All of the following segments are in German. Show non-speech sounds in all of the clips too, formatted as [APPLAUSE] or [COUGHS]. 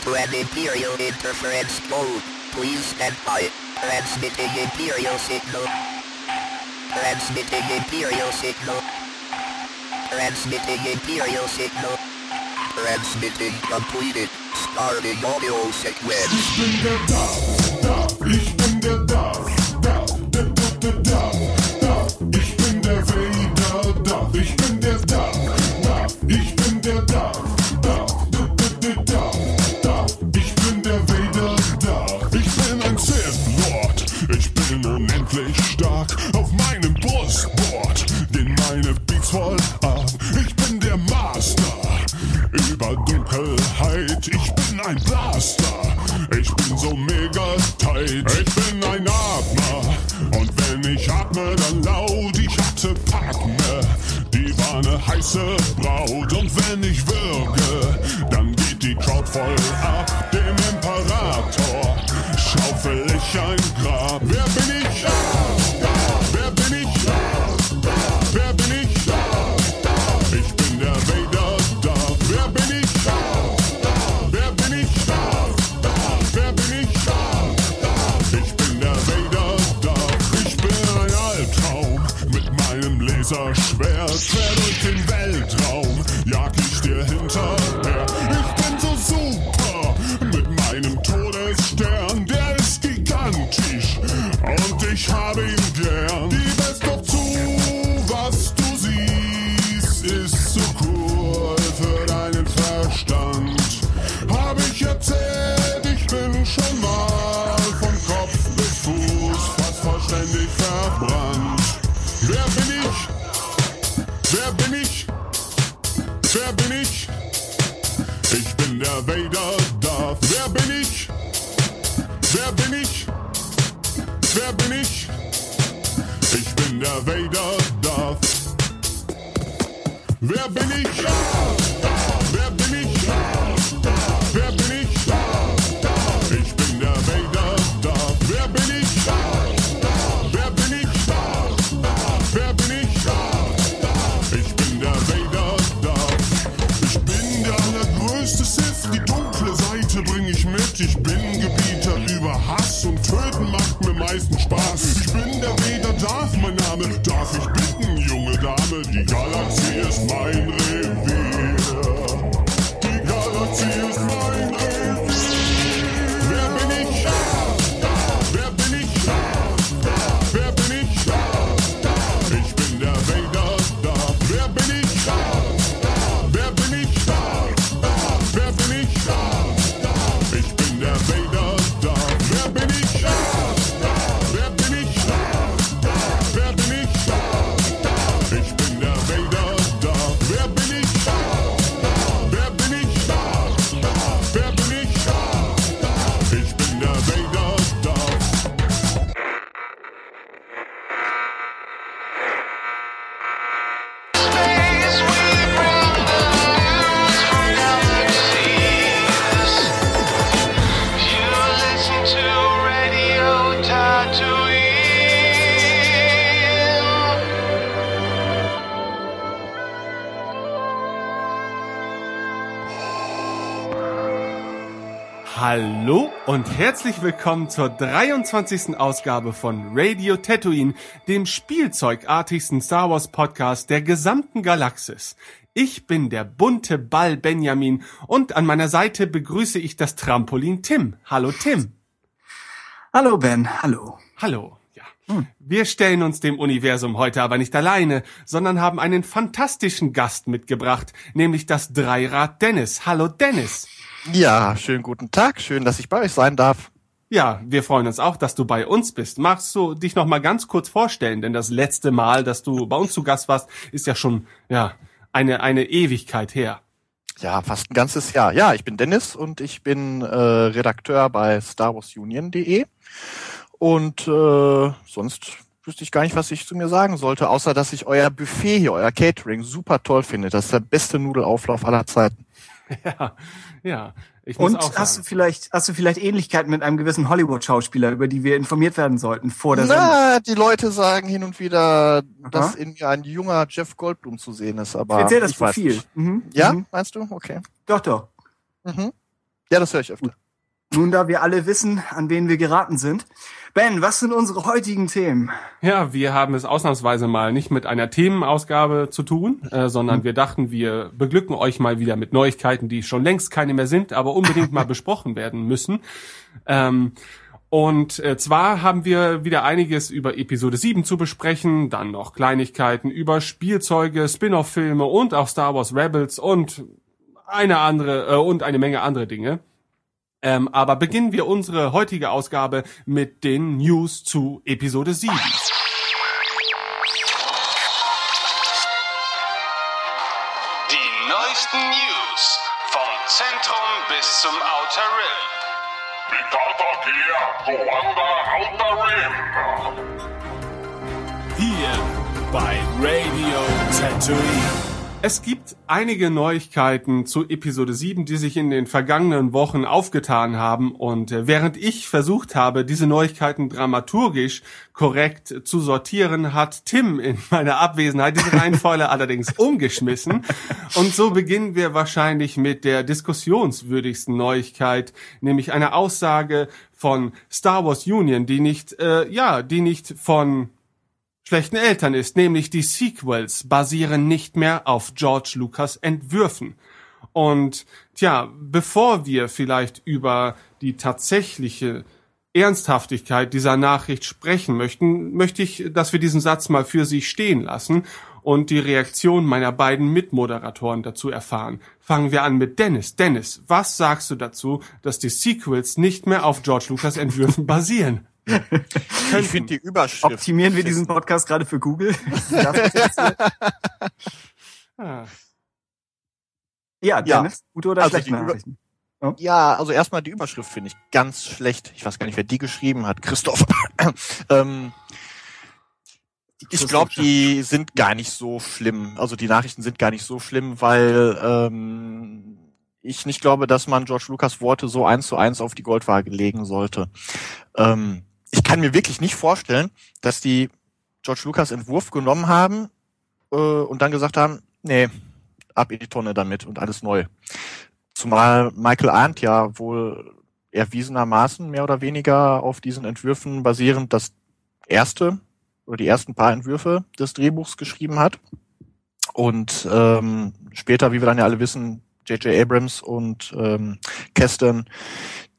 to an Imperial interference mode? Please stand by. Transmitting Imperial signal. Transmitting Imperial signal. Transmitting Imperial signal. Transmitting completed. Starting audio sequence. Ich bin der Darth, ich bin der Darth, und herzlich willkommen zur 23. Ausgabe von Radio Tatooine, dem spielzeugartigsten Star Wars Podcast der gesamten Galaxis. Ich bin der bunte Ball Benjamin und an meiner Seite begrüße ich das Trampolin Tim. Hallo Tim. Hallo Ben, hallo. Hallo. Ja. Wir stellen uns dem Universum heute aber nicht alleine, sondern haben einen fantastischen Gast mitgebracht, nämlich das Dreirad Dennis. Hallo Dennis. Ja, schönen guten Tag. Schön, dass ich bei euch sein darf. Ja, wir freuen uns auch, dass du bei uns bist. Magst du dich noch mal ganz kurz vorstellen? Denn das letzte Mal, dass du bei uns zu Gast warst, ist ja schon ja eine eine Ewigkeit her. Ja, fast ein ganzes Jahr. Ja, ich bin Dennis und ich bin äh, Redakteur bei StarWarsUnion.de. Und äh, sonst wüsste ich gar nicht, was ich zu mir sagen sollte, außer dass ich euer Buffet hier, euer Catering super toll finde. Das ist der beste Nudelauflauf aller Zeiten. [LAUGHS] Ja, ja. Ich muss Und auch hast du vielleicht, hast du vielleicht Ähnlichkeiten mit einem gewissen Hollywood-Schauspieler, über die wir informiert werden sollten vor der Sendung? Na, die Leute sagen hin und wieder, Aha. dass in mir ein junger Jeff Goldblum zu sehen ist, aber Speziell das Profil. nicht. Mhm. Ja, Mhm. meinst du? Okay. Doch, doch. Mhm. Ja, das höre ich öfter. Nun, da wir alle wissen, an wen wir geraten sind. Ben, was sind unsere heutigen Themen? Ja, wir haben es ausnahmsweise mal nicht mit einer Themenausgabe zu tun, äh, sondern wir dachten, wir beglücken euch mal wieder mit Neuigkeiten, die schon längst keine mehr sind, aber unbedingt mal [LAUGHS] besprochen werden müssen. Ähm, und äh, zwar haben wir wieder einiges über Episode 7 zu besprechen, dann noch Kleinigkeiten über Spielzeuge, Spin-off-Filme und auch Star Wars Rebels und eine andere äh, und eine Menge andere Dinge. Ähm, aber beginnen wir unsere heutige Ausgabe mit den News zu Episode 7. Die neuesten News vom Zentrum bis zum Outer Rim. Pitata Kia, Goanda Outer Rim. Hier bei Radio Tatooine. Es gibt einige Neuigkeiten zu Episode 7, die sich in den vergangenen Wochen aufgetan haben. Und äh, während ich versucht habe, diese Neuigkeiten dramaturgisch korrekt zu sortieren, hat Tim in meiner Abwesenheit diese Reihenfolge [LAUGHS] allerdings umgeschmissen. Und so beginnen wir wahrscheinlich mit der diskussionswürdigsten Neuigkeit, nämlich einer Aussage von Star Wars Union, die nicht, äh, ja, die nicht von schlechten Eltern ist, nämlich die Sequels basieren nicht mehr auf George Lucas Entwürfen. Und tja, bevor wir vielleicht über die tatsächliche Ernsthaftigkeit dieser Nachricht sprechen möchten, möchte ich, dass wir diesen Satz mal für sich stehen lassen und die Reaktion meiner beiden Mitmoderatoren dazu erfahren. Fangen wir an mit Dennis. Dennis, was sagst du dazu, dass die Sequels nicht mehr auf George Lucas Entwürfen basieren? [LAUGHS] Ich finde die Überschrift. Optimieren wir diesen Podcast gerade für Google? Ah. [LAUGHS] [LAUGHS] ja, Ja. Dennis, gute oder Also schlechte Nachrichten? Ja, also erstmal die Überschrift finde ich ganz schlecht. Ich weiß gar nicht, wer die geschrieben hat. Christoph. [COUGHS] ähm, ich glaube, die sind gar nicht so schlimm. Also die Nachrichten sind gar nicht so schlimm, weil ähm, ich nicht glaube, dass man George Lucas Worte so eins zu eins auf die Goldwaage legen sollte. Ähm, ich kann mir wirklich nicht vorstellen, dass die George Lucas Entwurf genommen haben äh, und dann gesagt haben, nee, ab in die Tonne damit und alles neu. Zumal Michael Arndt ja wohl erwiesenermaßen mehr oder weniger auf diesen Entwürfen basierend das erste oder die ersten paar Entwürfe des Drehbuchs geschrieben hat. Und ähm, später, wie wir dann ja alle wissen, J.J. Abrams und ähm, Keston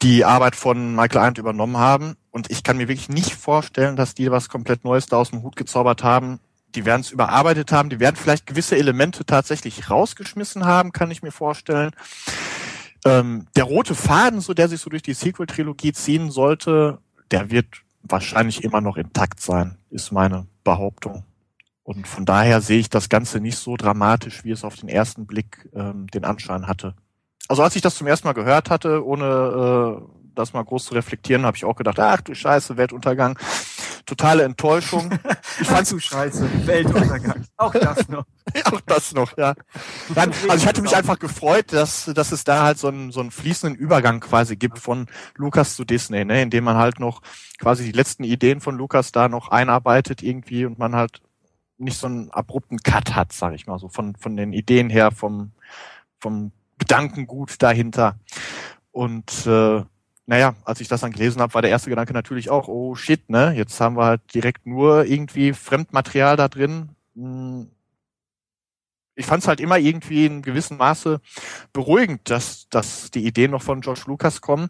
die Arbeit von Michael Arndt übernommen haben. Und ich kann mir wirklich nicht vorstellen, dass die was komplett Neues da aus dem Hut gezaubert haben. Die werden es überarbeitet haben, die werden vielleicht gewisse Elemente tatsächlich rausgeschmissen haben, kann ich mir vorstellen. Ähm, der rote Faden, so der sich so durch die Sequel-Trilogie ziehen sollte, der wird wahrscheinlich immer noch intakt sein, ist meine Behauptung. Und von daher sehe ich das Ganze nicht so dramatisch, wie es auf den ersten Blick ähm, den Anschein hatte. Also als ich das zum ersten Mal gehört hatte, ohne äh, das mal groß zu reflektieren, habe ich auch gedacht, ach du Scheiße, Weltuntergang. Totale Enttäuschung. [LAUGHS] Ich fand zu scheiße. Weltuntergang. [LAUGHS] Auch das noch. [LAUGHS] Auch das noch, ja. Nein, also ich hatte mich einfach gefreut, dass, dass es da halt so einen, so einen fließenden Übergang quasi gibt von Lukas zu Disney, ne, indem man halt noch quasi die letzten Ideen von Lukas da noch einarbeitet irgendwie und man halt nicht so einen abrupten Cut hat, sag ich mal so, von, von den Ideen her, vom, vom Gedankengut dahinter. Und äh, naja, als ich das dann gelesen habe, war der erste Gedanke natürlich auch, oh shit, ne, jetzt haben wir halt direkt nur irgendwie Fremdmaterial da drin. Hm, ich fand es halt immer irgendwie in gewissem Maße beruhigend, dass, dass die Ideen noch von George Lucas kommen.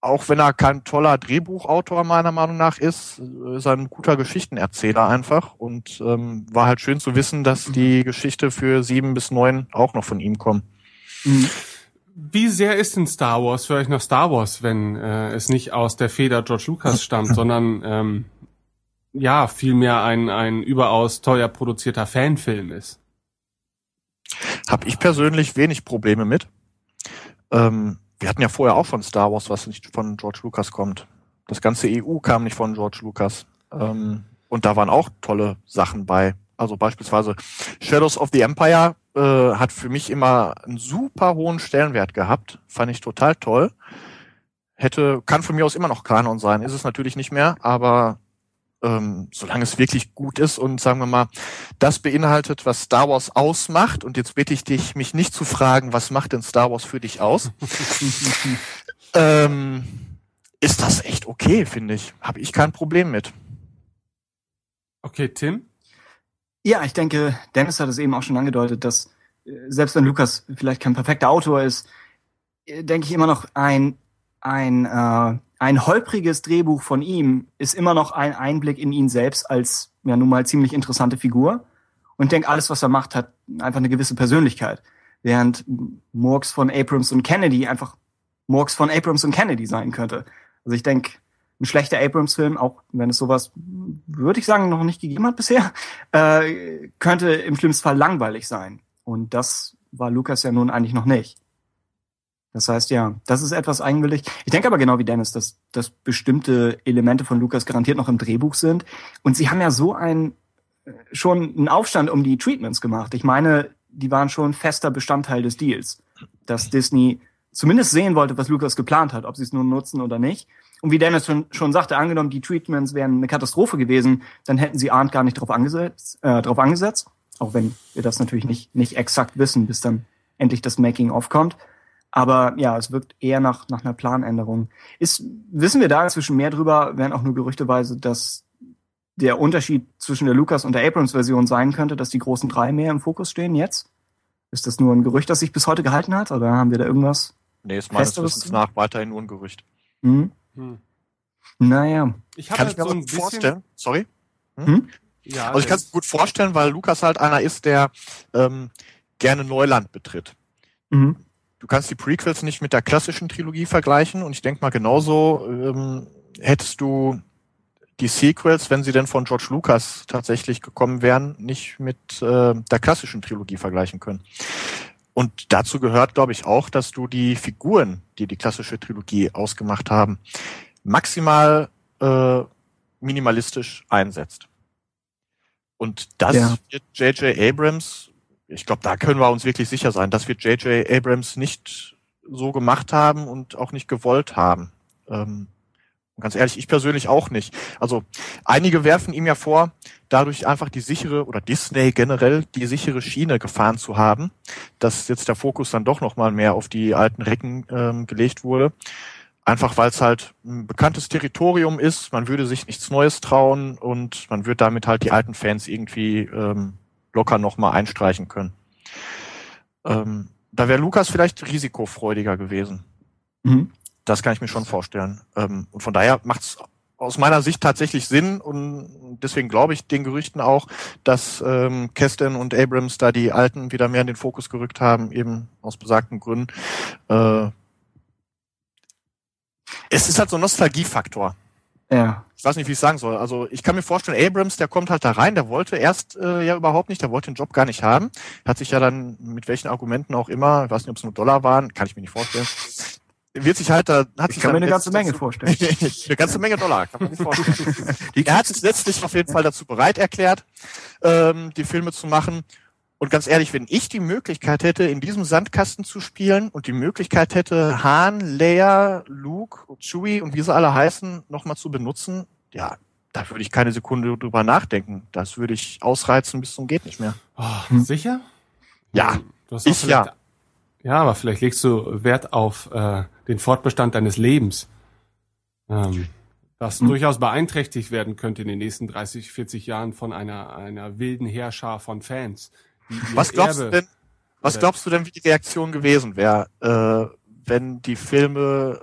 Auch wenn er kein toller Drehbuchautor meiner Meinung nach ist, ist er ein guter Geschichtenerzähler einfach. Und ähm, war halt schön zu wissen, dass die Geschichte für sieben bis neun auch noch von ihm kommt. Wie sehr ist denn Star Wars für euch noch Star Wars, wenn äh, es nicht aus der Feder George Lucas [LAUGHS] stammt, sondern ähm, ja, vielmehr ein, ein überaus teuer produzierter Fanfilm ist? Habe ich persönlich wenig Probleme mit. Ähm, wir hatten ja vorher auch von Star Wars, was nicht von George Lucas kommt. Das ganze EU kam nicht von George Lucas. Ähm, und da waren auch tolle Sachen bei. Also beispielsweise Shadows of the Empire äh, hat für mich immer einen super hohen Stellenwert gehabt. Fand ich total toll. Hätte, kann von mir aus immer noch Kanon sein. Ist es natürlich nicht mehr, aber ähm, solange es wirklich gut ist und sagen wir mal, das beinhaltet, was Star Wars ausmacht. Und jetzt bitte ich dich, mich nicht zu fragen, was macht denn Star Wars für dich aus? [LAUGHS] ähm, ist das echt okay, finde ich. Habe ich kein Problem mit. Okay, Tim? Ja, ich denke, Dennis hat es eben auch schon angedeutet, dass äh, selbst wenn Lukas vielleicht kein perfekter Autor ist, äh, denke ich immer noch ein ein äh, ein holpriges Drehbuch von ihm ist immer noch ein Einblick in ihn selbst als ja nun mal ziemlich interessante Figur und denke alles was er macht hat einfach eine gewisse Persönlichkeit, während Murks von Abrams und Kennedy einfach Murks von Abrams und Kennedy sein könnte. Also ich denke ein schlechter Abrams-Film, auch wenn es sowas, würde ich sagen, noch nicht gegeben hat bisher, [LAUGHS] äh, könnte im schlimmsten Fall langweilig sein. Und das war Lukas ja nun eigentlich noch nicht. Das heißt, ja, das ist etwas eigenwillig. Ich denke aber genau wie Dennis, dass, dass bestimmte Elemente von Lukas garantiert noch im Drehbuch sind. Und sie haben ja so ein, äh, schon einen Aufstand um die Treatments gemacht. Ich meine, die waren schon fester Bestandteil des Deals, dass Disney zumindest sehen wollte, was Lukas geplant hat, ob sie es nun nutzen oder nicht. Und wie Dennis schon, schon sagte, angenommen, die Treatments wären eine Katastrophe gewesen, dann hätten sie Arndt gar nicht drauf angesetzt, äh, drauf angesetzt. Auch wenn wir das natürlich nicht, nicht exakt wissen, bis dann endlich das Making-of kommt. Aber ja, es wirkt eher nach, nach einer Planänderung. Ist, wissen wir da inzwischen mehr drüber, wären auch nur gerüchteweise, dass der Unterschied zwischen der Lucas und der Abrams-Version sein könnte, dass die großen drei mehr im Fokus stehen jetzt? Ist das nur ein Gerücht, das sich bis heute gehalten hat? Oder haben wir da irgendwas? Nee, ist meines Wissens nach weiterhin nur ein Gerücht. Hm? Hm. Naja. Ich Kann halt ich mir so aber ein bisschen, vorstellen. Sorry? Ja, Also ich kann es gut vorstellen, weil Lukas halt einer ist, der ähm, gerne Neuland betritt. Mhm. Du kannst die Prequels nicht mit der klassischen Trilogie vergleichen und ich denke mal genauso ähm, hättest du die Sequels, wenn sie denn von George Lucas tatsächlich gekommen wären, nicht mit äh, der klassischen Trilogie vergleichen können. Und dazu gehört, glaube ich, auch, dass du die Figuren, die die klassische Trilogie ausgemacht haben, maximal äh, minimalistisch einsetzt. Und das Ja. wird J.J. Abrams, ich glaube, da können wir uns wirklich sicher sein, das wird J.J. Abrams nicht so gemacht haben und auch nicht gewollt haben. Ähm, ganz ehrlich, ich persönlich auch nicht. Also einige werfen ihm ja vor, dadurch einfach die sichere oder Disney generell die sichere Schiene gefahren zu haben, dass jetzt der Fokus dann doch noch mal mehr auf die alten Recken ähm, gelegt wurde. Einfach weil es halt ein bekanntes Territorium ist, man würde sich nichts Neues trauen und man würde damit halt die alten Fans irgendwie ähm, locker nochmal einstreichen können. Ähm, da wäre Lukas vielleicht risikofreudiger gewesen. Mhm. Das kann ich mir schon vorstellen. Ähm, und von daher macht es aus meiner Sicht tatsächlich Sinn und deswegen glaube ich den Gerüchten auch, dass ähm, Keston und Abrams da die Alten wieder mehr in den Fokus gerückt haben, eben aus besagten Gründen. Äh, es ist halt so ein Nostalgiefaktor. Ja. Ich weiß nicht, wie ich sagen soll. Also ich kann mir vorstellen, Abrams, der kommt halt da rein, der wollte erst äh, ja überhaupt nicht, der wollte den Job gar nicht haben. Hat sich ja dann mit welchen Argumenten auch immer, ich weiß nicht, ob es nur Dollar waren, kann ich mir nicht vorstellen. Wird sich halt da hat Ich sich kann mir eine ganze Menge dazu- vorstellen. [LAUGHS] eine ganze Menge Dollar, kann man sich vorstellen. [LAUGHS] er hat sich letztlich auf jeden Fall dazu bereit erklärt, ähm, die Filme zu machen. Und ganz ehrlich, wenn ich die Möglichkeit hätte, in diesem Sandkasten zu spielen und die Möglichkeit hätte, Han, Leia, Luke, Chewie und wie sie alle heißen, nochmal zu benutzen, ja, da würde ich keine Sekunde drüber nachdenken. Das würde ich ausreizen bis zum geht nicht mehr. Oh, Hm. Sicher? Ja, Du hast ich vielleicht- ja. Ja, aber vielleicht legst du Wert auf äh, den Fortbestand deines Lebens. Ähm, das Hm. durchaus beeinträchtigt werden könnte in den nächsten 30, 40 Jahren von einer, einer wilden Heerschar von Fans. Was glaubst du Erbe- denn, was glaubst du denn, wie die Reaktion gewesen wäre, äh, wenn die Filme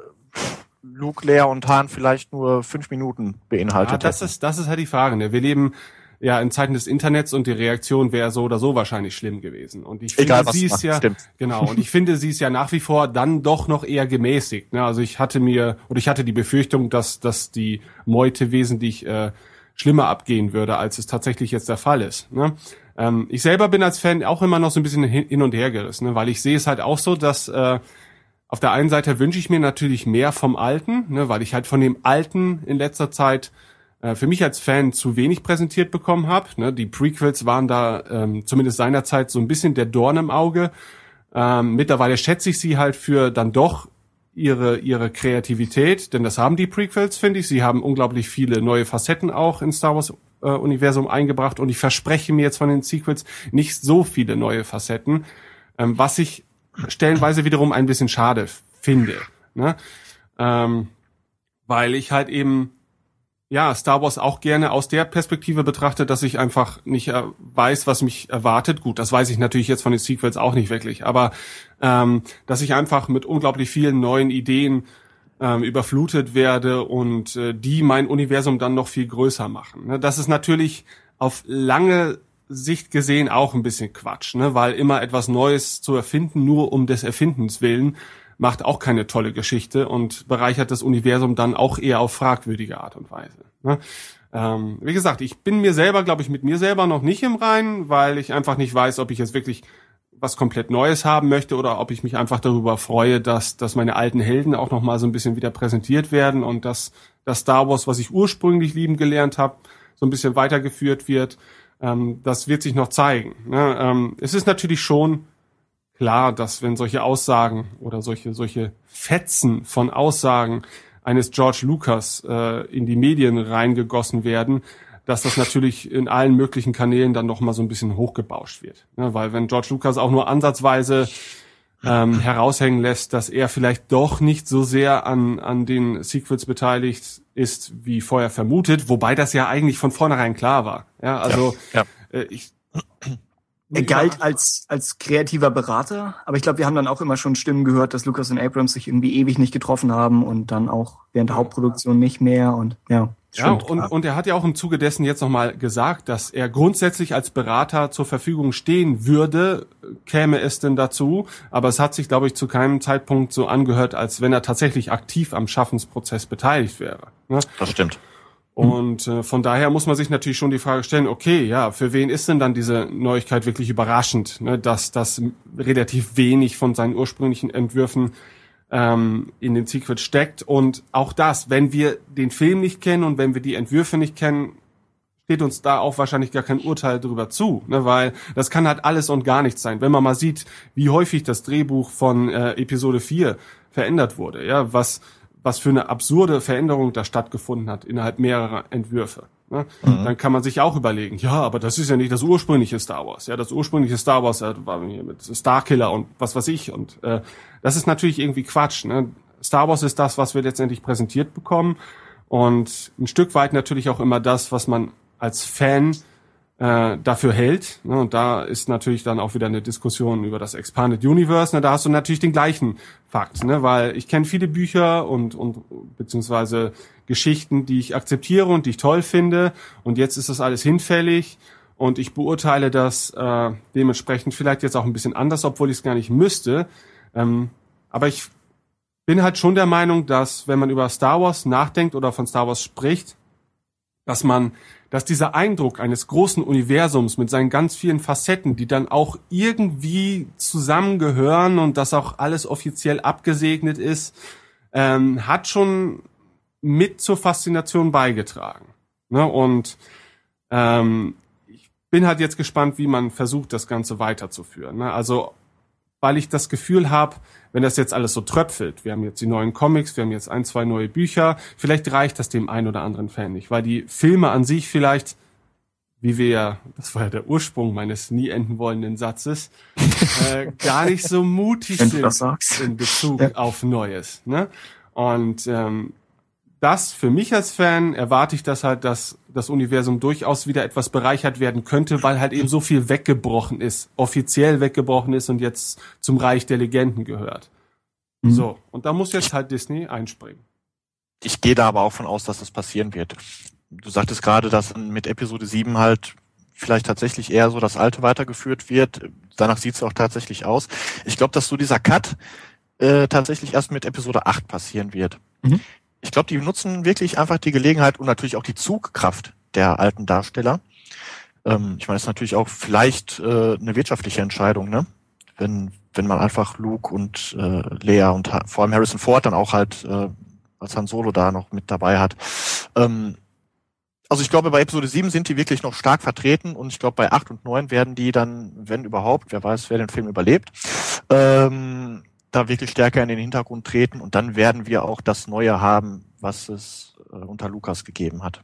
Luke, Leia und Han vielleicht nur fünf Minuten Ja, beinhaltet das hätten? ist, das ist halt die Frage. Ne? Wir leben ja in Zeiten des Internets und die Reaktion wäre so oder so wahrscheinlich schlimm gewesen. Und ich finde, Egal, was sie ist ja, stimmt. genau, und ich finde, sie ist ja nach wie vor dann doch noch eher gemäßigt. Ne? Also ich hatte mir, oder ich hatte die Befürchtung, dass, dass die Meute wesentlich äh, schlimmer abgehen würde, als es tatsächlich jetzt der Fall ist. Ne? Ähm, ich selber bin als Fan auch immer noch so ein bisschen hin hin und her gerissen, ne? weil ich sehe es halt auch so, dass äh, auf der einen Seite wünsche ich mir natürlich mehr vom Alten, ne, weil ich halt von dem Alten in letzter Zeit für mich als Fan zu wenig präsentiert bekommen habe. Ne. Die Prequels waren da ähm, zumindest seinerzeit so ein bisschen der Dorn im Auge. Ähm, mittlerweile schätze ich sie halt für dann doch ihre, ihre Kreativität, denn das haben die Prequels, finde ich. Sie haben unglaublich viele neue Facetten auch in Star Wars äh, Universum eingebracht und ich verspreche mir jetzt von den Sequels nicht so viele neue Facetten, ähm, was ich stellenweise wiederum ein bisschen schade finde. Ne? Ähm, weil ich halt eben ja, Star Wars auch gerne aus der Perspektive betrachte, dass ich einfach nicht äh, weiß, was mich erwartet. Gut, das weiß ich natürlich jetzt von den Sequels auch nicht wirklich, aber ähm, dass ich einfach mit unglaublich vielen neuen Ideen ähm, überflutet werde und äh, die mein Universum dann noch viel größer machen. Ne? Das ist natürlich auf lange Sicht gesehen auch ein bisschen Quatsch, ne? weil immer etwas Neues zu erfinden, nur um des Erfindens willen, macht auch keine tolle Geschichte und bereichert das Universum dann auch eher auf fragwürdige Art und Weise. Ne? Ähm, wie gesagt, ich bin mir selber, glaube ich, mit mir selber noch nicht im Reinen, weil ich einfach nicht weiß, ob ich jetzt wirklich was komplett Neues haben möchte oder ob ich mich einfach darüber freue, dass, dass meine alten Helden auch noch mal so ein bisschen wieder präsentiert werden und dass das Star Wars, was ich ursprünglich lieben gelernt habe, so ein bisschen weitergeführt wird. Ähm, das wird sich noch zeigen. Ne? Ähm, es ist natürlich schon klar, dass wenn solche Aussagen oder solche, solche Fetzen von Aussagen eines George Lucas äh, in die Medien reingegossen werden, dass das natürlich in allen möglichen Kanälen dann noch mal so ein bisschen hochgebauscht wird. Ja, weil wenn George Lucas auch nur ansatzweise ähm, heraushängen lässt, dass er vielleicht doch nicht so sehr an, an den Sequels beteiligt ist, wie vorher vermutet, wobei das ja eigentlich von vornherein klar war. Ja, also Ja, Äh, ich Er galt als, als kreativer Berater, aber ich glaube, wir haben dann auch immer schon Stimmen gehört, dass Lucas und Abrams sich irgendwie ewig nicht getroffen haben und dann auch während der Hauptproduktion nicht mehr und ja. Ja, stimmt, und, und er hat ja auch im Zuge dessen jetzt nochmal gesagt, dass er grundsätzlich als Berater zur Verfügung stehen würde, käme es denn dazu. Aber es hat sich, glaube ich, zu keinem Zeitpunkt so angehört, als wenn er tatsächlich aktiv am Schaffensprozess beteiligt wäre. Ne? das stimmt. Und äh, von daher muss man sich natürlich schon die Frage stellen, okay, ja, für wen ist denn dann diese Neuigkeit wirklich überraschend, ne? dass das relativ wenig von seinen ursprünglichen Entwürfen ähm, in den Sequel steckt. Und auch das, wenn wir den Film nicht kennen und wenn wir die Entwürfe nicht kennen, steht uns da auch wahrscheinlich gar kein Urteil drüber zu, ne? weil das kann halt alles und gar nichts sein. Wenn man mal sieht, wie häufig das Drehbuch von äh, Episode 4 verändert wurde, ja, was was für eine absurde Veränderung da stattgefunden hat innerhalb mehrerer Entwürfe. Ne? Dann kann man sich auch überlegen, ja, aber das ist ja nicht das ursprüngliche Star Wars. Ja, das ursprüngliche Star Wars äh, war hier mit Starkiller und was weiß ich. Und äh, das ist natürlich irgendwie Quatsch. Ne? Star Wars ist das, was wir letztendlich präsentiert bekommen. Und ein Stück weit natürlich auch immer das, was man als Fan äh, dafür hält. Ne? Und da ist natürlich dann auch wieder eine Diskussion über das Expanded Universe. Ne? Da hast du natürlich den gleichen Fakt, ne? weil ich kenne viele Bücher und, und beziehungsweise Geschichten, die ich akzeptiere und die ich toll finde. Und jetzt ist das alles hinfällig. Und ich beurteile das äh, dementsprechend vielleicht jetzt auch ein bisschen anders, obwohl ich es gar nicht müsste. Ähm, aber ich bin halt schon der Meinung, dass wenn man über Star Wars nachdenkt oder von Star Wars spricht, dass man, dass dieser Eindruck eines großen Universums mit seinen ganz vielen Facetten, die dann auch irgendwie zusammengehören und das auch alles offiziell abgesegnet ist, ähm, hat schon mit zur Faszination beigetragen. Ne? Und ähm, ich bin halt jetzt gespannt, wie man versucht, das Ganze weiterzuführen. Ne? Also, weil ich das Gefühl habe, wenn das jetzt alles so tröpfelt, wir haben jetzt die neuen Comics, wir haben jetzt ein, zwei neue Bücher, vielleicht reicht das dem einen oder anderen Fan nicht, weil die Filme an sich vielleicht, wie wir ja, das war ja der Ursprung meines nie enden wollenden Satzes, [LAUGHS] äh, gar nicht so mutig sind in Bezug Ja. auf Neues. Ne? Und ähm, das für mich als Fan erwarte ich das halt, dass das Universum durchaus wieder etwas bereichert werden könnte, weil halt eben so viel weggebrochen ist, offiziell weggebrochen ist und jetzt zum Reich der Legenden gehört. Mhm. So, und da muss jetzt halt Disney einspringen. Ich gehe da aber auch von aus, dass das passieren wird. Du sagtest gerade, dass mit Episode 7 halt vielleicht tatsächlich eher so das Alte weitergeführt wird. Danach sieht es auch tatsächlich aus. Ich glaube, dass so dieser Cut äh, tatsächlich erst mit Episode 8 passieren wird. Mhm. Ich glaube, die nutzen wirklich einfach die Gelegenheit und natürlich auch die Zugkraft der alten Darsteller. Ähm, ich meine, es ist natürlich auch vielleicht äh, eine wirtschaftliche Entscheidung, ne? Wenn, wenn man einfach Luke und äh, Lea und vor allem Harrison Ford dann auch halt äh, als Han Solo da noch mit dabei hat. Ähm, also ich glaube, bei Episode 7 sind die wirklich noch stark vertreten und ich glaube, bei 8 und 9 werden die dann, wenn überhaupt, wer weiß, wer den Film überlebt, ähm, da wirklich stärker in den Hintergrund treten und dann werden wir auch das Neue haben, was es äh, unter Lukas gegeben hat.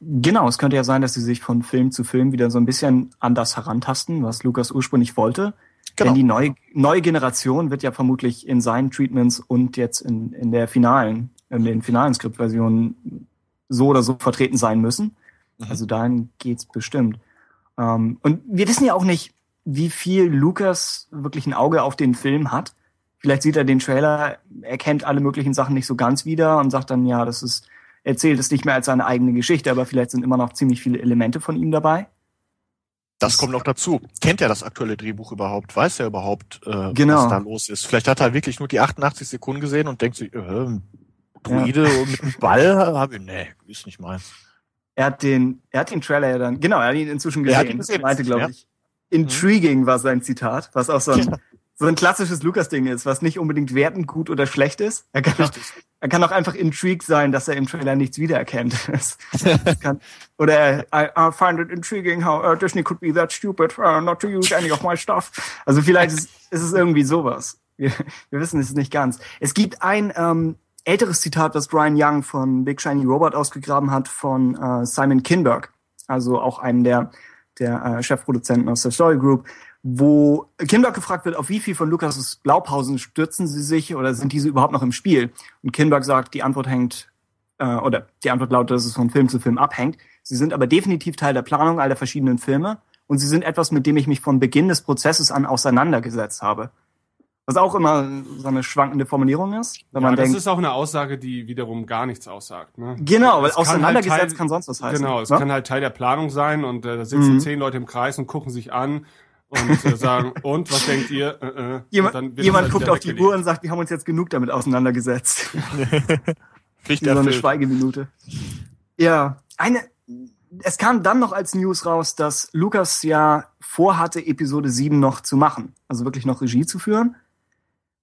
Genau, es könnte ja sein, dass sie sich von Film zu Film wieder so ein bisschen anders herantasten, was Lukas ursprünglich wollte. Genau. Denn die neue, neue Generation wird ja vermutlich in seinen Treatments und jetzt in, in der finalen, in den finalen Skriptversionen so oder so vertreten sein müssen. Mhm. Also dahin geht's bestimmt. Ähm, und wir wissen ja auch nicht, wie viel Lukas wirklich ein Auge auf den Film hat. Vielleicht sieht er den Trailer, erkennt alle möglichen Sachen nicht so ganz wieder und sagt dann, ja, das ist, erzählt es nicht mehr als seine eigene Geschichte, aber vielleicht sind immer noch ziemlich viele Elemente von ihm dabei. Das kommt noch dazu. Kennt er das aktuelle Drehbuch überhaupt? Weiß er überhaupt, äh, Genau. was da los ist? Vielleicht hat er wirklich nur die 88 Sekunden gesehen und denkt sich, äh, Druide mit einem Ball, [LAUGHS] habe ich, nee, ist nicht meins. Er hat den, er hat den Trailer ja dann, genau, er hat ihn inzwischen Er hat gesehen. ihn gesehen, meinte, glaube ja. ich, intriguing war sein Zitat, was auch so ein, Ja. So ein klassisches Lukas-Ding ist, was nicht unbedingt wertend gut oder schlecht ist. Er kann, auch, er kann auch einfach intrigued sein, dass er im Trailer nichts wiedererkennt. [LAUGHS] Das, das [LAUGHS] kann, oder I, I find it intriguing how uh, Disney could be that stupid uh, not to use any of my stuff. Also vielleicht ist, ist es irgendwie sowas. Wir, wir wissen es nicht ganz. Es gibt ein ähm, älteres Zitat, was Brian Young von Big Shiny Robot ausgegraben hat, von äh, Simon Kinberg, also auch einem der, der äh, Chefproduzenten aus der Story Group, wo Kinberg gefragt wird, auf wie viel von Lukas' Blaupausen stürzen sie sich oder sind diese überhaupt noch im Spiel? Und Kinberg sagt, die Antwort hängt, äh, oder die Antwort lautet, dass es von Film zu Film abhängt. Sie sind aber definitiv Teil der Planung all der verschiedenen Filme und sie sind etwas, mit dem ich mich von Beginn des Prozesses an auseinandergesetzt habe. Was auch immer so eine schwankende Formulierung ist, wenn Ja, man das denkt, ist auch eine Aussage, die wiederum gar nichts aussagt. Ne? genau, weil Es kann auseinandergesetzt halt Teil- kann sonst was heißen. Genau, es ne? kann halt Teil der Planung sein und äh, da sitzen Mhm. zehn Leute im Kreis und gucken sich an und äh, sagen, und was denkt ihr? Äh, äh. Und Jemand, dann wird das jemand halt guckt auf die. Uhr und sagt, wir haben uns jetzt genug damit auseinandergesetzt. [LAUGHS] Pflicht so eine. Schweigeminute. Ja, eine, es kam dann noch als News raus, dass Lukas ja vorhatte, Episode 7 noch zu machen. Also wirklich noch Regie zu führen.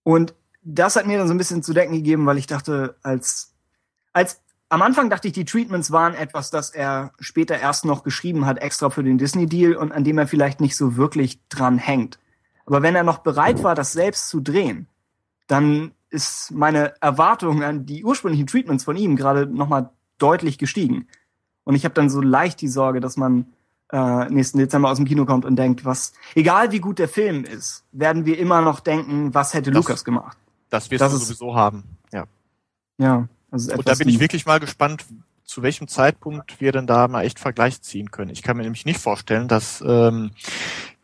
Und das hat mir dann so ein bisschen zu denken gegeben, weil ich dachte, als, als, am Anfang dachte ich, die Treatments waren etwas, das er später erst noch geschrieben hat, extra für den Disney-Deal und an dem er vielleicht nicht so wirklich dran hängt. Aber wenn er noch bereit war, das selbst zu drehen, dann ist meine Erwartung an die ursprünglichen Treatments von ihm gerade nochmal deutlich gestiegen. Und ich habe dann so leicht die Sorge, dass man äh, nächsten Dezember aus dem Kino kommt und denkt, was, egal wie gut der Film ist, werden wir immer noch denken, was hätte Das- Lukas gemacht. Das wirst Das du ist- sowieso haben. Ja. Ja, also Und da bin ich wirklich mal gespannt, zu welchem Zeitpunkt wir denn da mal echt Vergleich ziehen können. Ich kann mir nämlich nicht vorstellen, dass ähm,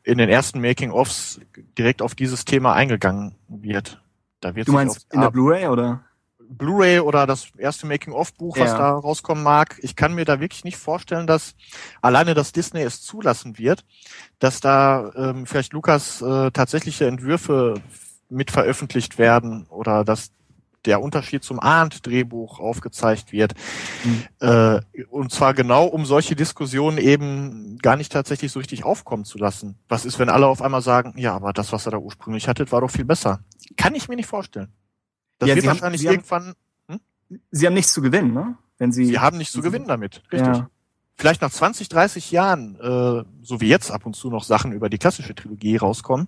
in den ersten Making-ofs direkt auf dieses Thema eingegangen wird. Da wird Du meinst in der Blu-ray oder? Blu-ray oder das erste Making-of-Buch, was Ja. da rauskommen mag. Ich kann mir da wirklich nicht vorstellen, dass alleine das Disney es zulassen wird, dass da ähm, vielleicht Lukas äh, tatsächliche Entwürfe mit veröffentlicht werden oder dass der Unterschied zum Ahnt-Drehbuch aufgezeigt wird. Mhm. Äh, und zwar genau, um solche Diskussionen eben gar nicht tatsächlich so richtig aufkommen zu lassen. Was ist, wenn alle auf einmal sagen, ja, aber das, was er da ursprünglich hattet, war doch viel besser. Kann ich mir nicht vorstellen. Das Ja, wird Sie haben- wahrscheinlich haben- irgendwann Sie haben nichts zu gewinnen, ne? Wenn Sie, Sie haben nichts zu gewinnen damit. Richtig. Ja. Vielleicht nach 20, 30 Jahren, äh, so wie jetzt ab und zu noch Sachen über die klassische Trilogie rauskommen,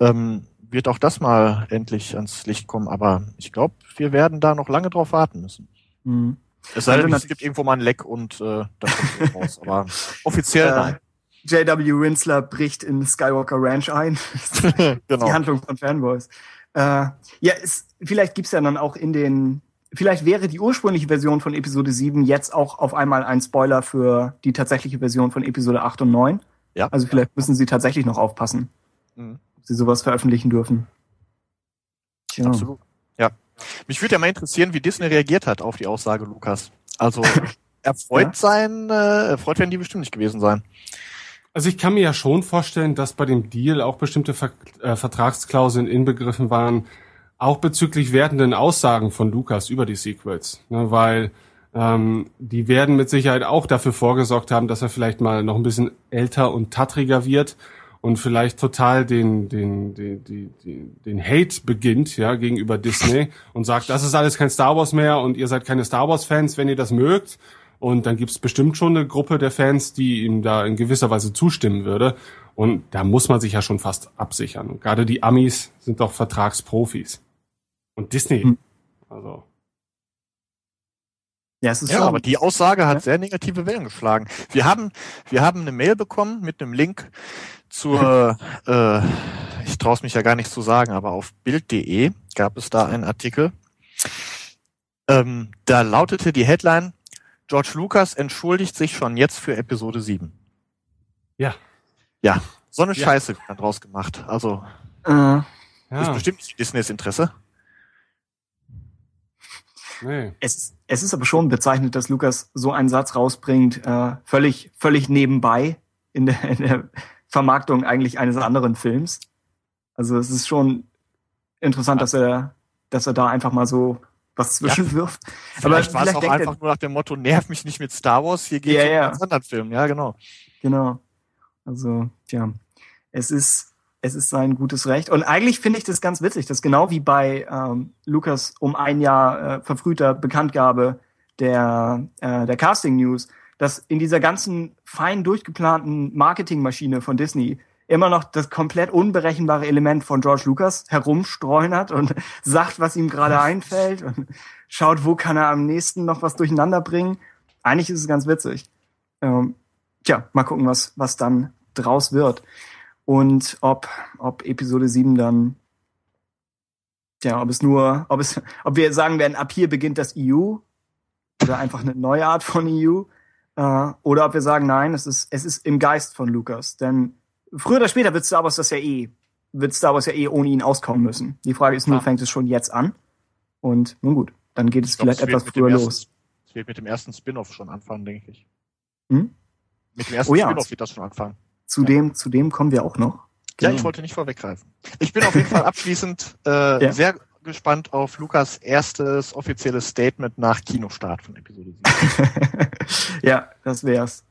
ähm, wird auch das mal endlich ans Licht kommen. Aber ich glaube, wir werden da noch lange drauf warten müssen. Mhm. Es sei denn, Also es gibt irgendwo mal ein Leck und äh, dann kommt es raus. [LAUGHS] Aber offiziell Äh, nein. J.W. Rinsler bricht in Skywalker Ranch ein. [LAUGHS] die genau. Handlung von Fanboys. Äh, ja, es, vielleicht gibt's ja dann auch in den, vielleicht wäre die ursprüngliche Version von Episode 7 jetzt auch auf einmal ein Spoiler für die tatsächliche Version von Episode 8 und 9. Ja. Also vielleicht müssen sie tatsächlich noch aufpassen, Mhm. Sie sowas veröffentlichen dürfen. Tja. Absolut. Ja. Mich würde ja mal interessieren, wie Disney reagiert hat auf die Aussage Lukas. Also [LAUGHS] erfreut Ja. sein, äh, erfreut werden die bestimmt nicht gewesen sein. Also ich kann mir ja schon vorstellen, dass bei dem Deal auch bestimmte Ver äh, Vertragsklauseln inbegriffen waren, auch bezüglich wertenden Aussagen von Lukas über die Sequels. Ne, weil ähm, die werden mit Sicherheit auch dafür vorgesorgt haben, dass er vielleicht mal noch ein bisschen älter und tattriger wird und vielleicht total den, den, den, den, den, den Hate beginnt, ja, gegenüber Disney und sagt, das ist alles kein Star Wars mehr und ihr seid keine Star Wars Fans, wenn ihr das mögt. Und dann gibt's bestimmt schon eine Gruppe der Fans, die ihm da in gewisser Weise zustimmen würde. Und da muss man sich ja schon fast absichern. Und gerade die Amis sind doch Vertragsprofis. Und Disney, Hm. also Ja, es ist Ja, schon. aber die Aussage hat Ja. sehr negative Wellen geschlagen. Wir haben, wir haben eine Mail bekommen mit einem Link zur, äh, ich traue es mich ja gar nicht zu sagen, aber auf Bild.de gab es da einen Artikel. Ähm, da lautete die Headline, George Lucas entschuldigt sich schon jetzt für Episode 7. ja. Ja, so eine Ja. Scheiße wird dann draus gemacht. Also, äh, ist ja bestimmt nicht Disneys Interesse. nee. es, ist- es ist aber schon bezeichnet, dass Lukas so einen Satz rausbringt, äh, völlig, völlig nebenbei in der, in der Vermarktung eigentlich eines anderen Films. Also es ist schon interessant, dass er, dass er da einfach mal so was zwischenwirft. Vielleicht war es auch einfach nur nach dem Motto, nerv mich nicht mit Star Wars, hier geht Ja, es um ja. einen ganz anderen Film. Ja, genau. Genau. Also, tja, es ist, es ist sein gutes Recht. Und eigentlich finde ich das ganz witzig, dass genau wie bei ähm, Lukas um ein Jahr äh, verfrühter Bekanntgabe der, äh, der Casting News, dass in dieser ganzen fein durchgeplanten Marketingmaschine von Disney immer noch das komplett unberechenbare Element von George Lucas herumstreunert und [LAUGHS] sagt, was ihm gerade [LAUGHS] einfällt und schaut, wo kann er am nächsten noch was durcheinander bringen. Eigentlich ist es ganz witzig. Ähm, tja, mal gucken, was, was dann draus wird. Und ob, ob Episode 7 dann, tja, ob es nur, ob es, ob wir sagen werden, ab hier beginnt das EU oder einfach eine neue Art von EU, äh, oder ob wir sagen, nein, es ist, es ist im Geist von Lucas. Denn früher oder später wird Star Wars das ja eh, wird Star Wars ja eh ohne ihn auskommen müssen. Die Frage ist nur, Ja. fängt es schon jetzt an? Und nun gut, dann geht es Ich glaub, vielleicht wird etwas dem früher los. Es wird mit dem ersten Spin-off schon anfangen, denke ich. Hm? Mit dem ersten Oh ja. Spin-off wird das schon anfangen. Zudem, zudem kommen wir auch noch. Ja, Genau. ich wollte nicht vorweggreifen. Ich bin auf jeden Fall abschließend äh, Ja. sehr gespannt auf Lukas erstes offizielles Statement nach Kinostart von Episode 7. [LAUGHS] ja, das wär's.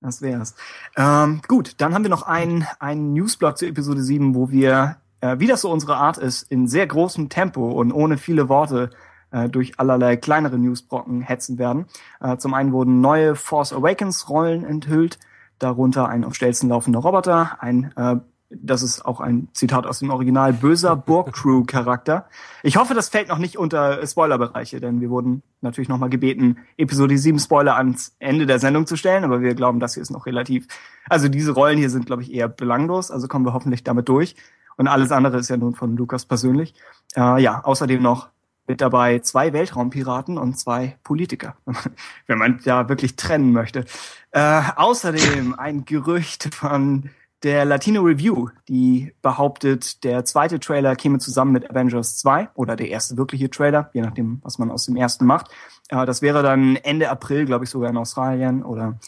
Das wär's. Ähm, gut, dann haben wir noch einen, einen Newsblock zu Episode 7, wo wir, äh, wie das so unsere Art ist, in sehr großem Tempo und ohne viele Worte äh, durch allerlei kleinere Newsbrocken hetzen werden. Äh, zum einen wurden neue Force Awakens Rollen enthüllt, darunter ein auf Stelzen laufender Roboter, ein äh, das ist auch ein Zitat aus dem Original, böser [LAUGHS] Borg-Crew-Charakter. Ich hoffe, das fällt noch nicht unter Spoilerbereiche, denn wir wurden natürlich nochmal gebeten, Episode 7 Spoiler ans Ende der Sendung zu stellen, aber wir glauben, das hier ist noch relativ, also diese Rollen hier sind, glaube ich, eher belanglos, also kommen wir hoffentlich damit durch. Und alles andere ist ja nun von Lukas persönlich. Äh, ja, außerdem noch mit dabei zwei Weltraumpiraten und zwei Politiker, [LAUGHS] wenn man da wirklich trennen möchte. Äh, außerdem ein Gerücht von der Latino Review, die behauptet, der zweite Trailer käme zusammen mit Avengers 2 oder der erste wirkliche Trailer, je nachdem, was man aus dem ersten macht. Äh, das wäre dann Ende April, glaube ich, sogar in Australien oder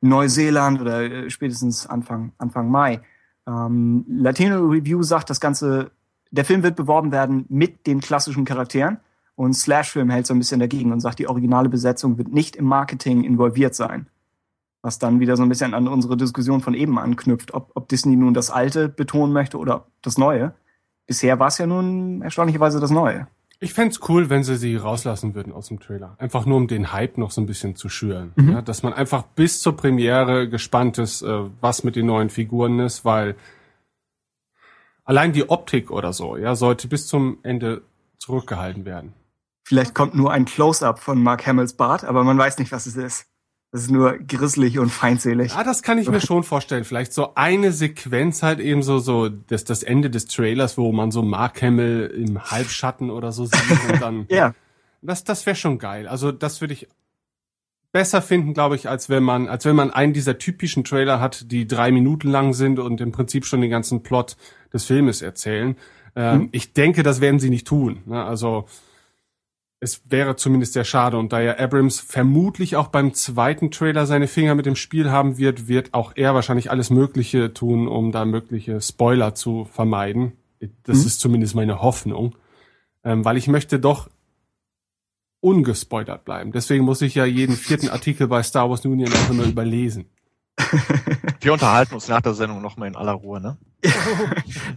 Neuseeland oder äh, spätestens Anfang, Anfang Mai. Ähm, Latino Review sagt, das Ganze, der Film wird beworben werden mit den klassischen Charakteren und Slashfilm hält so ein bisschen dagegen und sagt, die originale Besetzung wird nicht im Marketing involviert sein. Was dann wieder so ein bisschen an unsere Diskussion von eben anknüpft, ob, ob Disney nun das Alte betonen möchte oder das Neue. Bisher war es ja nun erstaunlicherweise das Neue. Ich fänd's cool, wenn sie sie rauslassen würden aus dem Trailer. Einfach nur, um den Hype noch so ein bisschen zu schüren. Mhm. Ja, dass man einfach bis zur Premiere gespannt ist, äh, was mit den neuen Figuren ist, weil allein die Optik oder so, ja, sollte bis zum Ende zurückgehalten werden. Vielleicht kommt nur ein Close-up von Mark Hamills Bart, aber man weiß nicht, was es ist. Es ist nur grisselig und feindselig. Ja, das kann ich mir schon vorstellen. Vielleicht so eine Sequenz halt eben so, so das, das Ende des Trailers, wo man so Mark Hamill im Halbschatten oder so sieht [LAUGHS] und dann. Ja, Das, das wäre schon geil. Also das würde ich besser finden, glaube ich, als wenn man, als wenn man einen dieser typischen Trailer hat, die drei Minuten lang sind und im Prinzip schon den ganzen Plot des Filmes erzählen. Ähm, Ich denke, das werden sie nicht tun. Ne? Also es wäre zumindest sehr schade. Und da ja Abrams vermutlich auch beim zweiten Trailer seine Finger mit dem Spiel haben wird, wird auch er wahrscheinlich alles Mögliche tun, um da mögliche Spoiler zu vermeiden. Das Mhm. ist zumindest meine Hoffnung. Ähm, weil ich möchte doch ungespoilert bleiben. Deswegen muss ich ja jeden vierten [LAUGHS] Artikel bei Star Wars Union einfach nur überlesen. [LAUGHS] Wir unterhalten uns nach der Sendung nochmal in aller Ruhe, ne? [LAUGHS]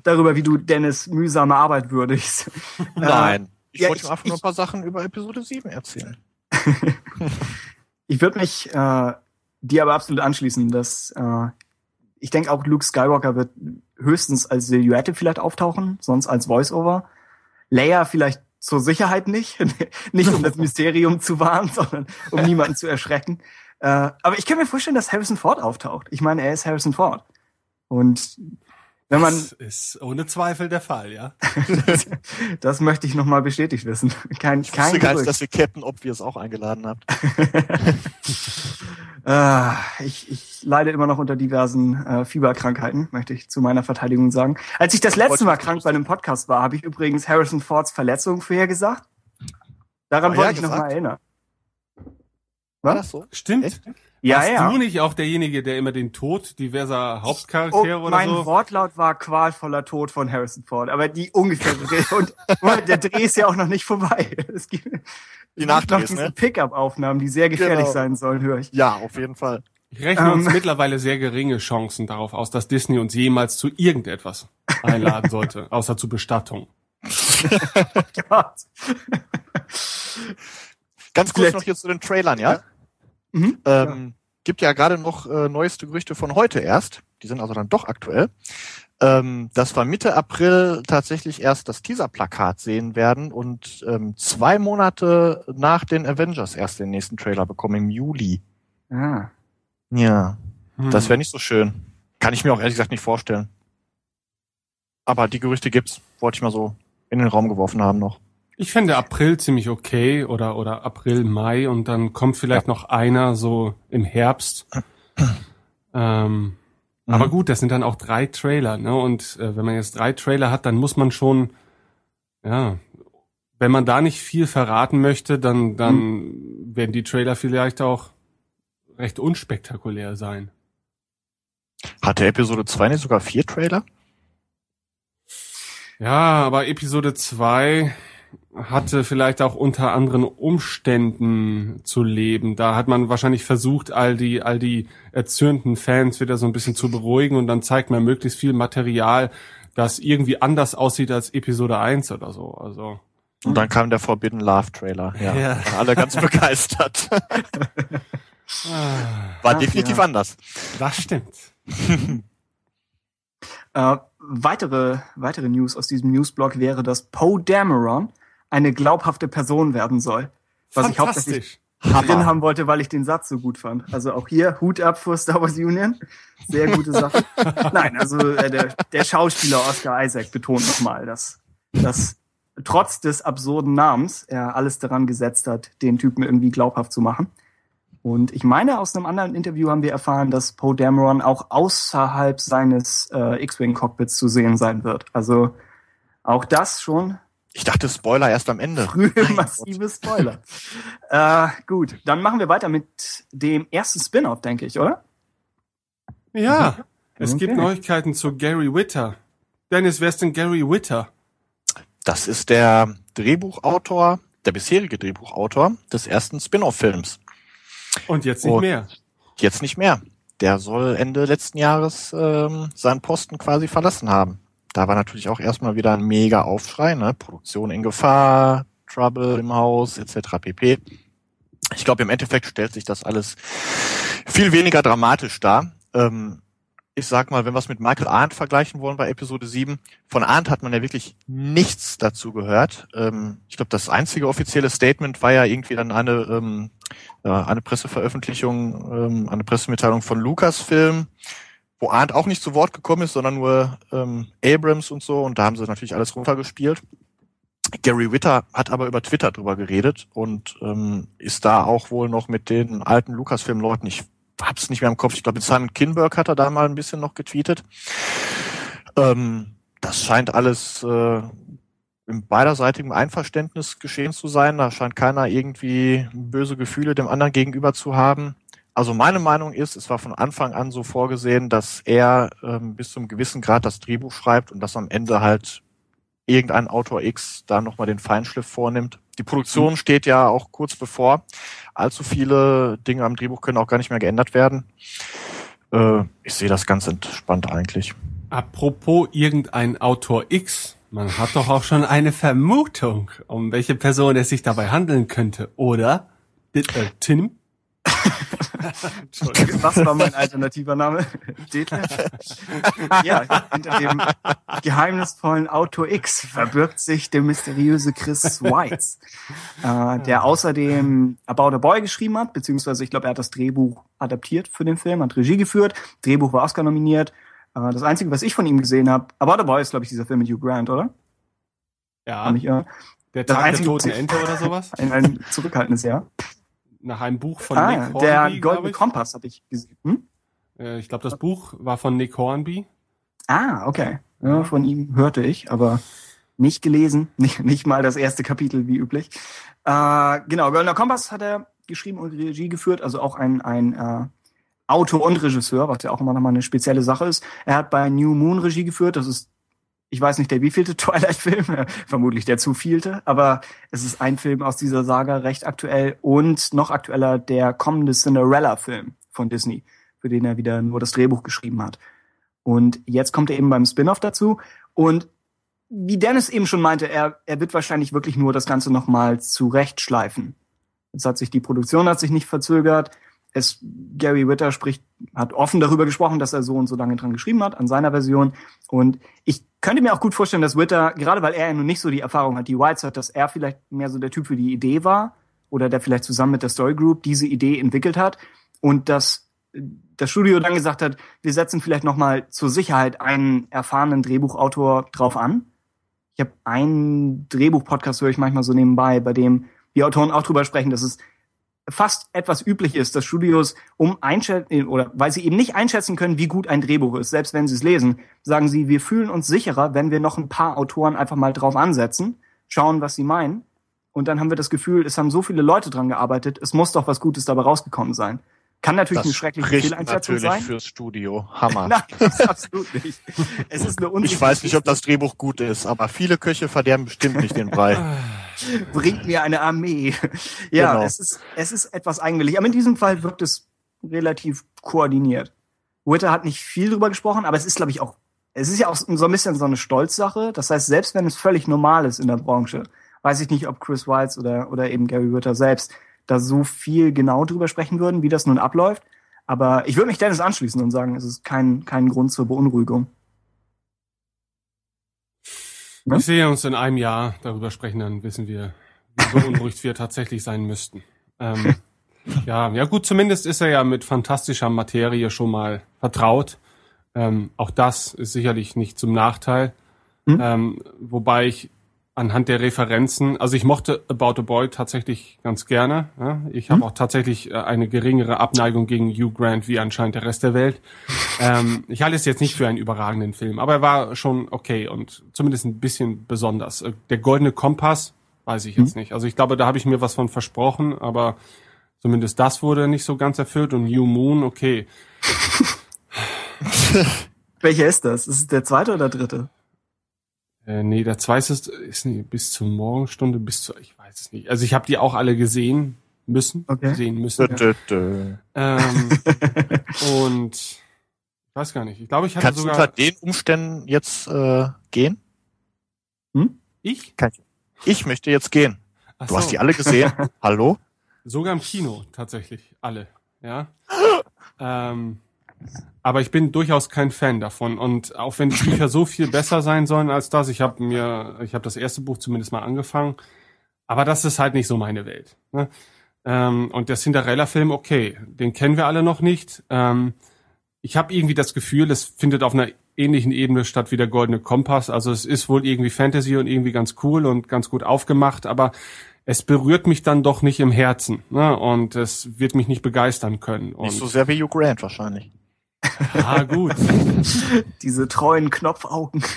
darüber, wie du Dennis mühsame Arbeit würdigst. Nein. Ich ja, wollte ich- einfach nur ein paar Sachen über Episode 7 erzählen. [LAUGHS] Ich würde mich äh, dir aber absolut anschließen, dass äh, ich denke auch Luke Skywalker wird höchstens als Silhouette vielleicht auftauchen, sonst als Voice-Over. Leia vielleicht zur Sicherheit nicht, [LAUGHS] nicht um das [LAUGHS] Mysterium zu wahren, sondern um niemanden zu erschrecken. Äh, aber ich kann mir vorstellen, dass Harrison Ford auftaucht. Ich meine, er ist Harrison Ford. Und wenn man Das ist ohne Zweifel der Fall, ja. das, [LAUGHS] das möchte ich nochmal bestätigt wissen. Kein, Ich kein wusste gar nicht, dass ihr Captain Obvious auch eingeladen habt. [LAUGHS] Ah, ich, ich leide immer noch unter diversen äh, Fieberkrankheiten, möchte ich zu meiner Verteidigung sagen. Als ich das letzte Mal krank bei einem Podcast war, habe ich übrigens Harrison Fords Verletzung vorhergesagt. Daran wollte ich noch Vorhergesagt? mal erinnern. War das so? Stimmt. Echt? Ja, Warst ja. du nicht auch derjenige, der immer den Tod diverser Oh, Hauptcharaktere oder mein so? Wortlaut war qualvoller Tod von Harrison Ford, aber die ungefähr und [LAUGHS] der Dreh ist ja auch noch nicht vorbei. Es gibt, Die Nachdrehs, noch diese ne? Pickup-Aufnahmen, die sehr gefährlich Genau. sein sollen, höre ich. Ja, auf jeden Fall. Ich rechne uns Ähm. mittlerweile sehr geringe Chancen darauf aus, dass Disney uns jemals zu irgendetwas einladen sollte, [LAUGHS] außer zu Bestattung. Ganz kurz noch hier zu den Trailern, ja? Mhm. Ähm, Gibt ja gerade noch äh, neueste Gerüchte von heute erst. Die sind also dann doch aktuell. Ähm, dass wir Mitte April tatsächlich erst das Teaser-Plakat sehen werden und ähm, zwei Monate nach den Avengers erst den nächsten Trailer bekommen im Juli. Ah. Ja, Hm. das wäre nicht so schön. Kann ich mir auch ehrlich gesagt nicht vorstellen. Aber die Gerüchte gibt's. Wollte ich mal so in den Raum geworfen haben noch. Ich fände April ziemlich okay oder, oder April, Mai und dann kommt vielleicht noch einer so im Herbst. ähm, Mhm. Aber gut, das sind dann auch drei Trailer, ne? Und äh, wenn man jetzt drei Trailer hat, dann muss man schon, ja, wenn man da nicht viel verraten möchte, dann, dann werden die Trailer vielleicht auch recht unspektakulär sein. Hatte Episode 2 nicht sogar vier Trailer? Ja, aber Episode 2 hatte vielleicht auch unter anderen Umständen zu leben. Da hat man wahrscheinlich versucht, all die, all die erzürnten Fans wieder so ein bisschen zu beruhigen und dann zeigt man möglichst viel Material, das irgendwie anders aussieht als Episode 1 oder so. Also. Und dann kam der Forbidden Love Trailer. Ja. Ja. Alle ganz [LAUGHS] begeistert. War Ach, definitiv ja. anders. Das stimmt. [LAUGHS] Äh, weitere, weitere News aus diesem Newsblog wäre, dass Poe Dameron eine glaubhafte Person werden soll. Was ich hauptsächlich Fantastisch. drin haben wollte, weil ich den Satz so gut fand. Also auch hier Hut ab vor Star Wars Union. Sehr gute Sache. [LAUGHS] Nein, also äh, der, der Schauspieler Oscar Isaac betont nochmal, dass, dass trotz des absurden Namens er alles daran gesetzt hat, den Typen irgendwie glaubhaft zu machen. Und ich meine, aus einem anderen Interview haben wir erfahren, dass Poe Dameron auch außerhalb seines äh, X-Wing-Cockpits zu sehen sein wird. Also auch das schon Ich dachte Spoiler erst am Ende. frühe massive Spoiler. äh, gut, dann machen wir weiter mit dem ersten Spin-off, denke ich, oder? Ja, es gibt Okay. Neuigkeiten zu Gary Witter. Dennis, wer ist denn Gary Witter? Das ist der Drehbuchautor, der bisherige Drehbuchautor des ersten Spin-off-Films. Und jetzt nicht Und- mehr. Jetzt nicht mehr. Der soll Ende letzten Jahres ähm, seinen Posten quasi verlassen haben. Da war natürlich auch erstmal wieder ein mega Aufschrei, ne? Produktion in Gefahr, Trouble im Haus, etc. pp. Ich glaube, im Endeffekt stellt sich das alles viel weniger dramatisch dar. Ähm, ich sag mal, wenn wir es mit Michael Arndt vergleichen wollen bei Episode 7, von Arndt hat man ja wirklich nichts dazu gehört. Ähm, ich glaube, das einzige offizielle Statement war ja irgendwie dann eine, ähm, äh, eine Presseveröffentlichung, ähm, eine Pressemitteilung von Lucasfilm, wo Arndt auch nicht zu Wort gekommen ist, sondern nur ähm, Abrams und so. Und da haben sie natürlich alles runtergespielt. Gary Witter hat aber über Twitter drüber geredet und ähm, ist da auch wohl noch mit den alten Lucasfilm-Leuten, ich hab's nicht mehr im Kopf, ich glaube, mit Simon Kinberg hat er da mal ein bisschen noch getweetet. Ähm, das scheint alles äh, im beiderseitigem Einverständnis geschehen zu sein. Da scheint keiner irgendwie böse Gefühle dem anderen gegenüber zu haben. Also meine Meinung ist, es war von Anfang an so vorgesehen, dass er ähm, bis zum gewissen Grad das Drehbuch schreibt und dass am Ende halt irgendein Autor X da nochmal den Feinschliff vornimmt. Die Produktion steht ja auch kurz bevor. Allzu viele Dinge am Drehbuch können auch gar nicht mehr geändert werden. Äh, ich sehe das ganz entspannt eigentlich. Apropos irgendein Autor X, man hat doch auch schon eine Vermutung, um welche Person es sich dabei handeln könnte, oder? Äh, Tim? Entschuldigung. Was war mein alternativer Name? Detlef? [LAUGHS] ja, hinter dem geheimnisvollen Auto X verbirgt sich der mysteriöse Chris Weitz, äh, der außerdem About a Boy geschrieben hat, beziehungsweise ich glaube, er hat das Drehbuch adaptiert für den Film, hat Regie geführt, Drehbuch war Oscar nominiert. Äh, das Einzige, was ich von ihm gesehen habe, About a Boy ist, glaube ich, dieser Film mit Hugh Grant, oder? Ja, ich, äh, der das Tag der Einzige, toten Ente oder sowas. [LAUGHS] ein, ein zurückhaltendes Jahr. Nach einem Buch von Ah, Nick der Hornby, glaub Goldene ich. Kompass habe ich gesehen. Hm? Äh, Ich glaube, das Buch war von Nick Hornby. Ah, okay. Ja, von ihm hörte ich, aber nicht gelesen, [LAUGHS] nicht, nicht mal das erste Kapitel wie üblich. Äh, genau, Goldener Kompass hat er geschrieben und Regie geführt, also auch ein, ein äh, Autor und Regisseur, was ja auch immer noch mal eine spezielle Sache ist. Er hat bei New Moon Regie geführt, das ist, ich weiß nicht der wievielte [LAUGHS] Twilight-Film, äh, vermutlich der zu vielte, aber es ist ein Film aus dieser Saga, recht aktuell und noch aktueller der kommende Cinderella-Film von Disney, für den er wieder nur das Drehbuch geschrieben hat. Und jetzt kommt er eben beim Spin-off dazu. Und wie Dennis eben schon meinte, er, er wird wahrscheinlich wirklich nur das Ganze nochmal zurechtschleifen. Jetzt hat sich die Produktion hat sich nicht verzögert. Es, Gary Witter spricht, hat offen darüber gesprochen, dass er so und so lange dran geschrieben hat, an seiner Version. Und ich könnte mir auch gut vorstellen, dass Witter, gerade weil er ja nun nicht so die Erfahrung hat, die Whites hat, dass er vielleicht mehr so der Typ für die Idee war oder der vielleicht zusammen mit der Story Group diese Idee entwickelt hat und dass das Studio dann gesagt hat, wir setzen vielleicht noch mal zur Sicherheit einen erfahrenen Drehbuchautor drauf an. Ich habe einen Drehbuch-Podcast, höre ich manchmal so nebenbei, bei dem die Autoren auch drüber sprechen, dass es fast etwas üblich ist, dass Studios um einschätzen oder weil sie eben nicht einschätzen können, wie gut ein Drehbuch ist, selbst wenn sie es lesen, sagen sie, wir fühlen uns sicherer, wenn wir noch ein paar Autoren einfach mal drauf ansetzen, schauen, was sie meinen. Und dann haben wir das Gefühl, es haben so viele Leute dran gearbeitet, es muss doch was Gutes dabei rausgekommen sein. Kann natürlich Das eine schreckliche Fehleinschätzung natürlich sein. fürs Studio. Hammer. [LAUGHS] Nein, das ist absolut nicht. Es ist eine Ich weiß nicht, ob das Drehbuch gut ist, aber viele Köche verderben bestimmt nicht den Brei. [LAUGHS] bringt mir eine Armee. Ja, Genau. es ist es ist etwas eigenwillig, aber in diesem Fall wirkt es relativ koordiniert. Witter hat nicht viel drüber gesprochen, aber es ist glaube ich auch es ist ja auch so ein bisschen so eine Stolzsache. Das heißt, selbst wenn es völlig normal ist in der Branche, weiß ich nicht, ob Chris Weitz oder oder eben Gary Witter selbst da so viel genau drüber sprechen würden, wie das nun abläuft. Aber ich würde mich Dennis anschließen und sagen, es ist kein, kein Grund zur Beunruhigung. Ne? Ich sehe uns in einem Jahr darüber sprechen, dann wissen wir, wie beunruhigt wir tatsächlich sein müssten. Ähm, [LAUGHS] ja, ja gut, zumindest ist er ja mit fantastischer Materie schon mal vertraut. Ähm, auch das ist sicherlich nicht zum Nachteil. Hm? Ähm, wobei ich anhand der Referenzen, also ich mochte About a Boy tatsächlich ganz gerne. Ja? Ich habe Hm? auch tatsächlich äh, eine geringere Abneigung gegen Hugh Grant wie anscheinend der Rest der Welt. [LAUGHS] ähm, ich halte es jetzt nicht für einen überragenden Film, aber er war schon okay und zumindest ein bisschen besonders. Äh, Der Goldene Kompass, weiß ich jetzt nicht. Also ich glaube, da habe ich mir was von versprochen, aber zumindest das wurde nicht so ganz erfüllt und New Moon, okay. [LAUGHS] Welcher ist das? Ist es der zweite oder dritte? Äh, nee, der zweite ist, ist nicht, bis zur Morgenstunde, bis zu, ich weiß es nicht. Also ich habe die auch alle gesehen müssen, Okay. sehen müssen. Dö, dö, dö. Ähm, [LAUGHS] und ich weiß gar nicht. Ich glaube, ich hatte Kannst du sogar unter den Umständen jetzt äh, gehen? ich. Ich möchte jetzt gehen. Ach Du hast so. die alle gesehen. [LAUGHS] Hallo? Sogar im Kino tatsächlich alle, ja. [GASPS] ähm, aber ich bin durchaus kein Fan davon und auch wenn die Bücher so viel besser sein sollen als das, ich habe mir, ich habe das erste Buch zumindest mal angefangen, aber das ist halt nicht so meine Welt. Ne? Ähm, und der Cinderella-Film, okay, den kennen wir alle noch nicht. Ähm, ich habe irgendwie das Gefühl, es findet auf einer ähnlichen Ebene statt wie der Goldene Kompass. Also es ist wohl irgendwie Fantasy und irgendwie ganz cool und ganz gut aufgemacht, aber es berührt mich dann doch nicht im Herzen. Ne? Und es wird mich nicht begeistern können. Und, Nicht so sehr wie Hugh Grant wahrscheinlich. Ah, gut. [LAUGHS] Diese treuen Knopfaugen. [LAUGHS]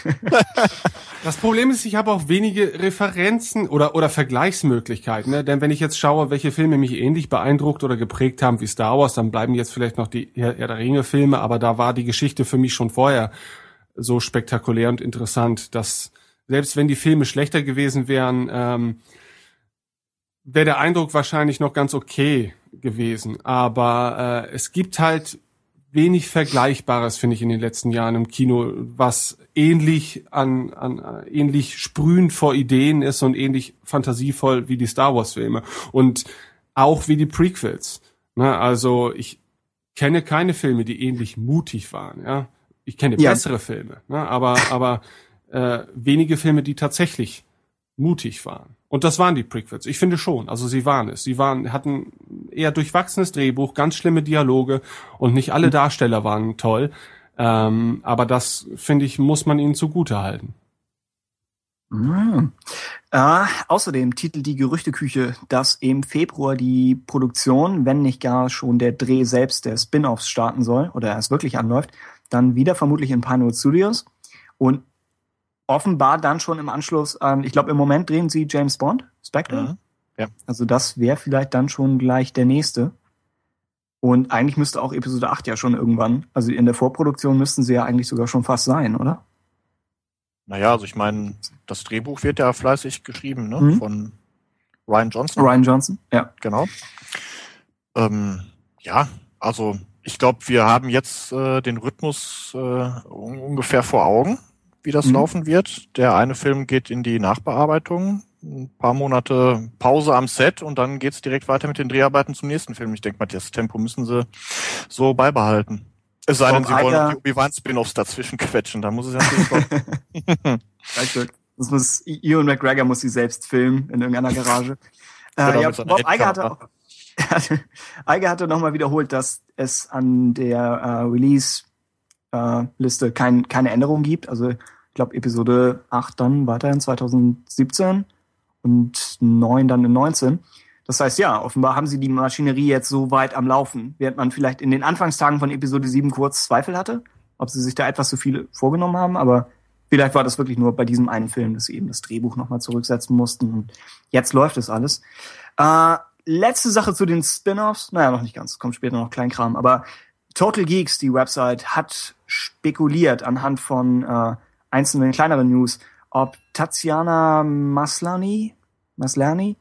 Das Problem ist, ich habe auch wenige Referenzen oder, oder Vergleichsmöglichkeiten. Ne? Denn wenn ich jetzt schaue, welche Filme mich ähnlich beeindruckt oder geprägt haben wie Star Wars, dann bleiben jetzt vielleicht noch die Herr, der Ringe Filme, aber da war die Geschichte für mich schon vorher so spektakulär und interessant, dass selbst wenn die Filme schlechter gewesen wären, ähm, wäre der Eindruck wahrscheinlich noch ganz okay gewesen. Aber äh, es gibt halt wenig Vergleichbares, finde ich, in den letzten Jahren im Kino, was ähnlich an, an äh, ähnlich sprühend vor Ideen ist und ähnlich fantasievoll wie die Star Wars Filme und auch wie die Prequels. Ne, also ich kenne keine Filme, die ähnlich mutig waren. Ja, ich kenne Ja. bessere Filme, ne, aber aber äh, wenige Filme, die tatsächlich mutig waren. Und das waren die Prequels. Ich finde schon. Also sie waren es. Sie waren hatten eher durchwachsenes Drehbuch, ganz schlimme Dialoge und nicht alle Darsteller waren toll. Ähm, aber das finde ich muss man ihnen zugute halten. Mhm. Äh, außerdem titelt die Gerüchteküche, dass im Februar die Produktion, wenn nicht gar schon der Dreh selbst der Spin-offs starten soll oder es wirklich anläuft, dann wieder vermutlich in Pinewood Studios und offenbar dann schon im Anschluss an, ich glaube im Moment drehen sie James Bond, Spectre. Mhm. Ja. Also das wäre vielleicht dann schon gleich der nächste. Und eigentlich müsste auch Episode 8 ja schon irgendwann, also in der Vorproduktion müssten sie ja eigentlich sogar schon fast sein, oder? Naja, also ich meine, das Drehbuch wird ja fleißig geschrieben, ne? Mhm. Von Ryan Johnson. Ryan Johnson, ja. Genau. Ähm, ja, also ich glaube, wir haben jetzt äh, den Rhythmus äh, un- ungefähr vor Augen, wie das Mhm. laufen wird. Der eine Film geht in die Nachbearbeitung, ein paar Monate Pause am Set und dann geht's direkt weiter mit den Dreharbeiten zum nächsten Film. Ich denke mal, das Tempo müssen sie so beibehalten. Es sei denn, sie wollen noch die Obi-Wan-Spin-Offs dazwischen quetschen, dann muss es ja natürlich [LAUGHS] Das muss, Ewan McGregor muss sie selbst filmen in irgendeiner Garage. Genau, äh, ja, mit seiner Bob Iger hatte, auch- [LAUGHS] Iger hatte nochmal wiederholt, dass es an der äh, Release-Liste kein, keine Änderung gibt. Also glaube Episode 8 dann weiterhin 2017 und 9 dann in 19. Das heißt, ja, offenbar haben sie die Maschinerie jetzt so weit am Laufen, während man vielleicht in den Anfangstagen von Episode 7 kurz Zweifel hatte, ob sie sich da etwas zu viel vorgenommen haben, aber vielleicht war das wirklich nur bei diesem einen Film, dass sie eben das Drehbuch nochmal zurücksetzen mussten. Und jetzt läuft es alles. Äh, letzte Sache zu den Spin-offs, naja, noch nicht ganz, kommt später noch Kleinkram, aber Total Geeks, die Website, hat spekuliert anhand von äh, einzelnen kleineren News, ob Tatjana Maslany, Maslany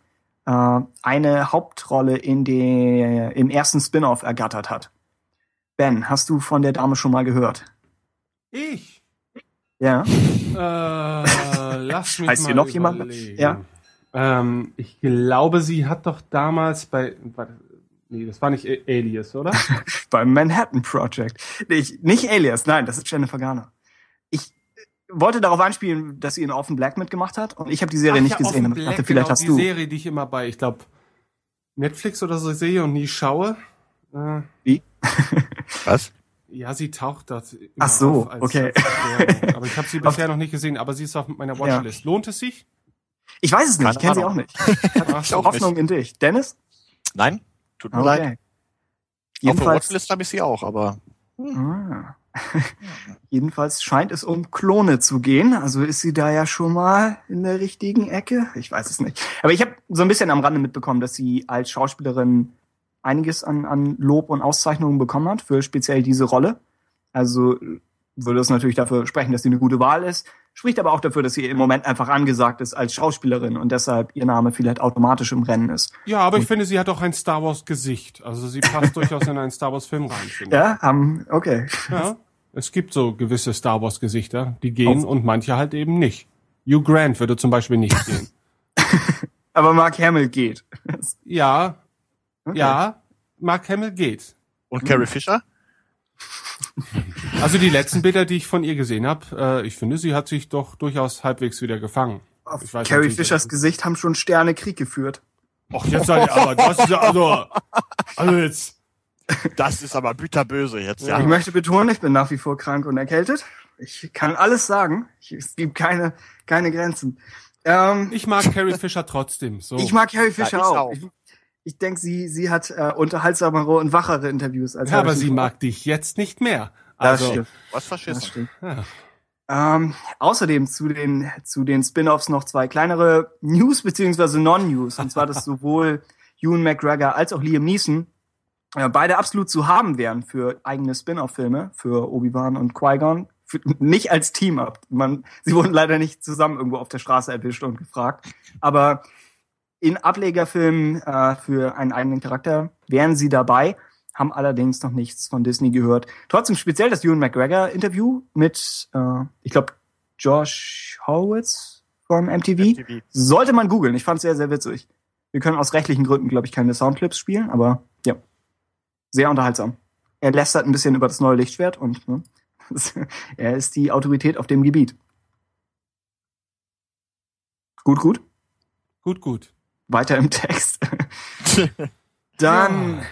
äh, eine Hauptrolle in der, im ersten Spin-off ergattert hat. Ben, hast du von der Dame schon mal gehört? Ich? Ja. Äh, [LAUGHS] lass mich Heißt mal hier noch jemand? Ja. Ähm, ich glaube, sie hat doch damals bei, nee, das war nicht Alias, oder? [LAUGHS] beim Manhattan Project. Ich, nicht Alias, nein, das ist Jennifer Garner. Ich wollte darauf anspielen, dass sie in Orphan Black mitgemacht hat und ich habe die Serie Ach nicht ja, gesehen. Ich Black, dachte, vielleicht genau, hast die du. Serie, die ich immer bei, ich glaube, Netflix oder so sehe und nie schaue. Äh, Wie? [LAUGHS] Was? ja, sie taucht dort immer Ach so, auf als, okay. als. Aber ich habe sie [LAUGHS] bisher noch nicht gesehen, aber sie ist auf meiner Watchlist. Lohnt es sich? Ich weiß es nicht, ich kenne sie auch nicht. [LAUGHS] So. auch Hoffnung in dich. Dennis? Nein, tut mir leid. Okay. Auf der Jedenfalls, Watchlist habe ich sie auch, aber ah. [LAUGHS] Jedenfalls scheint es um Klone zu gehen. Also ist sie da ja schon mal in der richtigen Ecke? Ich weiß es nicht. Aber ich habe so ein bisschen am Rande mitbekommen, dass sie als Schauspielerin einiges an, an Lob und Auszeichnungen bekommen hat für speziell diese Rolle. Also würde es natürlich dafür sprechen, dass sie eine gute Wahl ist. Spricht aber auch dafür, dass sie im Moment einfach angesagt ist als Schauspielerin und deshalb ihr Name vielleicht automatisch im Rennen ist. Ja, aber ich finde, sie hat auch ein Star Wars Gesicht. Also sie passt [LAUGHS] durchaus in einen Star Wars Film rein, finde ich. Ja, ähm, okay. Ja, es gibt so gewisse Star Wars Gesichter, die gehen und manche halt eben nicht. Hugh Grant würde zum Beispiel nicht gehen. [LAUGHS] Aber Mark Hamill geht. Ja, Okay. ja, Mark Hamill geht. und Carrie Fisher? Also die letzten Bilder, die ich von ihr gesehen habe, äh, ich finde, sie hat sich doch durchaus halbwegs wieder gefangen. Auf Ich weiß Carrie Fishers Gesicht haben schon Sterne Krieg geführt. Ach, jetzt sei aber das ist ja also, also jetzt. Das ist aber bitterböse jetzt, ja. Ich möchte betonen, ich bin nach wie vor krank und erkältet. Ich kann alles sagen. Ich, es gibt keine, keine Grenzen. Ähm, ich, Ich mag Carrie Fisher trotzdem. So. mag Carrie Fisher ich auch. auch. Ich, ich denke, sie, sie hat äh, unterhaltsamere und wachere Interviews als ja, aber sie Ford. mag dich jetzt nicht mehr. Das Also, stimmt. Was Das verschissen. stimmt. ja. Ähm, außerdem zu den, zu den Spin-offs noch zwei kleinere News beziehungsweise Non-News. Und zwar, dass [LAUGHS] sowohl Ewan McGregor als auch Liam Neeson äh, beide absolut zu haben wären für eigene Spin-off-Filme, für Obi-Wan und Qui-Gon. Nicht als Team-Up. Man, sie wurden leider nicht zusammen irgendwo auf der Straße erwischt und gefragt. Aber in Ablegerfilmen äh, für einen eigenen Charakter wären sie dabei, haben allerdings noch nichts von Disney gehört. Trotzdem speziell das Ewan McGregor Interview mit, äh, ich glaube, Josh Horowitz vom MTV. MTV. Sollte man googeln. Ich fand es sehr, sehr witzig. Wir können aus rechtlichen Gründen, glaube ich, keine Soundclips spielen, aber ja. Sehr unterhaltsam. Er lästert ein bisschen über das neue Lichtschwert und ne, [LAUGHS] er ist die Autorität auf dem Gebiet. Gut, gut. Gut, gut. Weiter im Text. [LAUGHS] Dann,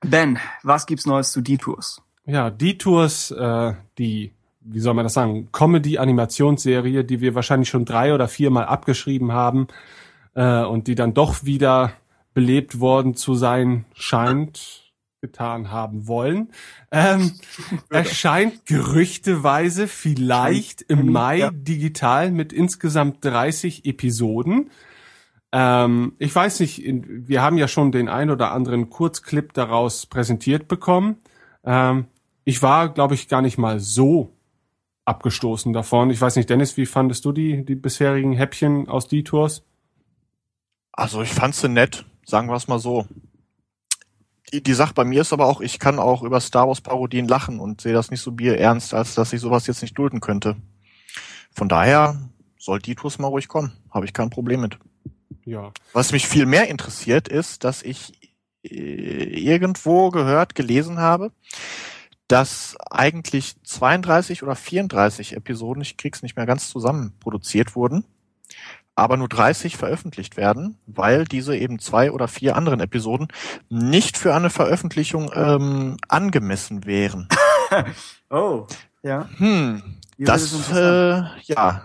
Ben, was gibt's Neues zu Detours? Ja, Detours, äh, die, wie soll man das sagen, Comedy-Animationsserie, die wir wahrscheinlich schon drei oder viermal abgeschrieben haben äh, und die dann doch wieder belebt worden zu sein scheint, getan haben wollen, ähm, [LAUGHS] erscheint gerüchteweise vielleicht im Mai Ja. digital mit insgesamt 30 Episoden. Ähm, ich weiß nicht, wir haben ja schon den ein oder anderen Kurzclip daraus präsentiert bekommen. Ähm, ich war, glaube ich, gar nicht mal so abgestoßen davon. Ich weiß nicht, Dennis, wie fandest du die, die bisherigen Häppchen aus Detours? Also ich fand sie nett, sagen wir es mal so. Die, die Sache bei mir ist aber auch, ich kann auch über Star Wars Parodien lachen und sehe das nicht so bierernst, als dass ich sowas jetzt nicht dulden könnte. Von daher soll Detours mal ruhig kommen. Habe ich kein Problem mit. Ja. Was mich viel mehr interessiert, ist, dass ich äh, irgendwo gehört, gelesen habe, dass eigentlich 32 oder 34 Episoden, ich krieg's nicht mehr ganz zusammen, produziert wurden, aber nur 30 veröffentlicht werden, weil diese eben zwei oder vier anderen Episoden nicht für eine Veröffentlichung ähm, angemessen wären. [LAUGHS] Oh, ja. Hm, Wie das, äh, ja,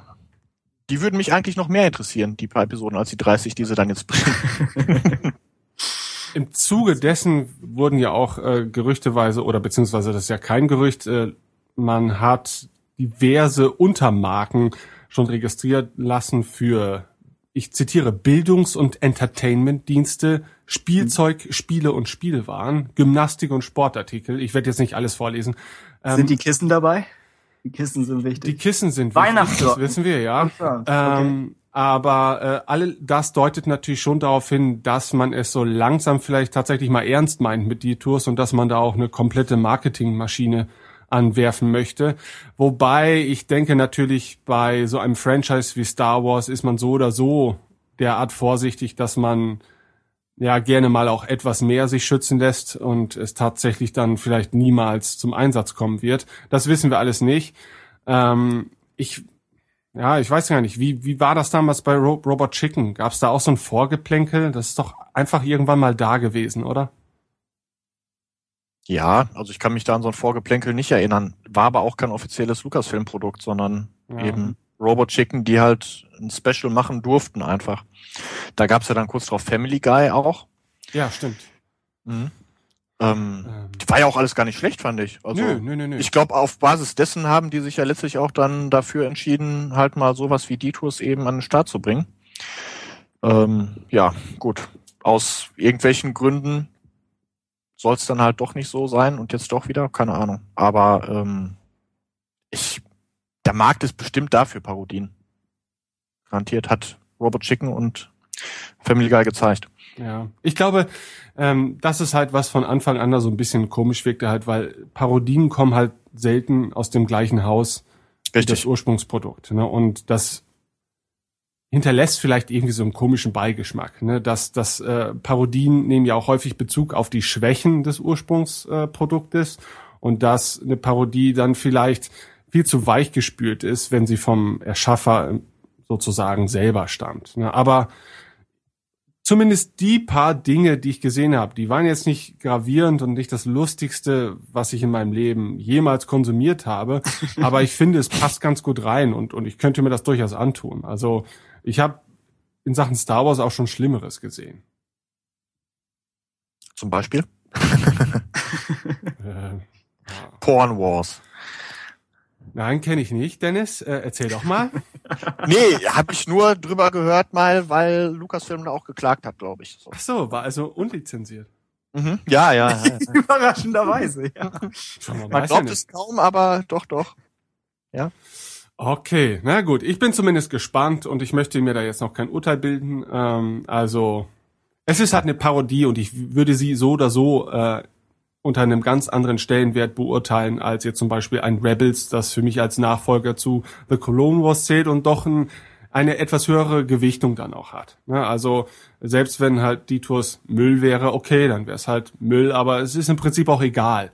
die würden mich eigentlich noch mehr interessieren, die paar Episoden, als die 30, die sie dann jetzt bringen. [LAUGHS] Im Zuge dessen wurden ja auch äh, gerüchteweise, oder beziehungsweise das ist ja kein Gerücht, äh, man hat diverse Untermarken schon registriert lassen für, ich zitiere, Bildungs- und Entertainment-Dienste, Spielzeug, Spiele und Spielwaren, Gymnastik und Sportartikel. Ich werde jetzt nicht alles vorlesen. Ähm, Sind die Kissen dabei? Die Kissen sind die wichtig. Kissen sind wichtig, das wissen wir, ja. Ja, okay. Ähm, aber äh, alle das deutet natürlich schon darauf hin, dass man es so langsam vielleicht tatsächlich mal ernst meint mit die Tours und dass man da auch eine komplette Marketingmaschine anwerfen möchte. Wobei ich denke natürlich bei so einem Franchise wie Star Wars ist man so oder so derart vorsichtig, dass man ja gerne mal auch etwas mehr sich schützen lässt und es tatsächlich dann vielleicht niemals zum Einsatz kommen wird. Das wissen wir alles nicht. Ähm, ich ja, ich weiß gar nicht, wie, wie war das damals bei Ro Robot Chicken? Gab es da auch so ein Vorgeplänkel? Das ist doch einfach irgendwann mal da gewesen, oder? Ja, also ich kann mich da an so ein Vorgeplänkel nicht erinnern. War aber auch kein offizielles Lucasfilm-Produkt, sondern Ja. eben Robot Chicken, die halt ein Special machen durften einfach. Da gab's ja dann kurz drauf Family Guy auch. Ja, stimmt. Mhm. Ähm, Ähm, war ja auch alles gar nicht schlecht, fand ich. Also nö, nö, nö, nö. ich glaube, auf Basis dessen haben die sich ja letztlich auch dann dafür entschieden, halt mal sowas wie Detours eben an den Start zu bringen. Ähm, ja, gut. Aus irgendwelchen Gründen soll es dann halt doch nicht so sein und jetzt doch wieder, keine Ahnung. Aber ähm, ich, der Markt ist bestimmt dafür Parodien. Garantiert hat Robot Chicken und Family Guy gezeigt. Ja, ich glaube, ähm, das ist halt was von Anfang an da so ein bisschen komisch wirkte halt, weil Parodien kommen halt selten aus dem gleichen Haus wie das Richtig. Ursprungsprodukt. Ne? Und das hinterlässt vielleicht irgendwie so einen komischen Beigeschmack. Ne? Das, das äh, Parodien nehmen ja auch häufig Bezug auf die Schwächen des Ursprungsproduktes äh, Produktes und dass eine Parodie dann vielleicht viel zu weich gespült ist, wenn sie vom Erschaffer äh, sozusagen selber stammt. Ne? Aber zumindest die paar Dinge, die ich gesehen habe, die waren jetzt nicht gravierend und nicht das Lustigste, was ich in meinem Leben jemals konsumiert habe. [LAUGHS] aber ich finde, es passt ganz gut rein und, und ich könnte mir das durchaus antun. Also ich habe in Sachen Star Wars auch schon Schlimmeres gesehen. Zum Beispiel [LAUGHS] Äh, [LAUGHS] Porn Wars. nein, kenne ich nicht, Dennis. Äh, erzähl doch mal. [LAUGHS] Nee, habe ich nur drüber gehört mal, weil Lucasfilm da auch geklagt hat, glaube ich. So. Ach so, war also unlizenziert. Mhm. Ja, ja. ja. Überraschenderweise, ja. Schon mal Man weiß ja glaubt es kaum, aber doch, doch. Okay, na gut. Ich bin zumindest gespannt und ich möchte mir da jetzt noch kein Urteil bilden. Ähm, also, es ist halt eine Parodie und ich würde sie so oder so äh, unter einem ganz anderen Stellenwert beurteilen als jetzt zum Beispiel ein Rebels, das für mich als Nachfolger zu The Clone Wars zählt und doch ein eine etwas höhere Gewichtung dann auch hat. Ne? Also selbst wenn halt die Tours Müll wäre, okay, dann wäre es halt Müll, aber es ist im Prinzip auch egal.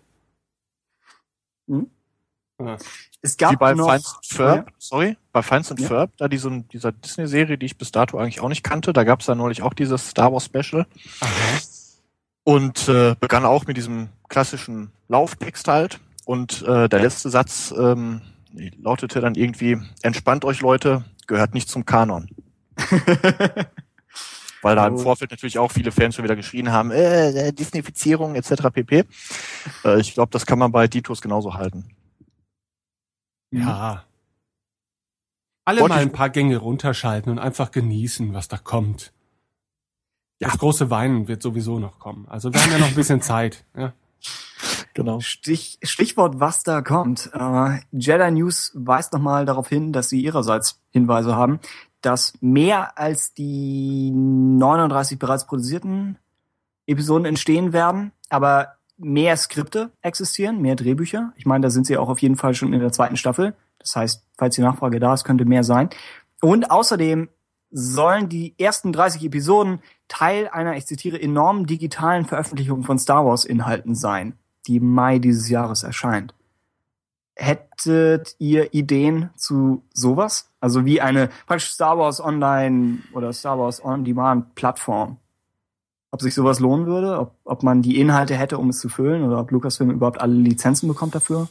Mhm. Ja. Es Wie gab bei noch, Finds and Ferb, sorry, bei Finds and Ja. Ferb, da diese, dieser Disney-Serie, die ich bis dato eigentlich auch nicht kannte, da gab es da neulich auch dieses Star Wars Special und äh, begann auch mit diesem klassischen Lauftext halt. Und äh, der letzte Satz ähm, lautete dann irgendwie, entspannt euch Leute, gehört nicht zum Kanon. [LAUGHS] Weil da im Oh. Vorfeld natürlich auch viele Fans schon wieder geschrien haben, äh, äh, Disneyfizierung etc. pp. Äh, ich glaube, das kann man bei Ditos genauso halten. Ja. Alle Wollte mal ein paar Gänge runterschalten und einfach genießen, was da kommt. Ja. Das große Weinen wird sowieso noch kommen. Also wir haben ja noch ein bisschen [LAUGHS] Zeit. Ja. Genau. Stich, Stichwort, was da kommt. Äh, Jedi News weist nochmal darauf hin, dass sie ihrerseits Hinweise haben, dass mehr als die 39 bereits produzierten Episoden entstehen werden, aber mehr Skripte existieren, mehr Drehbücher. Ich meine, da sind sie auch auf jeden Fall schon in der zweiten Staffel. Das heißt, falls die Nachfrage da ist, könnte mehr sein. Und außerdem sollen die ersten 30 Episoden Teil einer, ich zitiere, enormen digitalen Veröffentlichung von Star Wars Inhalten sein, die im Mai dieses Jahres erscheint. Hättet ihr Ideen zu sowas? Also wie eine praktisch Star Wars Online oder Star Wars On Demand Plattform? Ob sich sowas lohnen würde? Ob, ob man die Inhalte hätte, um es zu füllen? Oder ob Lucasfilm überhaupt alle Lizenzen bekommt dafür?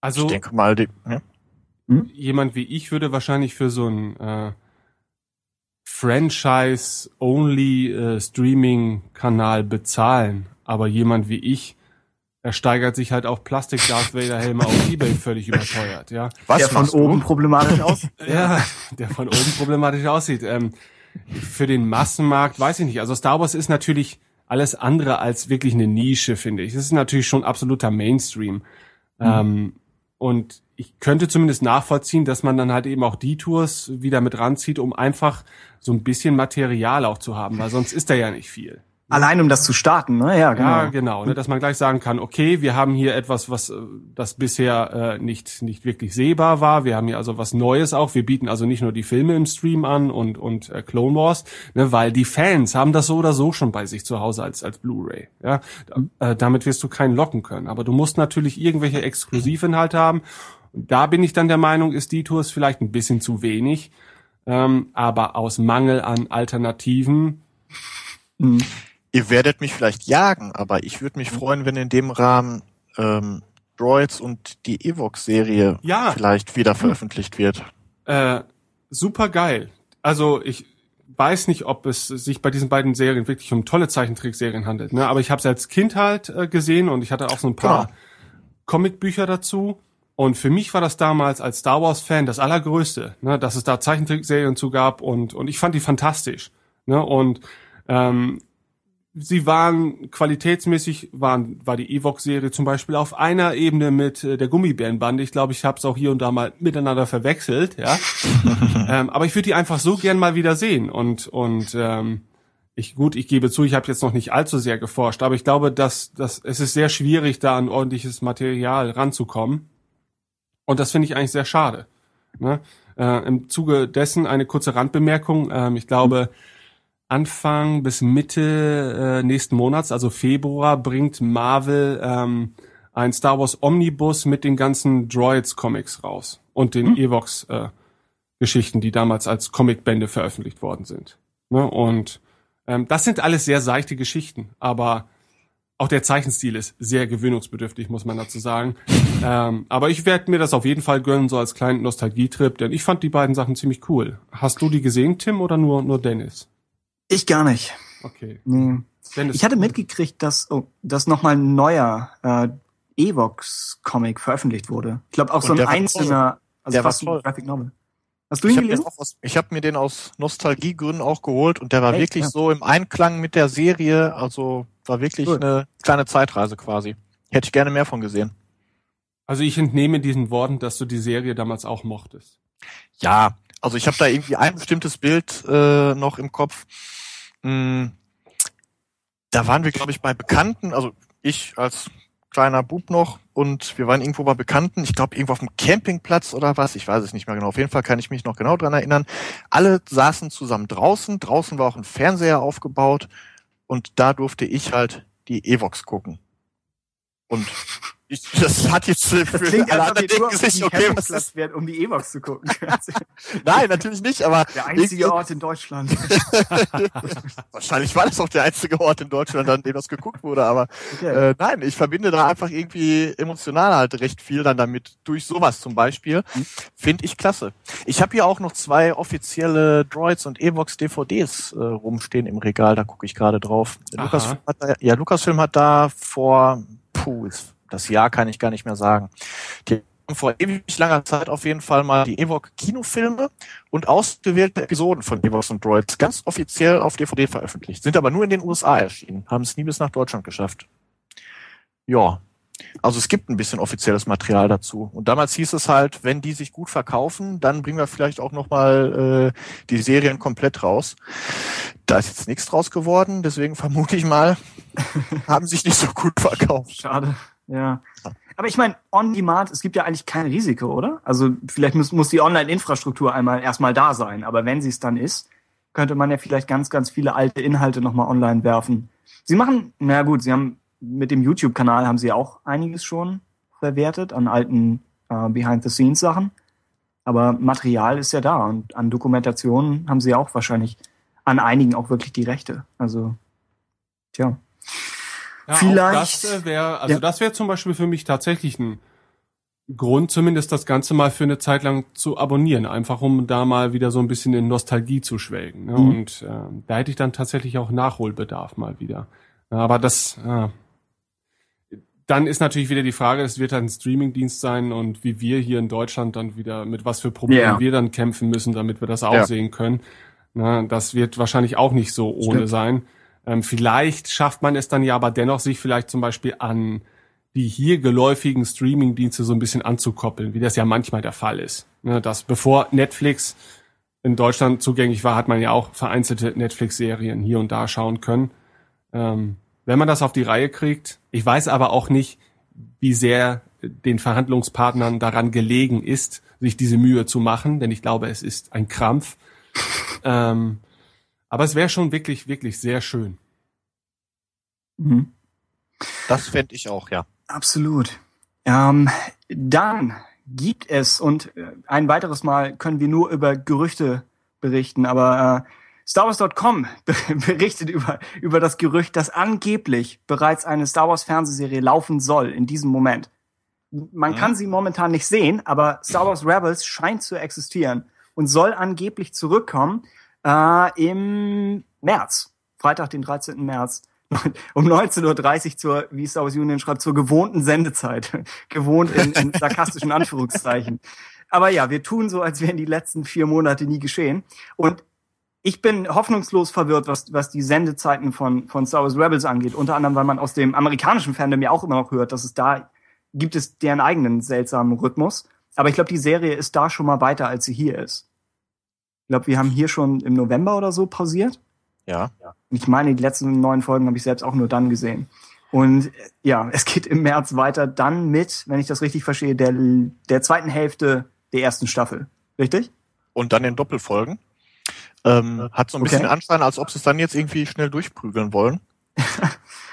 Also ich denke mal, die, ja. jemand wie ich würde wahrscheinlich für so ein äh, Franchise-only äh, Streaming-Kanal bezahlen. Aber jemand wie ich, er steigert sich halt auf Plastik-Darth Vader-Helme auf Ebay völlig überteuert, ja. was Der von oben du? problematisch aus? [LAUGHS] Ja, der von oben problematisch aussieht. Ähm, für den Massenmarkt weiß ich nicht. Also Star Wars ist natürlich alles andere als wirklich eine Nische, finde ich. Es ist natürlich schon absoluter Mainstream. Ähm, und ich könnte zumindest nachvollziehen, dass man dann halt eben auch die Tours wieder mit ranzieht, um einfach so ein bisschen Material auch zu haben, weil sonst ist da ja nicht viel. Allein um das zu starten, ne? Ja, genau. Ja, genau. Ne, dass man gleich sagen kann, okay, wir haben hier etwas, was äh, das bisher äh, nicht nicht wirklich sehbar war. Wir haben hier also was Neues auch. Wir bieten also nicht nur die Filme im Stream an und und äh, Clone Wars, ne, weil die Fans haben das so oder so schon bei sich zu Hause als als Blu-ray. Ja, äh, damit wirst du keinen locken können. Aber du musst natürlich irgendwelche Exklusivinhalte haben. Und da bin ich dann der Meinung, ist die Tours vielleicht ein bisschen zu wenig. Ähm, aber aus Mangel an Alternativen Mhm. Ihr werdet mich vielleicht jagen, aber ich würde mich freuen, wenn in dem Rahmen ähm, Droids und die Evox-Serie Ja. vielleicht wieder veröffentlicht wird. Äh, super geil. Also ich weiß nicht, ob es sich bei diesen beiden Serien wirklich um tolle Zeichentrickserien handelt, ne? aber ich habe es als Kind halt äh, gesehen und ich hatte auch so ein paar Genau. Comicbücher dazu. Und für mich war das damals als Star Wars Fan das allergrößte, ne? dass es da Zeichentrickserien zu gab und und ich fand die fantastisch. Ne? Und ähm, sie waren qualitätsmäßig waren war die Evox Serie zum Beispiel auf einer Ebene mit äh, der Gummibärenbande. Ich glaube, ich habe es auch hier und da mal miteinander verwechselt, ja. [LAUGHS] ähm, aber ich würde die einfach so gern mal wieder sehen und und ähm, ich gut, ich gebe zu, ich habe jetzt noch nicht allzu sehr geforscht, aber ich glaube, dass dass es ist sehr schwierig, da an ordentliches Material ranzukommen. Und das finde ich eigentlich sehr schade. Ne? Äh, Im Zuge dessen eine kurze Randbemerkung. Ähm, ich glaube, Anfang bis Mitte äh, nächsten Monats, also Februar, bringt Marvel ähm, ein Star Wars Omnibus mit den ganzen Droids Comics raus und den Evox äh, Geschichten, die damals als Comicbände veröffentlicht worden sind. Ne? Und ähm, das sind alles sehr seichte Geschichten, aber auch der Zeichenstil ist sehr gewöhnungsbedürftig, muss man dazu sagen. ähm, aber ich werde mir das auf jeden Fall gönnen, so als kleinen Nostalgietrip, denn ich fand die beiden Sachen ziemlich cool. Hast du die gesehen, Tim, oder nur, nur Dennis? Ich gar nicht. Okay. Nee. Dennis. Ich hatte mitgekriegt, dass, oh, dass nochmal ein neuer äh, Evox-Comic veröffentlicht wurde. Ich glaube auch so ein einzelner, also Der war fast ein toll. Graphic Novel. Hast du Ich ihn habe gelesen? hab mir den aus Nostalgiegründen auch geholt und der war Echt? wirklich Ja. so im Einklang mit der Serie, also war wirklich Cool. eine kleine Zeitreise quasi. Hätte ich gerne mehr von gesehen. Also ich entnehme diesen Worten, dass du die Serie damals auch mochtest. Ja, also ich habe da irgendwie ein bestimmtes Bild äh, noch im Kopf. Hm, da waren wir, glaube ich, bei Bekannten, also ich als kleiner Bub noch und wir waren irgendwo bei Bekannten, ich glaube irgendwo auf dem Campingplatz oder was, ich weiß es nicht mehr genau. Auf jeden Fall kann ich mich noch genau dran erinnern. Alle saßen zusammen draußen, draußen war auch ein Fernseher aufgebaut und da durfte ich halt die Evox gucken. Und ich, das hat jetzt für klingt, alle anderen denken sich, okay, was ist, wärt, um die E-Box zu gucken. [LAUGHS] nein, natürlich nicht, aber Der einzige Ort in Deutschland. [LAUGHS] wahrscheinlich war das auch der einzige Ort in Deutschland, an dem das geguckt wurde, aber Okay. Äh, nein, ich verbinde da einfach irgendwie emotional halt recht viel dann damit, durch sowas zum Beispiel. Finde ich klasse. Ich habe hier auch noch zwei offizielle Droids und Evox DVDs äh, rumstehen im Regal, da gucke ich gerade drauf. Aha. Lucasfilm hat da, ja, Lucasfilm hat da vor, puh, ist- das Jahr kann ich gar nicht mehr sagen. Die haben vor ewig langer Zeit auf jeden Fall mal die Evox Kinofilme und ausgewählte Episoden von Evox und Droids ganz offiziell auf DVD veröffentlicht, sind aber nur in den USA erschienen, haben es nie bis nach Deutschland geschafft. Ja. Also es gibt ein bisschen offizielles Material dazu. Und damals hieß es halt, wenn die sich gut verkaufen, dann bringen wir vielleicht auch nochmal äh, die Serien komplett raus. Da ist jetzt nichts draus geworden, deswegen vermute ich mal, [LAUGHS] haben sich nicht so gut verkauft. Schade. Ja. Aber ich meine, on demand, es gibt ja eigentlich kein Risiko, oder? Also vielleicht muss, muss die Online-Infrastruktur einmal erstmal da sein, aber wenn sie es dann ist, könnte man ja vielleicht ganz, ganz viele alte Inhalte nochmal online werfen. Sie machen, na gut, sie haben mit dem YouTube-Kanal haben sie auch einiges schon verwertet an alten äh, Behind-the-Scenes-Sachen. Aber Material ist ja da und an Dokumentationen haben sie auch wahrscheinlich an einigen auch wirklich die Rechte. Also, tja. Ja, Vielleicht- das äh, wäre, also Ja. das wäre zum Beispiel für mich tatsächlich ein Grund, zumindest das Ganze mal für eine Zeit lang zu abonnieren, einfach um da mal wieder so ein bisschen in Nostalgie zu schwelgen. Ne? Mhm. Und ähm, da hätte ich dann tatsächlich auch Nachholbedarf mal wieder. Aber das, äh, dann ist natürlich wieder die Frage, es wird ein Streamingdienst sein und wie wir hier in Deutschland dann wieder, mit was für Problemen Ja. wir dann kämpfen müssen, damit wir das auch Ja. sehen können. Na, das wird wahrscheinlich auch nicht so ohne Stimmt. sein. Ähm, vielleicht schafft man es dann ja aber dennoch, sich vielleicht zum Beispiel an die hier geläufigen Streamingdienste so ein bisschen anzukoppeln, wie das ja manchmal der Fall ist. Ne, dass bevor Netflix in Deutschland zugänglich war, hat man ja auch vereinzelte Netflix-Serien hier und da schauen können. Ähm, wenn man das auf die Reihe kriegt, ich weiß aber auch nicht, wie sehr den Verhandlungspartnern daran gelegen ist, sich diese Mühe zu machen, denn ich glaube, es ist ein Krampf. [LAUGHS] Ähm, aber es wäre schon wirklich, wirklich sehr schön. Mhm. Das fände ich auch, ja. Absolut. Ähm, dann gibt es, und äh, ein weiteres Mal können wir nur über Gerüchte berichten, aber äh, StarWars.com [LAUGHS] berichtet über, über das Gerücht, dass angeblich bereits eine Star Wars Fernsehserie laufen soll in diesem Moment. Man kann sie momentan nicht sehen, aber Star Wars Rebels scheint zu existieren und soll angeblich zurückkommen äh, im März, Freitag, den 13. März [LAUGHS] um 19.30 Uhr zur, wie Star Wars Union schreibt, zur gewohnten Sendezeit. [LAUGHS] Gewohnt in, in sarkastischen Anführungszeichen. Aber ja, wir tun so, als wären die letzten vier Monate nie geschehen. Und ich bin hoffnungslos verwirrt, was, was die Sendezeiten von, von Star Wars Rebels angeht. Unter anderem, weil man aus dem amerikanischen Fandom ja auch immer noch hört, dass es da gibt es deren eigenen seltsamen Rhythmus. Aber ich glaube, die Serie ist da schon mal weiter, als sie hier ist. Ich glaube, wir haben hier schon im November oder so pausiert. Ja. Ich meine, die letzten neun Folgen habe ich selbst auch nur dann gesehen. Und ja, es geht im März weiter dann mit, wenn ich das richtig verstehe, der, der zweiten Hälfte der ersten Staffel. Richtig? Und dann in Doppelfolgen. Ähm, hat so ein bisschen Okay. Anschein, als ob sie es dann jetzt irgendwie schnell durchprügeln wollen.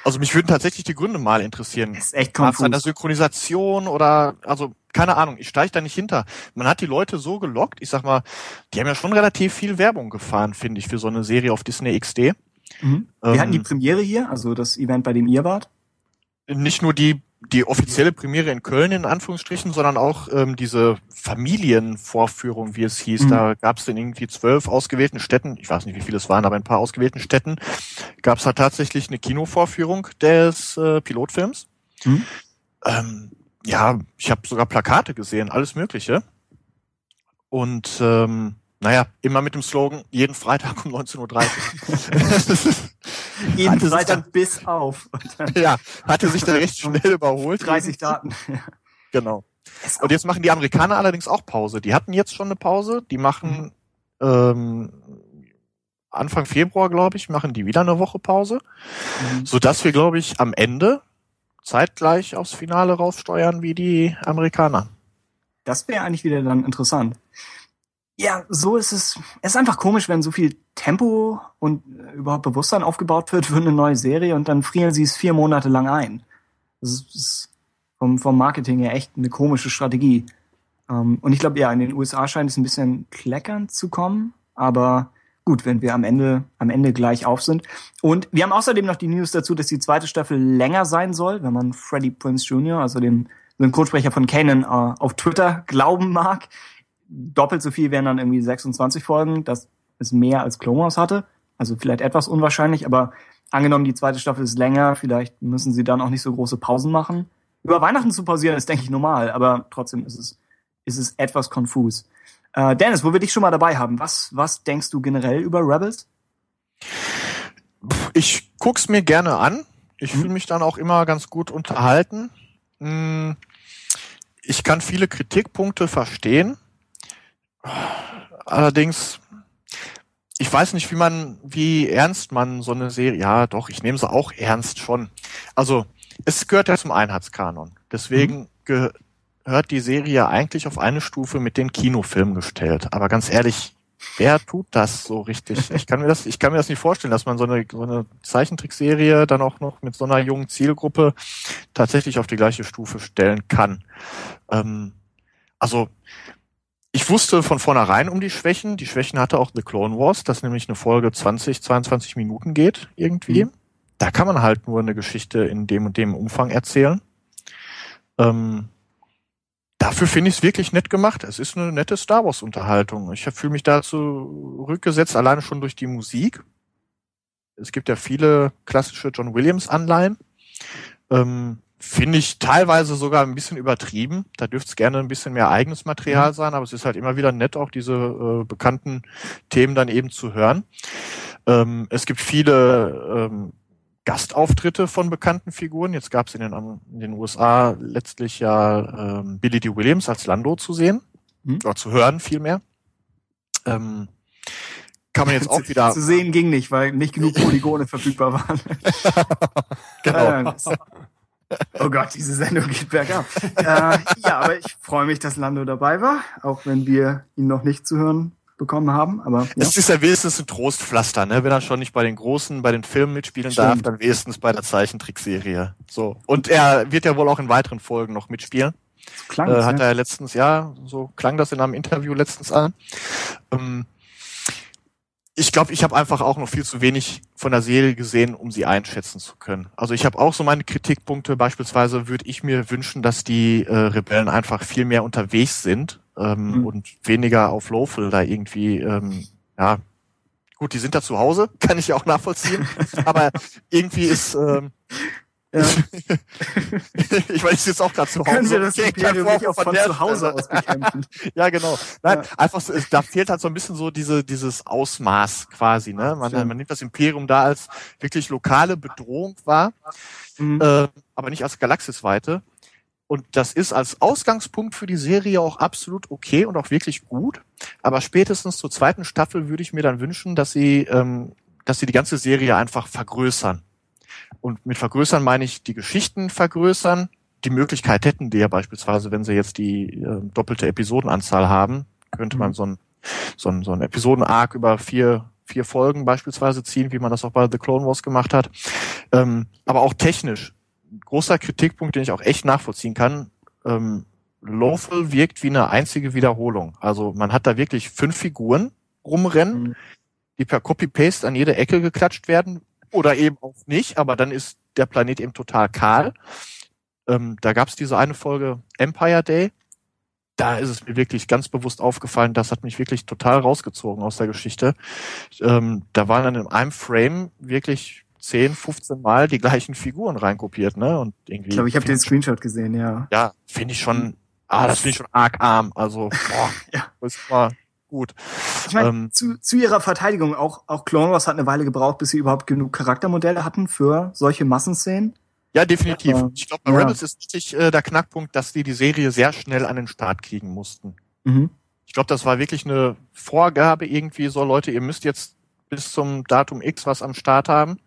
Also mich würden tatsächlich die Gründe mal interessieren. Ist echt Gab es eine konfus. Synchronisation oder, also, keine Ahnung, ich steige da nicht hinter. Man hat die Leute so gelockt, ich sag mal, die haben ja schon relativ viel Werbung gefahren, finde ich, für so eine Serie auf Disney XD. Mhm. Wir Ähm, hatten die Premiere hier, also das Event, bei dem ihr wart. Nicht nur die, die offizielle Premiere in Köln in Anführungsstrichen, sondern auch ähm, diese Familienvorführung, wie es hieß. Mhm. Da gab es in irgendwie zwölf ausgewählten Städten, ich weiß nicht, wie viele es waren, aber ein paar ausgewählten Städten, gab es da tatsächlich eine Kinovorführung des äh, Pilotfilms. Mhm. Ähm, ja, ich habe sogar Plakate gesehen, alles Mögliche. Und ähm, naja, immer mit dem Slogan, jeden Freitag um 19.30 Uhr. [LAUGHS] [LAUGHS] [LAUGHS] Jeden Hatte sich Freitag bis auf. Dann [LAUGHS] ja, hatte sich dann [LAUGHS] recht schnell überholt. 30 Daten. Genau. Und jetzt machen die Amerikaner allerdings auch Pause. Die hatten jetzt schon eine Pause. Die machen ähm, Anfang Februar, glaube ich, machen die wieder eine Woche Pause, Mhm. so dass wir, glaube ich, am Ende zeitgleich aufs Finale raussteuern wie die Amerikaner. Das wäre eigentlich wieder dann interessant. Ja, so ist es. Es ist einfach komisch, wenn so viel Tempo und äh, überhaupt Bewusstsein aufgebaut wird für eine neue Serie und dann frieren sie es vier Monate lang ein. Das ist, vom, vom Marketing her echt eine komische Strategie. Ähm, und ich glaube, ja, in den USA scheint es ein bisschen kleckernd zu kommen, aber gut, wenn wir am Ende, am Ende gleich auf sind. Und wir haben außerdem noch die News dazu, dass die zweite Staffel länger sein soll, wenn man Freddie Prince Jr., also den Synchronsprecher von Kanan, äh, auf Twitter glauben mag. Doppelt so viel wären dann irgendwie 26 Folgen. Das ist mehr als Clone Wars hatte. Also vielleicht etwas unwahrscheinlich, aber angenommen, die zweite Staffel ist länger, vielleicht müssen sie dann auch nicht so große Pausen machen. Über Weihnachten zu pausieren ist, denke ich, normal, aber trotzdem ist es, ist es etwas konfus. Äh, Dennis, wo wir dich schon mal dabei haben, was, was denkst du generell über Rebels? Ich guck's mir gerne an. Ich fühle mich dann auch immer ganz gut unterhalten. Hm, Ich kann viele Kritikpunkte verstehen. Allerdings, ich weiß nicht, wie man, wie ernst man so eine Serie, ja doch, ich nehme sie auch ernst schon. Also, es gehört ja zum Einheitskanon. Deswegen gehört die Serie ja eigentlich auf eine Stufe mit den Kinofilmen gestellt. Aber ganz ehrlich, wer tut das so richtig? Ich kann mir das, ich kann mir das nicht vorstellen, dass man so eine, so eine Zeichentrickserie dann auch noch mit so einer jungen Zielgruppe tatsächlich auf die gleiche Stufe stellen kann. Ähm, also, ich wusste von vornherein um die Schwächen. Die Schwächen hatte auch The Clone Wars, dass nämlich eine Folge 20, 22 Minuten geht irgendwie. Mhm. Da kann man halt nur eine Geschichte in dem und dem Umfang erzählen. Ähm, dafür finde ich es wirklich nett gemacht. Es ist eine nette Star Wars Unterhaltung. Ich fühle mich dazu rückgesetzt, alleine schon durch die Musik. Es gibt ja viele klassische John Williams Anleihen. Ähm, finde ich teilweise sogar ein bisschen übertrieben. Da dürfte es gerne ein bisschen mehr eigenes Material sein, aber es ist halt immer wieder nett, auch diese äh, bekannten Themen dann eben zu hören. Ähm, es gibt viele ähm, Gastauftritte von bekannten Figuren. Jetzt gab es in den, in den USA letztlich ja ähm, Billy D. Williams als Lando zu sehen, Mhm. oder zu hören vielmehr. Ähm, kann man jetzt [LAUGHS] auch wieder Zu sehen ging nicht, weil nicht genug Polygone verfügbar waren. [LAUGHS] [LAUGHS] genau. Oh Gott, diese Sendung geht bergab. äh, ja, aber ich freue mich, dass Lando dabei war, auch wenn wir ihn noch nicht zu hören bekommen haben. Aber ja. Es ist ja wenigstens ein Trostpflaster, ne? Wenn er schon nicht bei den großen, bei den Filmen mitspielen darf, Stimmt. dann wenigstens bei der Zeichentrickserie. So. Und er wird ja wohl auch in weiteren Folgen noch mitspielen. klang Äh, hat ja. er letztens, ja, so klang das in einem Interview letztens an. Ähm, ich glaube, ich habe einfach auch noch viel zu wenig von der Serie gesehen, um sie einschätzen zu können. Also ich habe auch so meine Kritikpunkte. Beispielsweise würde ich mir wünschen, dass die äh, Rebellen einfach viel mehr unterwegs sind ähm, Mhm. und weniger auf Lawful da irgendwie, ähm, ja, gut, die sind da zu Hause, [LAUGHS] kann ich ja auch nachvollziehen. aber irgendwie ist, ähm, Ja. [LAUGHS] ich weiß, ich sitze auch gerade zu Hause. Können wir das Imperium nicht auch von der zu Hause aus bekämpfen? [LAUGHS] Ja, genau. Nein, Ja. einfach da fehlt halt so ein bisschen so diese, dieses Ausmaß quasi, ne? Man, man nimmt das Imperium da als wirklich lokale Bedrohung wahr, Mhm. äh, aber nicht als galaxisweite. Und das ist als Ausgangspunkt für die Serie auch absolut okay und auch wirklich gut. Aber spätestens zur zweiten Staffel würde ich mir dann wünschen, dass sie, ähm, dass sie die ganze Serie einfach vergrößern. Und mit vergrößern meine ich die Geschichten vergrößern. Die Möglichkeit hätten die ja beispielsweise, wenn sie jetzt die äh, doppelte Episodenanzahl haben, könnte man Mhm. so ein, so ein, so ein Episoden-Arc über vier, vier Folgen beispielsweise ziehen, wie man das auch bei The Clone Wars gemacht hat. Ähm, aber auch technisch. Ein großer Kritikpunkt, den ich auch echt nachvollziehen kann. Ähm, Lawful wirkt wie eine einzige Wiederholung. Also man hat da wirklich fünf Figuren rumrennen, Mhm. die per Copy-Paste an jede Ecke geklatscht werden oder eben auch nicht, aber dann ist der Planet eben total kahl. Ähm, da gab es diese eine Folge Empire Day. Da ist es mir wirklich ganz bewusst aufgefallen, das hat mich wirklich total rausgezogen aus der Geschichte. Ähm, da waren dann in einem Frame wirklich 10, 15 Mal die gleichen Figuren reinkopiert, ne? Und irgendwie. Ich glaube, ich habe den Screenshot gesehen, ja. Ja, finde ich schon, ah, das finde ich schon arg arm. Also, boah, [LAUGHS] Ja. das war gut. Ich meine, Ähm, zu, zu ihrer Verteidigung, auch, auch Clone Wars hat eine Weile gebraucht, bis sie überhaupt genug Charaktermodelle hatten für solche Massenszenen. Ja, definitiv. Ja. Ich glaube, bei Ja. Rebels ist richtig äh, der Knackpunkt, dass die die Serie sehr schnell an den Start kriegen mussten. Mhm. Ich glaube, das war wirklich eine Vorgabe irgendwie so, Leute, ihr müsst jetzt bis zum Datum X was am Start haben.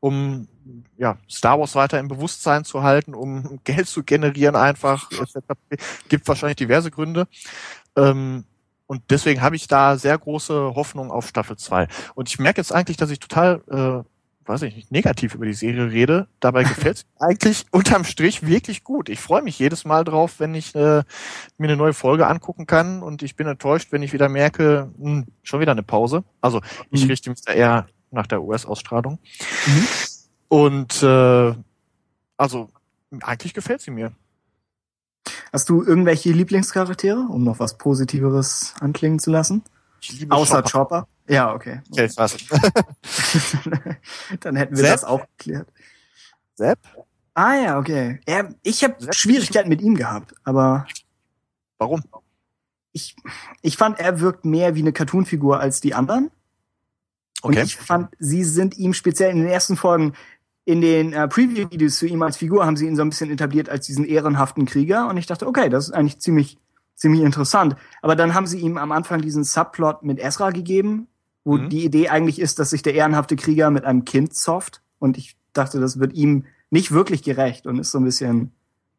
um ja, Star Wars weiter im Bewusstsein zu halten, um [LAUGHS] Geld zu generieren einfach. Gibt wahrscheinlich diverse Gründe. Ähm, und deswegen habe ich da sehr große Hoffnung auf Staffel 2. Und ich merke jetzt eigentlich, dass ich total, äh, weiß ich nicht, negativ über die Serie rede. Dabei gefällt es [LAUGHS] eigentlich unterm Strich wirklich gut. Ich freue mich jedes Mal drauf, wenn ich äh, mir eine neue Folge angucken kann. Und ich bin enttäuscht, wenn ich wieder merke, hm, schon wieder eine Pause. Also ich Mhm. richte mich da eher nach der US-Ausstrahlung. Mhm. Und äh, also eigentlich gefällt sie mir. Hast du irgendwelche Lieblingscharaktere, um noch was Positiveres anklingen zu lassen? Außer Chopper. Chopper? Ja, okay. Okay, was? [LAUGHS] [LAUGHS] Dann hätten wir Sepp? das auch geklärt. Sepp? Ah ja, okay. Er, ich habe? Schwierigkeiten mit ihm gehabt, aber Warum? ich, ich fand, er wirkt mehr wie eine Cartoonfigur als die anderen. Und Okay. ich fand, sie sind ihm speziell in den ersten Folgen, in den äh, Preview-Videos zu ihm als Figur, haben sie ihn so ein bisschen etabliert als diesen ehrenhaften Krieger. Und ich dachte, okay, das ist eigentlich ziemlich, ziemlich interessant. Aber dann haben sie ihm am Anfang diesen Subplot mit Ezra gegeben, wo Mhm. die Idee eigentlich ist, dass sich der ehrenhafte Krieger mit einem Kind sofft. Und ich dachte, das wird ihm nicht wirklich gerecht und ist so ein bisschen,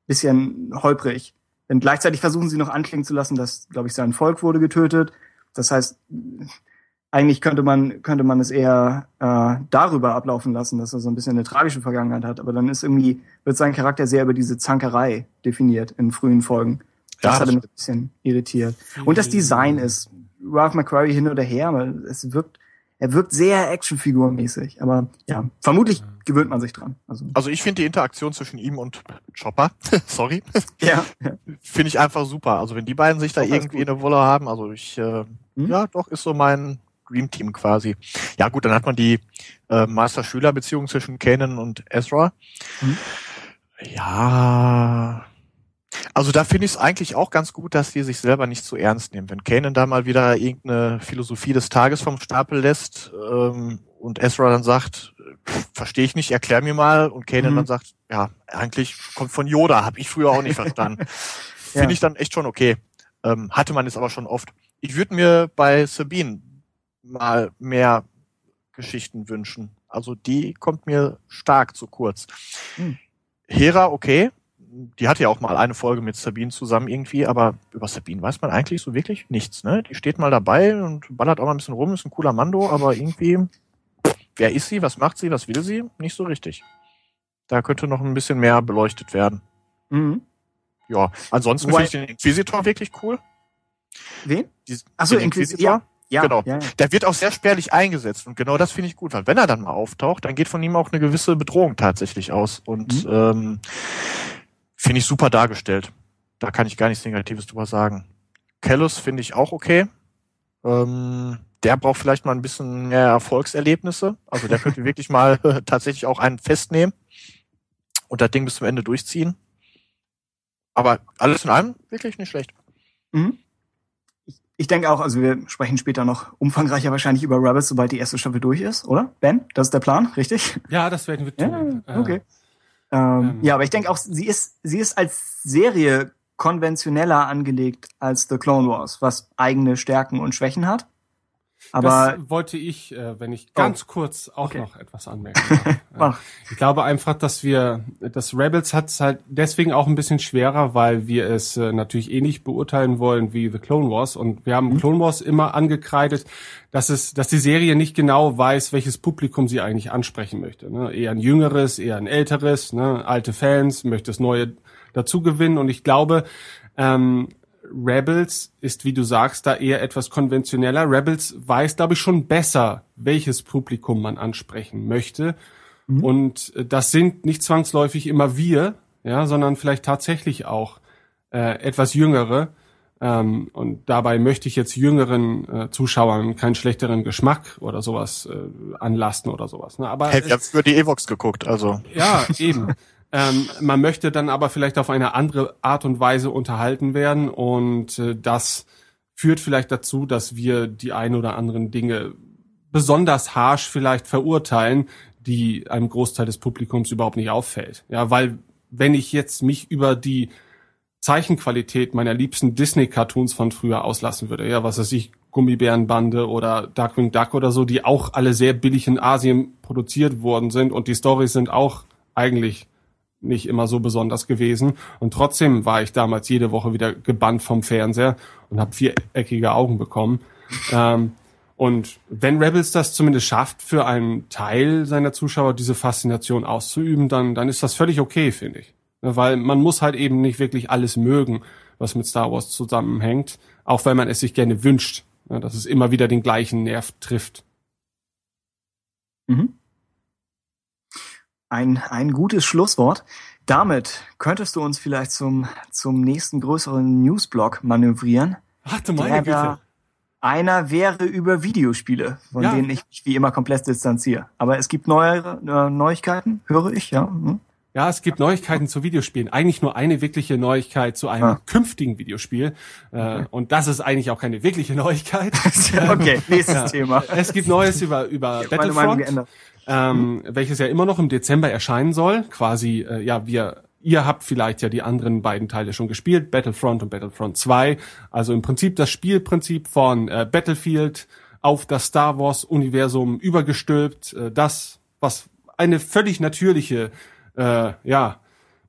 bisschen holprig. Denn gleichzeitig versuchen sie noch anklingen zu lassen, dass, glaube ich, sein Volk wurde getötet. Das heißt, eigentlich könnte man, könnte man es eher äh, darüber ablaufen lassen, dass er so ein bisschen eine tragische Vergangenheit hat. Aber dann ist irgendwie, wird sein Charakter sehr über diese Zankerei definiert in frühen Folgen. Das Ja, hat mich ein bisschen irritiert. Und das Design ist Ralph McQuarrie hin oder her, aber es wirkt, er wirkt sehr actionfigurmäßig. Aber ja, vermutlich gewöhnt man sich dran. Also, Also ich finde die Interaktion zwischen ihm und Chopper, [LAUGHS] sorry, ja, [LAUGHS] ja. finde ich einfach super. Also wenn die beiden sich da Chopper irgendwie eine Wolle haben, also ich, äh, Hm? ja, doch, ist so mein Dream Team quasi. Ja gut, dann hat man die äh, Meister-Schüler-Beziehung zwischen Kanan und Ezra. Hm? Ja, also da finde ich es eigentlich auch ganz gut, dass die sich selber nicht zu ernst nehmen. Wenn Kanan da mal wieder irgendeine Philosophie des Tages vom Stapel lässt ähm, und Ezra dann sagt, verstehe ich nicht, erklär mir mal und Kanan Mhm. dann sagt, ja, eigentlich kommt von Yoda, habe ich früher auch nicht verstanden. [LAUGHS] Finde Ja. ich dann echt schon okay. Ähm, hatte man jetzt aber schon oft. Ich würde mir bei Sabine mal mehr Geschichten wünschen. Also die kommt mir stark zu kurz. Hm. Hera, okay. Die hatte ja auch mal eine Folge mit Sabine zusammen irgendwie, aber über Sabine weiß man eigentlich so wirklich nichts, ne? Die steht mal dabei und ballert auch mal ein bisschen rum, ist ein cooler Mando, aber irgendwie, wer ist sie, was macht sie, was will sie? Nicht so richtig. Da könnte noch ein bisschen mehr beleuchtet werden. Mhm. Ja, ansonsten finde ich den Inquisitor wirklich cool. Wen? Dies- Ach so, den Inquisitor. Ja, ja, Genau. ja, ja. Der wird auch sehr spärlich eingesetzt und genau das finde ich gut, weil wenn er dann mal auftaucht, dann geht von ihm auch eine gewisse Bedrohung tatsächlich aus und Mhm. ähm, finde ich super dargestellt. Da kann ich gar nichts Negatives drüber sagen. Kellus finde ich auch okay. Ähm, der braucht vielleicht mal ein bisschen mehr Erfolgserlebnisse. Also der könnte [LAUGHS] wirklich mal tatsächlich auch einen festnehmen und das Ding bis zum Ende durchziehen. Aber alles in allem wirklich nicht schlecht. Mhm. Ich, denke auch, also wir sprechen später noch umfangreicher wahrscheinlich über Rebels, sobald die erste Staffel durch ist, oder? Ben, das ist der Plan, richtig? Ja, das werden wir Ja, tun. Äh, okay. Ähm, ähm, ja, aber ich denke auch, sie ist, sie ist als Serie konventioneller angelegt als The Clone Wars, was eigene Stärken und Schwächen hat. Aber das wollte ich, äh, wenn ich ganz kurz auch Okay. noch etwas anmerken [LAUGHS] darf. Äh, ich glaube einfach, dass wir, das Rebels hat es halt deswegen auch ein bisschen schwerer, weil wir es äh, natürlich ähnlich beurteilen wollen wie The Clone Wars. Und wir haben Clone Wars immer angekreidet, dass es, dass die Serie nicht genau weiß, welches Publikum sie eigentlich ansprechen möchte. Ne? Eher ein jüngeres, eher ein älteres, ne? alte Fans, möchte das Neue dazu gewinnen. Und ich glaube, ähm, Rebels ist, wie du sagst, da eher etwas konventioneller. Rebels weiß, glaube ich, schon besser, welches Publikum man ansprechen möchte. Und äh, das sind nicht zwangsläufig immer wir, ja, sondern vielleicht tatsächlich auch äh, etwas jüngere. Ähm, und dabei möchte ich jetzt jüngeren äh, Zuschauern keinen schlechteren Geschmack oder sowas äh, anlasten oder sowas. Ne? Aber Hey, wir haben für die Evox geguckt, also ja, [LAUGHS] eben. Ähm, man möchte dann aber vielleicht auf eine andere Art und Weise unterhalten werden und äh, das führt vielleicht dazu, dass wir die ein oder anderen Dinge besonders harsh vielleicht verurteilen, die einem Großteil des Publikums überhaupt nicht auffällt. Ja, weil wenn ich jetzt mich über die Zeichenqualität meiner liebsten Disney-Cartoons von früher auslassen würde, ja, was weiß ich, Gummibärenbande oder Darkwing Duck oder so, die auch alle sehr billig in Asien produziert worden sind und die Stories sind auch eigentlich nicht immer so besonders gewesen. Und trotzdem war ich damals jede Woche wieder gebannt vom Fernseher und habe viereckige Augen bekommen. Ähm, und wenn Rebels das zumindest schafft, für einen Teil seiner Zuschauer diese Faszination auszuüben, dann, dann ist das völlig okay, finde ich. Weil man muss halt eben nicht wirklich alles mögen, was mit Star Wars zusammenhängt, auch wenn man es sich gerne wünscht, dass es immer wieder den gleichen Nerv trifft. Mhm. Ein, ein gutes Schlusswort. Damit könntest du uns vielleicht zum, zum nächsten größeren Newsblock manövrieren. Warte meine Der da- Güte. Einer wäre über Videospiele, von Ja. denen ich mich wie immer komplett distanziere. Aber es gibt neue äh, Neuigkeiten, höre ich, ja. Hm. Ja, es gibt Neuigkeiten zu Videospielen. Eigentlich nur eine wirkliche Neuigkeit zu einem Ah. künftigen Videospiel. Äh, und das ist eigentlich auch keine wirkliche Neuigkeit. [LAUGHS] okay, nächstes Ja. Thema. Es gibt Neues über, über meine Battlefront. Ähm, welches ja immer noch im Dezember erscheinen soll. Quasi, äh, ja, wir, ihr habt vielleicht ja die anderen beiden Teile schon gespielt, Battlefront und Battlefront 2. Also im Prinzip das Spielprinzip von äh, Battlefield auf das Star Wars Universum übergestülpt. Äh, das, was eine völlig natürliche, äh, ja,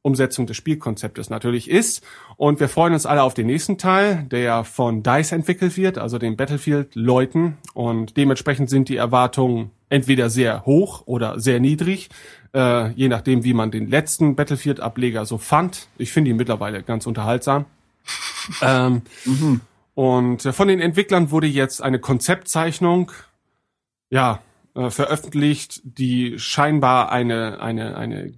Umsetzung des Spielkonzeptes natürlich ist. Und wir freuen uns alle auf den nächsten Teil, der von DICE entwickelt wird, also den Battlefield-Leuten. Und dementsprechend sind die Erwartungen entweder sehr hoch oder sehr niedrig, äh, je nachdem, wie man den letzten Battlefield-Ableger so fand. Ich finde ihn mittlerweile ganz unterhaltsam. [LAUGHS] ähm, Und äh, von den Entwicklern wurde jetzt eine Konzeptzeichnung, ja, äh, veröffentlicht, die scheinbar eine, eine, eine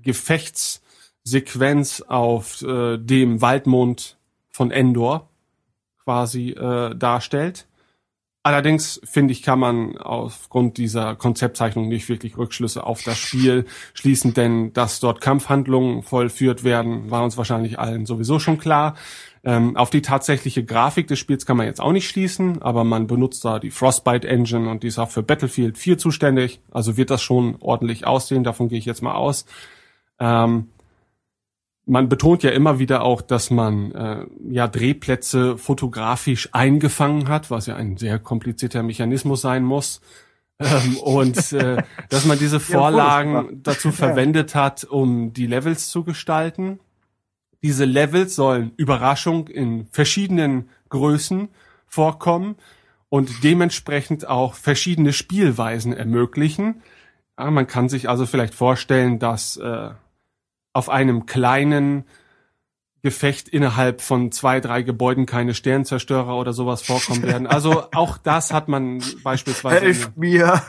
Gefechtssequenz auf äh, dem Waldmond von Endor quasi äh, darstellt. Allerdings finde ich, kann man aufgrund dieser Konzeptzeichnung nicht wirklich Rückschlüsse auf das Spiel schließen, denn dass dort Kampfhandlungen vollführt werden, war uns wahrscheinlich allen sowieso schon klar. Ähm, auf die tatsächliche Grafik des Spiels kann man jetzt auch nicht schließen, aber man benutzt da die Frostbite Engine und die ist auch für Battlefield 4 zuständig. Also wird das schon ordentlich aussehen, davon gehe ich jetzt mal aus. Ähm, man betont ja immer wieder auch, dass man äh, ja Drehplätze fotografisch eingefangen hat, was ja ein sehr komplizierter Mechanismus sein muss. Ähm, und äh, [LAUGHS] dass man diese Vorlagen dazu verwendet hat, um die Levels zu gestalten. Diese Levels sollen Überraschung in verschiedenen Größen vorkommen und dementsprechend auch verschiedene Spielweisen ermöglichen. Ja, man kann sich also vielleicht vorstellen, dass äh, auf einem kleinen Gefecht innerhalb von zwei, drei Gebäuden keine Sternzerstörer oder sowas vorkommen [LAUGHS] werden. Also auch das hat man beispielsweise in, Helft mir.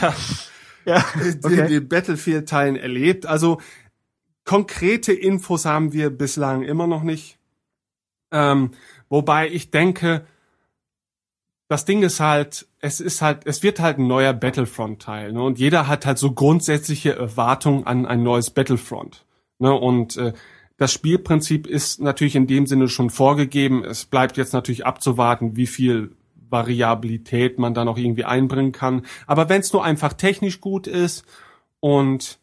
ja, [LAUGHS] ja, in okay. den Battlefield-Teilen erlebt. Also konkrete Infos haben wir bislang immer noch nicht. Ähm, wobei ich denke, das Ding ist halt, es ist halt, es wird halt ein neuer Battlefront-Teil, ne? Und jeder hat halt so grundsätzliche Erwartungen an ein neues Battlefront. Ne? Und äh, das Spielprinzip ist natürlich in dem Sinne schon vorgegeben. Es bleibt jetzt natürlich abzuwarten, wie viel Variabilität man da noch irgendwie einbringen kann. Aber wenn es nur einfach technisch gut ist und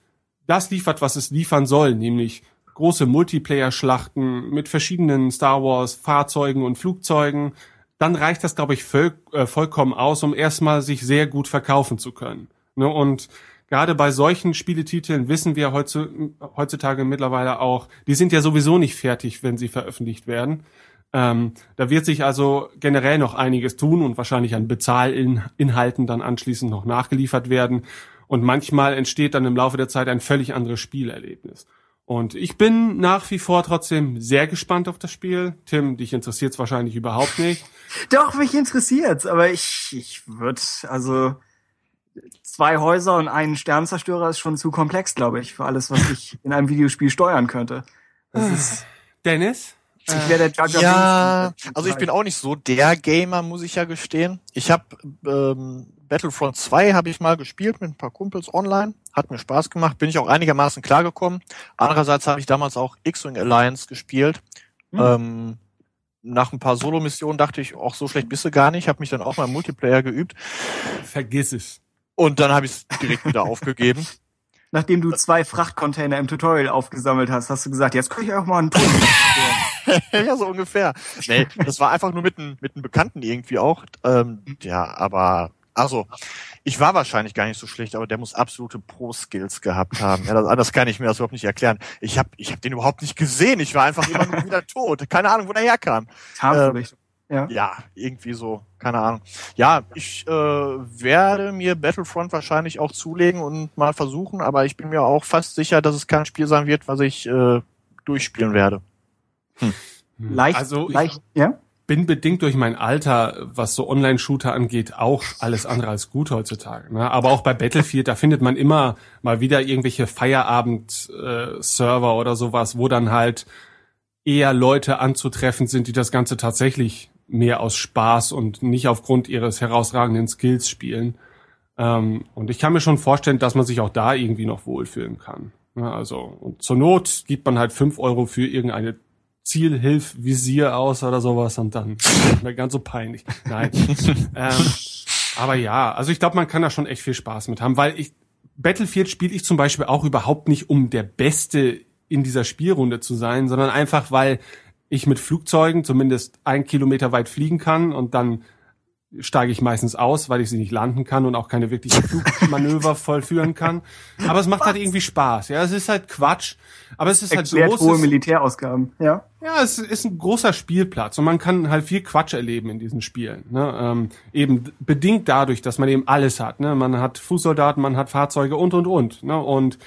das liefert, was es liefern soll, nämlich große Multiplayer-Schlachten mit verschiedenen Star Wars Fahrzeugen und Flugzeugen, dann reicht das, glaube ich, voll, äh, vollkommen aus, um erstmal sich sehr gut verkaufen zu können. Ne? Und gerade bei solchen Spieletiteln wissen wir heutzu- heutzutage mittlerweile auch, die sind ja sowieso nicht fertig, wenn sie veröffentlicht werden. Ähm, da wird sich also generell noch einiges tun und wahrscheinlich an Bezahlinhalten dann anschließend noch nachgeliefert werden. Und manchmal entsteht dann im Laufe der Zeit ein völlig anderes Spielerlebnis. Und ich bin nach wie vor trotzdem sehr gespannt auf das Spiel. Tim, dich interessiert es wahrscheinlich überhaupt nicht. Doch, mich interessiert's, aber ich, ich würde, also zwei Häuser und einen Sternzerstörer ist schon zu komplex, glaube ich, für alles, was ich in einem Videospiel steuern könnte. Das ist, Dennis? ich wäre der Jar Ja, also ich bin auch nicht so der Gamer, muss ich ja gestehen. Ich habe ähm, Battlefront 2 habe ich mal gespielt mit ein paar Kumpels online, hat mir Spaß gemacht, bin ich auch einigermaßen klargekommen. Andererseits habe ich damals auch X-Wing Alliance gespielt. Hm. Ähm, nach ein paar Solo-Missionen dachte ich, auch so schlecht bist du gar nicht, habe mich dann auch mal im Multiplayer geübt Vergiss es. Und dann habe ich es direkt wieder aufgegeben. [LAUGHS] nachdem du zwei Frachtcontainer im Tutorial aufgesammelt hast, hast du gesagt, jetzt kann ich auch mal einen Ton. [LAUGHS] ja, so ungefähr. Nee, das war einfach nur mit einem mit einem Bekannten irgendwie auch. Ähm, ja, aber also ich war wahrscheinlich gar nicht so schlecht, aber der muss absolute Pro-Skills gehabt haben. Ja, das, anders kann ich mir das überhaupt nicht erklären. Ich habe ich hab den überhaupt nicht gesehen. Ich war einfach immer nur wieder [LAUGHS] tot. Keine Ahnung, wo der herkam. Tarnvorrichtung. Ja. Ja, irgendwie so, keine Ahnung. Ja, ich äh, werde mir Battlefront wahrscheinlich auch zulegen und mal versuchen, aber ich bin mir auch fast sicher, dass es kein Spiel sein wird, was ich äh, durchspielen werde. Leicht, Also ich- leicht, ja? bin bedingt durch mein Alter, was so Online-Shooter angeht, auch alles andere als gut heutzutage. Ne? Aber auch bei Battlefield, da findet man immer mal wieder irgendwelche Feierabend-Server oder sowas, wo dann halt eher Leute anzutreffen sind, die das Ganze tatsächlich mehr aus Spaß und nicht aufgrund ihres herausragenden Skills spielen. Ähm, und ich kann mir schon vorstellen, dass man sich auch da irgendwie noch wohlfühlen kann. Ja, also, und zur Not gibt man halt fünf Euro für irgendeine Zielhilf-Visier aus oder sowas und dann ganz so peinlich. Nein. [LAUGHS] ähm, aber ja, also ich glaube, man kann da schon echt viel Spaß mit haben, weil ich Battlefield spiele ich zum Beispiel auch überhaupt nicht, um der Beste in dieser Spielrunde zu sein, sondern einfach, weil ich mit Flugzeugen zumindest ein Kilometer weit fliegen kann und dann steige ich meistens aus, weil ich sie nicht landen kann und auch keine wirklichen Flugmanöver [LAUGHS] vollführen kann. Aber es macht halt irgendwie Spaß. Ja, es ist halt Quatsch, aber es ist halt Erklärt groß. hohe Militärausgaben, ja. Ja, es ist ein großer Spielplatz und man kann halt viel Quatsch erleben in diesen Spielen. Ne? Ähm, eben bedingt dadurch, dass man eben alles hat. Ne? Man hat Fußsoldaten, man hat Fahrzeuge und und und. Ne? Und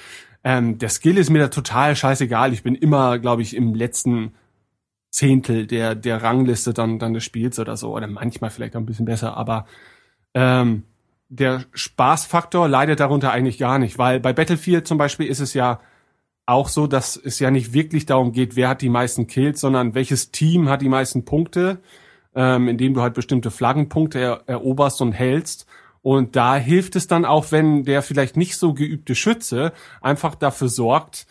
ähm, der Skill ist mir da total scheißegal. Ich bin immer, glaube ich, im letzten Zehntel der der Rangliste dann dann des Spiels oder so oder manchmal vielleicht auch ein bisschen besser, aber ähm, der Spaßfaktor leidet darunter eigentlich gar nicht, weil bei Battlefield zum Beispiel ist es ja auch so, dass es ja nicht wirklich darum geht, wer hat die meisten Kills, sondern welches Team hat die meisten Punkte, ähm, indem du halt bestimmte Flaggenpunkte er eroberst und hältst. Und da hilft es dann auch, wenn der vielleicht nicht so geübte Schütze einfach dafür sorgt,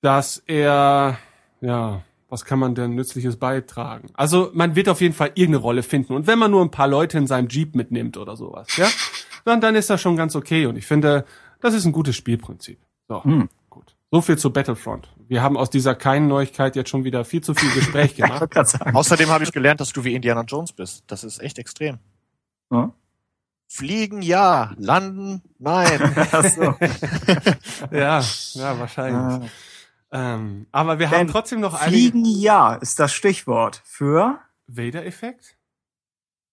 dass er, ja, was kann man denn Nützliches beitragen? Also man wird auf jeden Fall irgendeine Rolle finden. Und wenn man nur ein paar Leute in seinem Jeep mitnimmt oder sowas, ja, [LAUGHS] dann, dann ist das schon ganz okay. Und ich finde, das ist ein gutes Spielprinzip. So, Hm. gut. So viel zu Battlefront. Wir haben aus dieser keinen Neuigkeit jetzt schon wieder viel zu viel Gespräch [LAUGHS] gemacht. sagen. Außerdem habe ich gelernt, dass du wie Indiana Jones bist. Das ist echt extrem. Ja. Fliegen ja, landen nein. [LAUGHS] Ach so. ja, ja, wahrscheinlich. Äh, Ähm, aber wir haben Ben, trotzdem noch einige Fliegen ja ist das Stichwort für Vader-Effekt.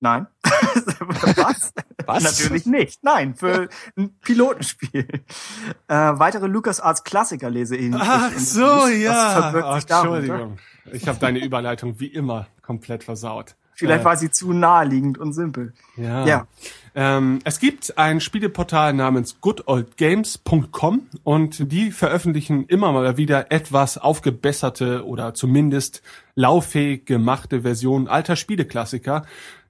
Nein. [LAUGHS] Was? Was? Natürlich nicht. Nein, für [LAUGHS] ein Pilotenspiel. Äh, weitere LucasArts Klassiker lese ich. Ach so, ja. verbirgt Oh? Entschuldigung. Ich habe deine Überleitung wie immer komplett versaut. Vielleicht Äh, war sie zu naheliegend und simpel. Ja. Ja. Ähm, es gibt ein Spieleportal namens goodoldgames.com und die veröffentlichen immer mal wieder etwas aufgebesserte oder zumindest lauffähig gemachte Versionen alter Spieleklassiker.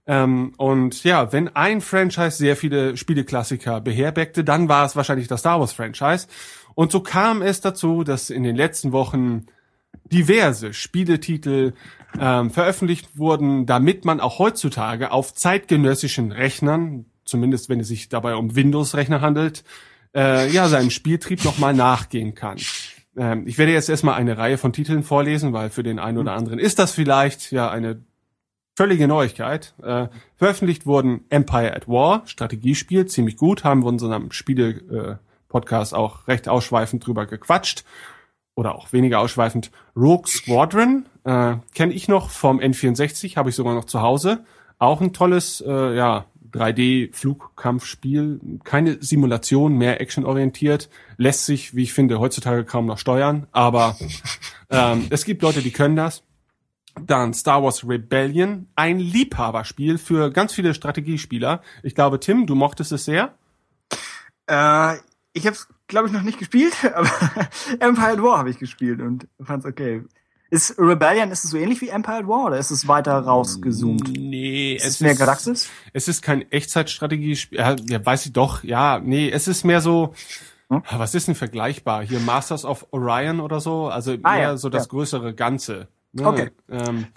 Ähm, und ja, wenn ein Franchise sehr viele Spieleklassiker beherbergte, dann war es wahrscheinlich das Star Wars Franchise. Und so kam es dazu, dass in den letzten Wochen diverse Spieletitel ähm, veröffentlicht wurden, damit man auch heutzutage auf zeitgenössischen Rechnern, zumindest wenn es sich dabei um Windows-Rechner handelt, äh, ja, seinem Spieltrieb nochmal nachgehen kann. Ähm, ich werde jetzt erstmal eine Reihe von Titeln vorlesen, weil für den einen oder anderen ist das vielleicht ja eine völlige Neuigkeit. Äh, veröffentlicht wurden Empire at War, Strategiespiel, ziemlich gut, haben wir in unserem Spiele-Podcast auch recht ausschweifend drüber gequatscht oder auch weniger ausschweifend. Rogue Squadron äh, kenne ich noch vom N64, habe ich sogar noch zu Hause. Auch ein tolles, äh, ja, 3D-Flugkampfspiel. Keine Simulation, mehr actionorientiert. Lässt sich, wie ich finde, heutzutage kaum noch steuern. Aber ähm, es gibt Leute, die können das. Dann Star Wars Rebellion, ein Liebhaberspiel für ganz viele Strategiespieler. Ich glaube, Tim, du mochtest es sehr. Äh, ich habe es, glaube ich, noch nicht gespielt, [LAUGHS] aber Empire at War habe ich gespielt und fand's okay. Ist Rebellion, ist es so ähnlich wie Empire at War oder ist es weiter rausgezoomt? Nee, Ist es mehr Galaxis? Es ist kein Echtzeitstrategiespiel. Ja, ja, weiß ich doch. Ja, nee, es ist mehr so. Hm? Was ist denn vergleichbar? Hier Masters of Orion oder so? Also Ah, mehr ja, so das ja. größere Ganze. Ne? Okay. Ähm,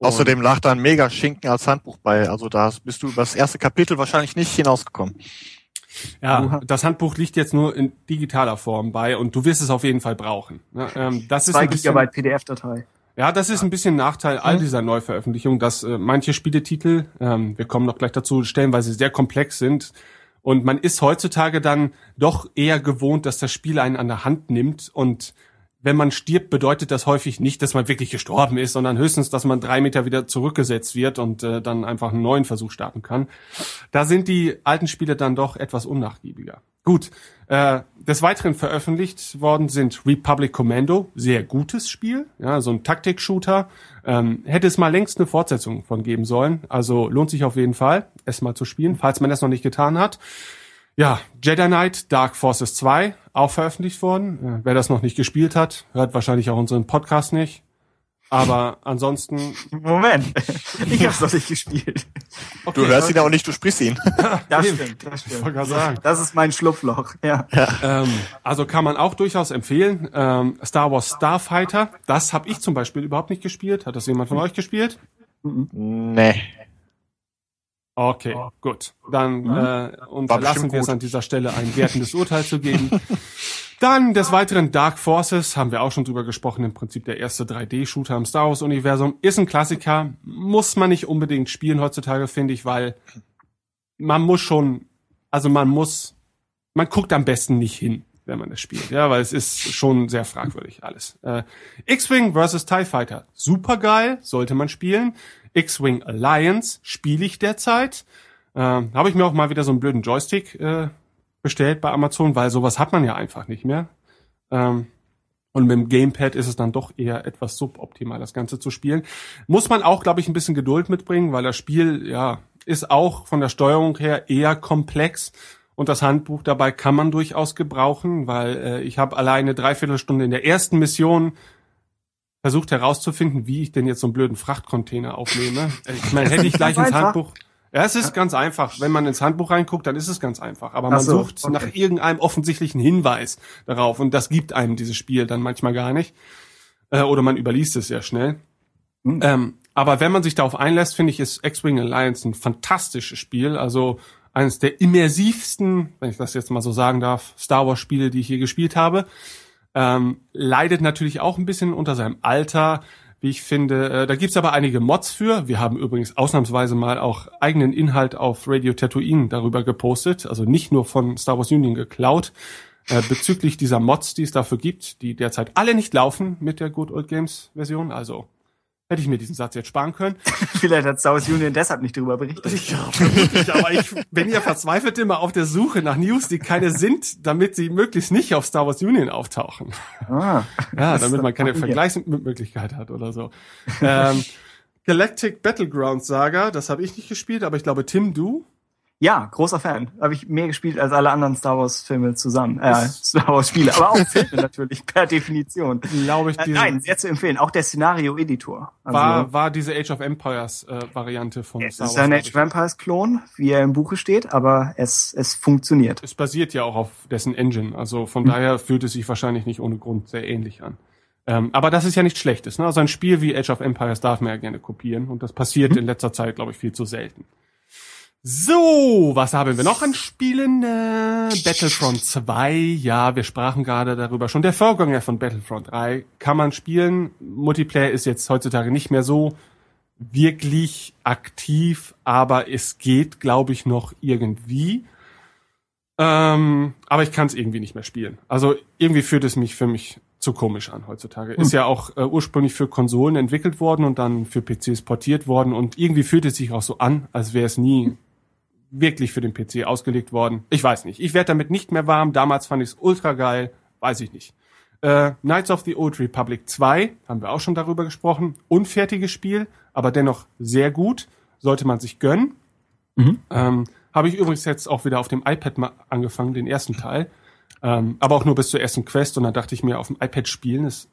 Außerdem lag da ein mega Schinken als Handbuch bei. Also da bist du über das erste Kapitel wahrscheinlich nicht hinausgekommen. Ja, das Handbuch liegt jetzt nur in digitaler Form bei und du wirst es auf jeden Fall brauchen. Ähm, das ist 2 ein bisschen, Gigabyte PDF-Datei. ja, das ist ein bisschen Nachteil all dieser Neuveröffentlichungen, dass äh, manche Spieletitel, ähm, wir kommen noch gleich dazu, stellenweise sehr komplex sind. Und man ist heutzutage dann doch eher gewohnt, dass das Spiel einen an der Hand nimmt. Und wenn man stirbt, bedeutet das häufig nicht, dass man wirklich gestorben ist, sondern höchstens, dass man drei Meter wieder zurückgesetzt wird und äh, dann einfach einen neuen Versuch starten kann. Da sind die alten Spiele dann doch etwas unnachgiebiger. Gut, äh, des Weiteren veröffentlicht worden sind Republic Commando, sehr gutes Spiel, ja, so ein Taktik-Shooter. Ähm, hätte es mal längst eine Fortsetzung von geben sollen, also lohnt sich auf jeden Fall, es mal zu spielen, falls man das noch nicht getan hat. Ja, Jedi Knight Dark Forces 2, auch veröffentlicht worden. Wer das noch nicht gespielt hat, hört wahrscheinlich auch unseren Podcast nicht. Aber ansonsten, [LAUGHS] Moment. [LAUGHS] Ich hab's noch nicht gespielt. Du hörst ihn auch nicht, du sprichst ihn. [LAUGHS] Das stimmt, das ich stimmt. gerade sagen. Das ist mein Schlupfloch, ja. Ähm, also kann man auch durchaus empfehlen. Ähm, Star Wars Starfighter, das habe ich zum Beispiel überhaupt nicht gespielt. Hat das jemand von euch gespielt? nee. Okay, gut. Dann äh, unterlassen wir es an dieser Stelle ein wertendes Urteil zu geben. [LAUGHS] Dann des Weiteren Dark Forces, haben wir auch schon drüber gesprochen, im Prinzip der erste 3D-Shooter im Star Wars-Universum. Ist ein Klassiker, muss man nicht unbedingt spielen heutzutage, finde ich, weil man muss schon, also man muss, man guckt am besten nicht hin, wenn man es spielt, ja, weil es ist schon sehr fragwürdig alles. Äh, X-Wing vs. TIE Fighter, super geil, sollte man spielen. X-Wing Alliance spiele ich derzeit. Äh, Habe ich mir auch mal wieder so einen blöden Joystick äh, bestellt bei Amazon, weil sowas hat man ja einfach nicht mehr. Ähm, und mit dem Gamepad ist es dann doch eher etwas suboptimal, das Ganze zu spielen. Muss man auch, glaube ich, ein bisschen Geduld mitbringen, weil das Spiel, ja, ist auch von der Steuerung her eher komplex. Und das Handbuch dabei kann man durchaus gebrauchen, weil äh, ich habe alleine dreiviertel Stunde in der ersten Mission versucht herauszufinden, wie ich denn jetzt so einen blöden Frachtcontainer aufnehme. Ich meine, hätte ich gleich [LAUGHS] ins einfach. Handbuch. Ja, es ist ganz einfach. Wenn man ins Handbuch reinguckt, dann ist es ganz einfach. Aber man so, sucht okay. nach irgendeinem offensichtlichen Hinweis darauf. Und das gibt einem dieses Spiel dann manchmal gar nicht. Äh, oder man überliest es sehr schnell. Hm. Ähm, aber wenn man sich darauf einlässt, finde ich, ist X-Wing Alliance ein fantastisches Spiel. Also eines der immersivsten, wenn ich das jetzt mal so sagen darf, Star Wars Spiele, die ich je gespielt habe. Ähm, leidet natürlich auch ein bisschen unter seinem Alter, wie ich finde. Äh, da gibt's aber einige Mods für. Wir haben übrigens ausnahmsweise mal auch eigenen Inhalt auf Radio Tatooine darüber gepostet, also nicht nur von Star Wars Union geklaut. Äh, bezüglich dieser Mods, die es dafür gibt, die derzeit alle nicht laufen mit der Good Old Games Version. Also hätte ich mir diesen Satz jetzt sparen können. [LAUGHS] Vielleicht hat Star Wars Union deshalb nicht darüber berichtet. Ja, vermutlich, aber ich bin ja verzweifelt immer auf der Suche nach News, die keine sind, damit sie möglichst nicht auf Star Wars Union auftauchen. Ah. [LAUGHS] Ja, damit man keine. Vergleichsmöglichkeit hat oder so. ähm, Galactic Battlegrounds Saga, das habe ich nicht gespielt, aber ich glaube Tim du. Ja, großer Fan. Habe ich mehr gespielt als alle anderen Star Wars Filme zusammen. Äh, Star Wars Spiele, aber auch Filme natürlich, per Definition. Glaube ich, Äh, diese, nein, sehr zu empfehlen. Auch der Szenario-Editor. Also, war, war diese Age of Empires äh, Variante von es Star ist Wars. ein glaub Age of Empires Klon, wie er im Buche steht, aber es, es funktioniert. Es basiert ja auch auf dessen Engine, also von Hm. daher fühlt es sich wahrscheinlich nicht ohne Grund sehr ähnlich an. Ähm, aber das ist ja nichts Schlechtes. Ne? Also ein Spiel wie Age of Empires darf man ja gerne kopieren und das passiert Hm. in letzter Zeit, glaube ich, viel zu selten. So, was haben wir noch an Spielen? Äh, Battlefront 2, ja, wir sprachen gerade darüber schon. Der Vorgänger von Battlefront 3 kann man spielen. Multiplayer ist jetzt heutzutage nicht mehr so wirklich aktiv, aber es geht, glaube ich, noch irgendwie. Ähm, aber ich kann es irgendwie nicht mehr spielen. Also irgendwie fühlt es mich für mich zu komisch an heutzutage. Ist ja auch äh, ursprünglich für Konsolen entwickelt worden und dann für PCs portiert worden und irgendwie fühlt es sich auch so an, als wäre es nie wirklich für den PC ausgelegt worden. Ich weiß nicht. Ich werde damit nicht mehr warm. Damals fand ich es ultra geil. Weiß ich nicht. Äh, Knights of the Old Republic 2, haben wir auch schon darüber gesprochen. Unfertiges Spiel, aber dennoch sehr gut. Sollte man sich gönnen. Ähm, Habe ich übrigens jetzt auch wieder auf dem iPad mal angefangen, den ersten Teil. Ähm, aber auch nur bis zur ersten Quest. Und dann dachte ich mir, auf dem iPad spielen ist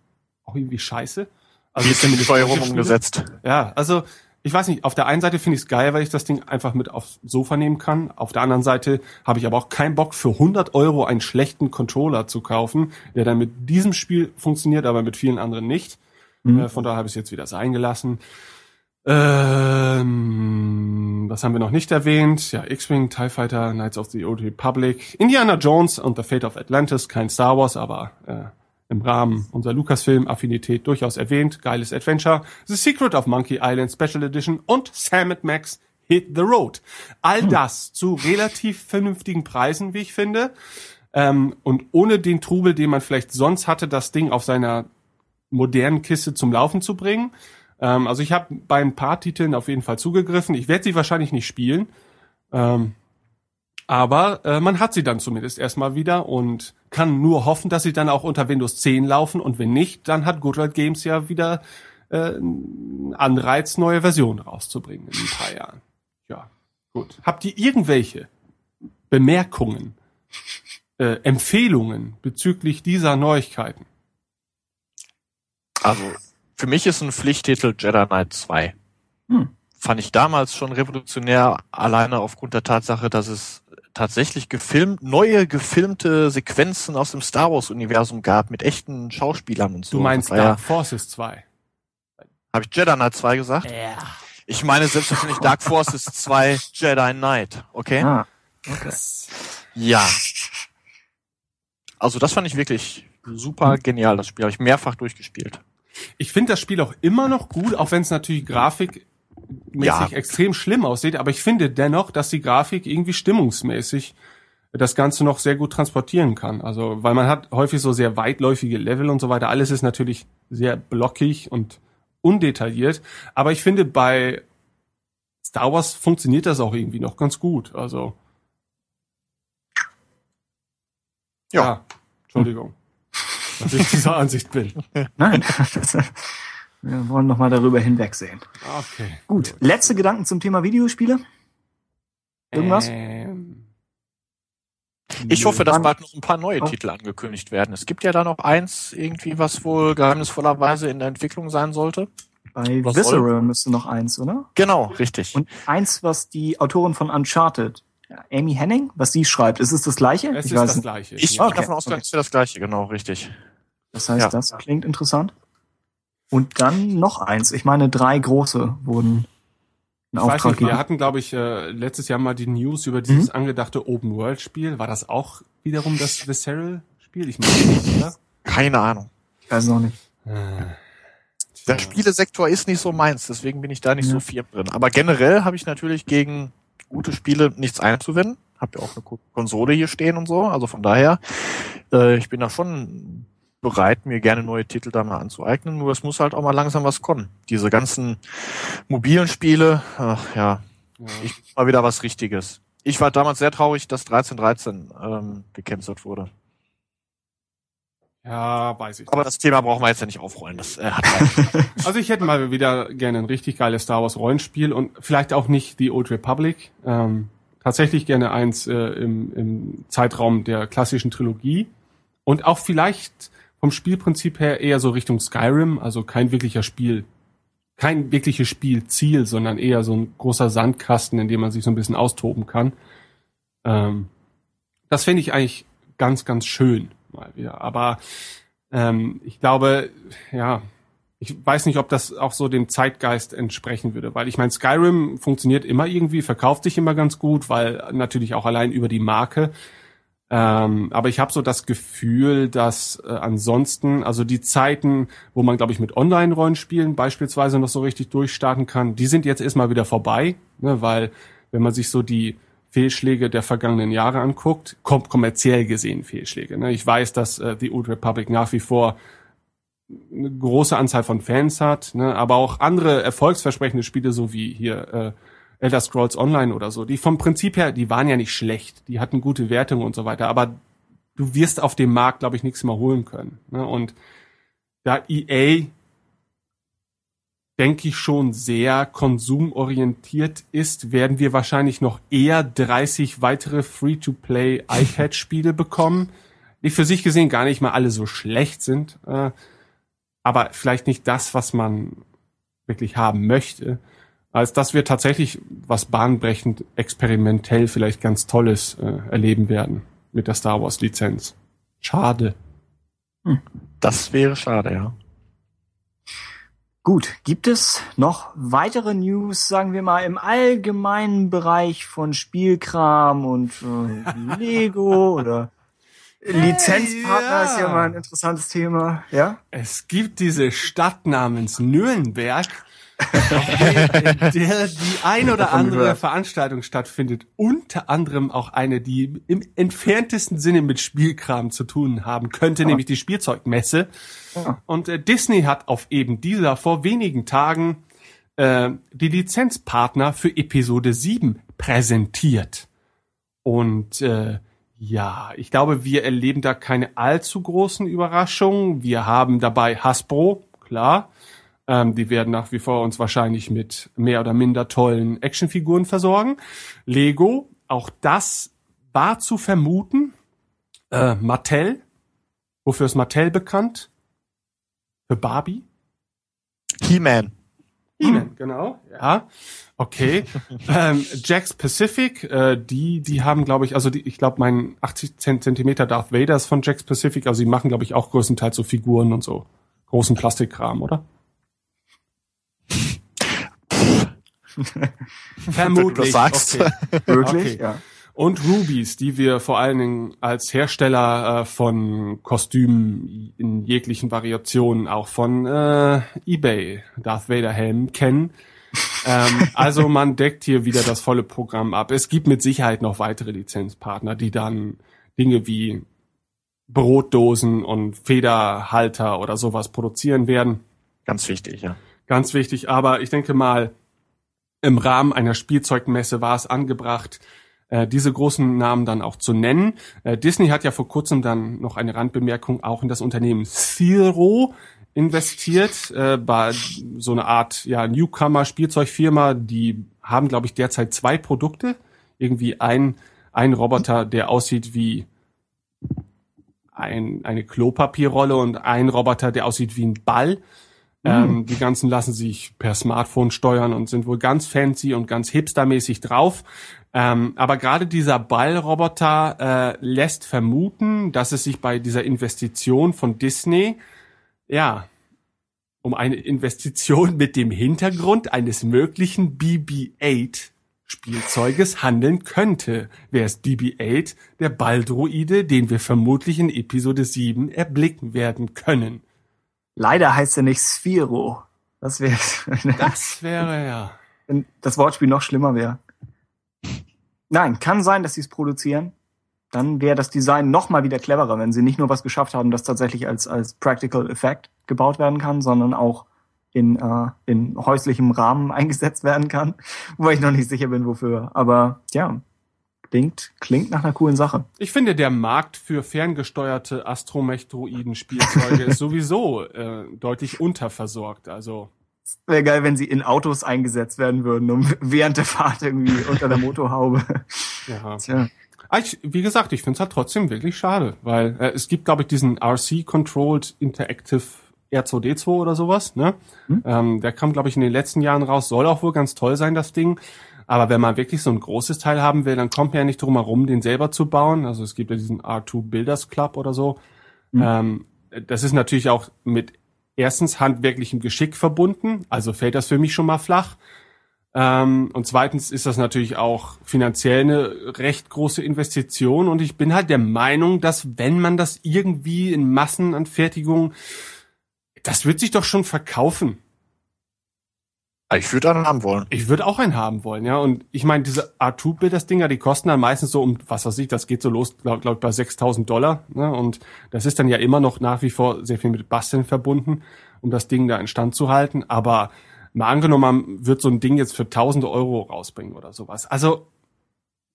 auch irgendwie scheiße. Also [LAUGHS] denn die Steuerung umgesetzt? ja, also ich weiß nicht, auf der einen Seite finde ich es geil, weil ich das Ding einfach mit aufs Sofa nehmen kann. Auf der anderen Seite habe ich aber auch keinen Bock für 100 Euro einen schlechten Controller zu kaufen, der dann mit diesem Spiel funktioniert, aber mit vielen anderen nicht. Äh, von daher habe ich es jetzt wieder sein gelassen. Ähm, das haben wir noch nicht erwähnt. Ja, X-Wing, TIE Fighter, Knights of the Old Republic, Indiana Jones und The Fate of Atlantis, kein Star Wars, aber äh, im Rahmen unserer Lucasfilm-Affinität durchaus erwähnt. Geiles Adventure. The Secret of Monkey Island Special Edition und Sam Max Hit the Road. All das zu relativ vernünftigen Preisen, wie ich finde. Ähm, und ohne den Trubel, den man vielleicht sonst hatte, das Ding auf seiner modernen Kiste zum Laufen zu bringen. Ähm, also ich habe bei ein paar Titeln auf jeden Fall zugegriffen. Ich werde sie wahrscheinlich nicht spielen. Ähm, aber äh, man hat sie dann zumindest erstmal wieder und kann nur hoffen, dass sie dann auch unter Windows 10 laufen. Und wenn nicht, dann hat Good Old Games ja wieder äh, einen Anreiz, neue Versionen rauszubringen in ein paar Jahren. Ja, gut. Habt ihr irgendwelche Bemerkungen, äh, Empfehlungen bezüglich dieser Neuigkeiten? Also für mich ist ein Pflichttitel Jedi Knight 2. Hm. Fand ich damals schon revolutionär, alleine aufgrund der Tatsache, dass es tatsächlich gefilmt, neue gefilmte Sequenzen aus dem Star Wars Universum gab mit echten Schauspielern und so. Du meinst Dark Forces 2? Habe ich Jedi Knight 2 gesagt? Ja. Ich meine selbstverständlich Dark Forces 2 Jedi Knight, okay? Ah, Ja. Also das fand ich wirklich super genial, das Spiel. Habe ich mehrfach durchgespielt. Ich finde das Spiel auch immer noch gut, auch wenn es natürlich grafikmäßig Ja. extrem schlimm aussieht, aber ich finde dennoch, dass die Grafik irgendwie stimmungsmäßig das Ganze noch sehr gut transportieren kann. Also, weil man hat häufig so sehr weitläufige Level und so weiter. Alles ist natürlich sehr blockig und undetailliert. Aber ich finde, bei Star Wars funktioniert das auch irgendwie noch ganz gut. Also, Ja. Entschuldigung, [LAUGHS] dass ich dieser Ansicht bin. nein. [LAUGHS] [LAUGHS] Wir wollen noch mal darüber hinwegsehen. Okay. Gut, letzte Gedanken zum Thema Videospiele? Irgendwas? Ähm, Ich hoffe, dass bald noch ein paar neue Oh. Titel angekündigt werden. Es gibt ja da noch eins, irgendwie, was wohl geheimnisvollerweise in der Entwicklung sein sollte. Bei Was Visceral müsste noch eins, oder? Genau, richtig. Und eins, was die Autorin von Uncharted, Amy Henning, was sie schreibt, ist es das gleiche? es ich ist weiß das nicht. Gleiche. ich Okay, gehe davon aus, okay. dass wir das gleiche, genau, richtig. Das heißt, Ja. das klingt interessant. Und dann noch eins. Ich meine, drei große wurden in Ich weiß Auftrag nicht, wir hatten, glaube ich, äh, letztes Jahr mal die News über dieses Mhm. angedachte Open-World-Spiel. War das auch wiederum das Visceral-Spiel? Ich meine nicht, oder? Keine Ahnung. Ich weiß noch nicht. Der Spielesektor ist nicht so meins, deswegen bin ich da nicht Ja. so firm drin. Aber generell habe ich natürlich gegen gute Spiele nichts einzuwenden. Hab ja auch eine Ko- Konsole hier stehen und so. Also von daher, äh, ich bin da schon bereit, mir gerne neue Titel da mal anzueignen. Nur es muss halt auch mal langsam was kommen. Diese ganzen mobilen Spiele, ach ja, Ja. ich mal wieder was Richtiges. Ich war damals sehr traurig, dass 1313 ähm, gecancelt wurde. Ja, weiß ich. Aber das Thema brauchen wir jetzt ja nicht aufrollen. Das äh, hat [LAUGHS] Also ich hätte mal wieder gerne ein richtig geiles Star Wars Rollenspiel und vielleicht auch nicht die Old Republic. Ähm, tatsächlich gerne eins äh, im, im Zeitraum der klassischen Trilogie und auch vielleicht vom Spielprinzip her eher so Richtung Skyrim, also kein wirklicher Spiel, kein wirkliches Spielziel, sondern eher so ein großer Sandkasten, in dem man sich so ein bisschen austoben kann. Ähm, das fände ich eigentlich ganz, ganz schön mal wieder. Aber ähm, ich glaube, ja, ich weiß nicht, ob das auch so dem Zeitgeist entsprechen würde, weil ich meine, Skyrim funktioniert immer irgendwie, verkauft sich immer ganz gut, weil natürlich auch allein über die Marke. Ähm, aber ich habe so das Gefühl, dass äh, ansonsten, also die Zeiten, wo man, glaube ich, mit Online-Rollenspielen beispielsweise noch so richtig durchstarten kann, die sind jetzt erstmal wieder vorbei, ne, weil wenn man sich so die Fehlschläge der vergangenen Jahre anguckt, kom kommerziell gesehen Fehlschläge. Ne? Ich weiß, dass äh, die Old Republic nach wie vor eine große Anzahl von Fans hat, ne? aber auch andere erfolgsversprechende Spiele, so wie hier äh, Elder Scrolls Online oder so, die vom Prinzip her, die waren ja nicht schlecht, die hatten gute Wertungen und so weiter, aber du wirst auf dem Markt, glaube ich, nichts mehr holen können. Ne? Und da EA, denke ich, schon sehr konsumorientiert ist, werden wir wahrscheinlich noch eher 30 weitere Free-to-Play [LAUGHS] iPad-Spiele bekommen, die für sich gesehen gar nicht mal alle so schlecht sind, äh, aber vielleicht nicht das, was man wirklich haben möchte, als dass wir tatsächlich was bahnbrechend experimentell vielleicht ganz Tolles äh, erleben werden mit der Star Wars Lizenz. Schade. Das wäre schade, ja. Gut, gibt es noch weitere News, sagen wir mal, im allgemeinen Bereich von Spielkram und äh, [LAUGHS] Lego oder Lizenzpartner ja. ist ja mal ein interessantes Thema, ja? Es gibt diese Stadt namens Nürnberg, der, in der die ein oder andere. Veranstaltung stattfindet. Unter anderem auch eine, die im entferntesten Sinne mit Spielkram zu tun haben könnte, nämlich die Spielzeugmesse. Ja. Und äh, Disney hat auf eben dieser vor wenigen Tagen äh, die Lizenzpartner für Episode 7 präsentiert. Und äh, ja, ich glaube, wir erleben da keine allzu großen Überraschungen. Wir haben dabei Hasbro, klar. Ähm, die werden nach wie vor uns wahrscheinlich mit mehr oder minder tollen Actionfiguren versorgen. Lego, auch das war zu vermuten. Äh, Mattel, wofür ist Mattel bekannt? Für Barbie? He-Man. He-Man, genau. Ja, okay. [LAUGHS] ähm, Jax Pacific, äh, die, die haben, glaube ich, also die, ich glaube, mein 80 Zent- Zentimeter Darth Vader ist von Jax Pacific, also sie machen, glaube ich, auch größtenteils so Figuren und so großen Plastikkram, oder? [LAUGHS] Vermutlich. sagst. Okay. Wirklich? Okay. Ja. Und Rubies, die wir vor allen Dingen als Hersteller äh, von Kostümen in jeglichen Variationen auch von äh, eBay Darth Vader Helm kennen. ähm, [LAUGHS] also man deckt hier wieder das volle Programm ab. Es gibt mit Sicherheit noch weitere Lizenzpartner, die dann Dinge wie Brotdosen und Federhalter oder sowas produzieren werden. Ganz wichtig, ja. Ganz wichtig, aber ich denke mal, im Rahmen einer Spielzeugmesse war es angebracht, äh, diese großen Namen dann auch zu nennen. Äh, Disney hat ja vor kurzem dann noch eine Randbemerkung auch in das Unternehmen Zero investiert, äh, bei so eine Art ja, Newcomer-Spielzeugfirma. Die haben, glaube ich, derzeit zwei Produkte. Irgendwie ein, ein Roboter, der aussieht wie ein, eine Klopapierrolle und ein Roboter, der aussieht wie ein Ball. Ähm, die ganzen lassen sich per Smartphone steuern und sind wohl ganz fancy und ganz hipstermäßig drauf. Ähm, aber gerade dieser Ballroboter äh, lässt vermuten, dass es sich bei dieser Investition von Disney, ja, um eine Investition mit dem Hintergrund eines möglichen BB-8 Spielzeuges handeln könnte. Wer ist BB-8? Der Balldroide, den wir vermutlich in Episode 7 erblicken werden können. Leider heißt er nicht Sphero. Das wäre, [LAUGHS] Das wäre ja. wenn das Wortspiel noch schlimmer wäre. Nein, kann sein, dass sie es produzieren. Dann wäre das Design noch mal wieder cleverer, wenn sie nicht nur was geschafft haben, das tatsächlich als, als Practical Effect gebaut werden kann, sondern auch in, äh, in häuslichem Rahmen [LAUGHS] eingesetzt werden kann. Wobei ich noch nicht sicher bin, wofür. Aber ja, klingt, klingt nach einer coolen Sache. Ich finde, der Markt für ferngesteuerte Astromech-Droiden-Spielzeuge [LAUGHS] ist sowieso äh, deutlich unterversorgt. Also Wäre geil, wenn sie in Autos eingesetzt werden würden, um [LAUGHS] während der Fahrt irgendwie unter der Motorhaube. [LAUGHS] ja. Tja. Ah, Ich, wie gesagt, ich finde es halt trotzdem wirklich schade, weil äh, es gibt, glaube ich, diesen RC-Controlled Interactive R2D2 oder sowas. Ne? Ähm, der kam, glaube ich, in den letzten Jahren raus. Soll auch wohl ganz toll sein, das Ding. Aber wenn man wirklich so ein großes Teil haben will, dann kommt man ja nicht drum herum, den selber zu bauen. Also es gibt ja diesen R2 Builders Club oder so. Ähm, das ist natürlich auch mit erstens handwerklichem Geschick verbunden. Also fällt das für mich schon mal flach. Ähm, und zweitens ist das natürlich auch finanziell eine recht große Investition. Und ich bin halt der Meinung, dass wenn man das irgendwie in Massenanfertigung, das wird sich doch schon verkaufen. Ah, Ich würde einen haben wollen. Ich würde auch einen haben wollen, ja. Und ich meine, diese R2-Bilders-Dinger, die kosten dann meistens so um, was weiß ich, das geht so los, glaube glaub, bei 6000 Dollar. Ne? Und das ist dann ja immer noch nach wie vor sehr viel mit Basteln verbunden, um das Ding da in Stand zu halten. Aber mal angenommen, man wird so ein Ding jetzt für 1000 Euro rausbringen oder sowas. Also,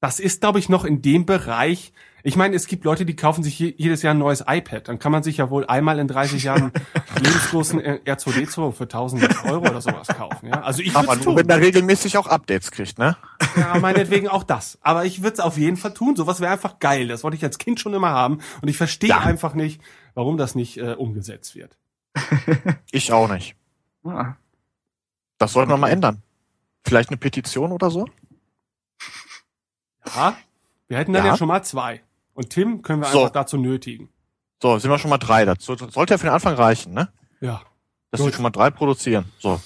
das ist, glaube ich, noch in dem Bereich. Ich meine, es gibt Leute, die kaufen sich je, jedes Jahr ein neues iPad. Dann kann man sich ja wohl einmal in 30 Jahren [LAUGHS] lebensgroßen R2D2 für 1000 Euro oder sowas kaufen. Ja? Also ich Aber würde nur, tun. wenn er regelmäßig auch Updates kriegt, ne? Ja, meinetwegen auch das. Aber ich würde es auf jeden Fall tun. Sowas wäre einfach geil. Das wollte ich als Kind schon immer haben. Und ich verstehe Ja. einfach nicht, warum das nicht äh, umgesetzt wird. [LAUGHS] Ich auch nicht. Ah, Das sollten wir mal ändern. Vielleicht eine Petition oder so? Ja, wir hätten dann ja, Ja. schon mal zwei. Und Tim können wir So. einfach dazu nötigen. So, sind wir schon mal drei. Das sollte ja für den Anfang reichen, ne? Ja. dass sie schon mal drei produzieren. So.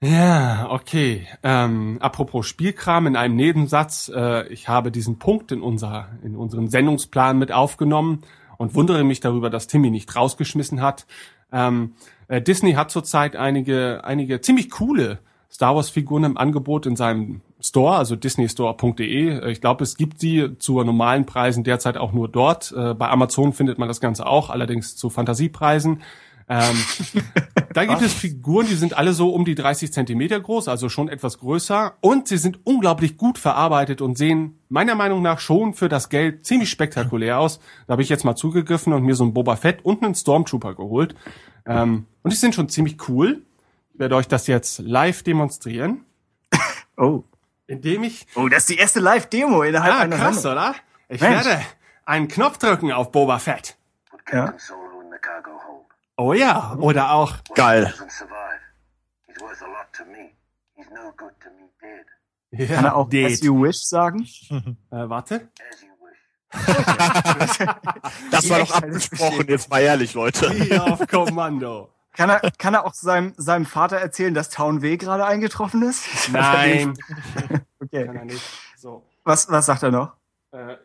Ja, okay. Ähm, apropos Spielkram in einem Nebensatz. Äh, ich habe diesen Punkt in, unser, in unseren Sendungsplan mit aufgenommen und wundere mich darüber, dass Timmy nicht rausgeschmissen hat. Ähm, äh, Disney hat zurzeit einige, einige ziemlich coole Star Wars Figuren im Angebot in seinem Store, also disneystore.de. Äh, Ich glaube, es gibt sie zu normalen Preisen derzeit auch nur dort. Äh, Bei Amazon findet man das Ganze auch, allerdings zu Fantasiepreisen. Ähm, [LAUGHS] da gibt es Figuren, die sind alle so um die 30 Zentimeter groß, also schon etwas größer. Und sie sind unglaublich gut verarbeitet und sehen meiner Meinung nach schon für das Geld ziemlich spektakulär aus. Da habe ich jetzt mal zugegriffen und mir so einen Boba Fett und einen Stormtrooper geholt. Ähm, und die sind schon ziemlich cool. Ich werde euch das jetzt live demonstrieren, [LAUGHS] Oh. Indem ich... Oh, das ist die erste Live-Demo innerhalb Ah, einer krass, Sendung. oder? Ich Mensch. werde einen Knopf drücken auf Boba Fett. Ja. Solo in the cargo hold. Oh ja, oder auch... Geil. Dead. Ja, Kann er auch Date. As You Wish sagen? [LAUGHS] Äh, warte. [LAUGHS] Das war doch abgesprochen, jetzt mal ehrlich, Leute. Hier auf Kommando. Kann er, kann er auch seinem, seinem Vater erzählen, dass Town W gerade eingetroffen ist? [LAUGHS] Nein, [LAUGHS] kann Okay. er nicht. So. Was, was sagt er noch? Äh,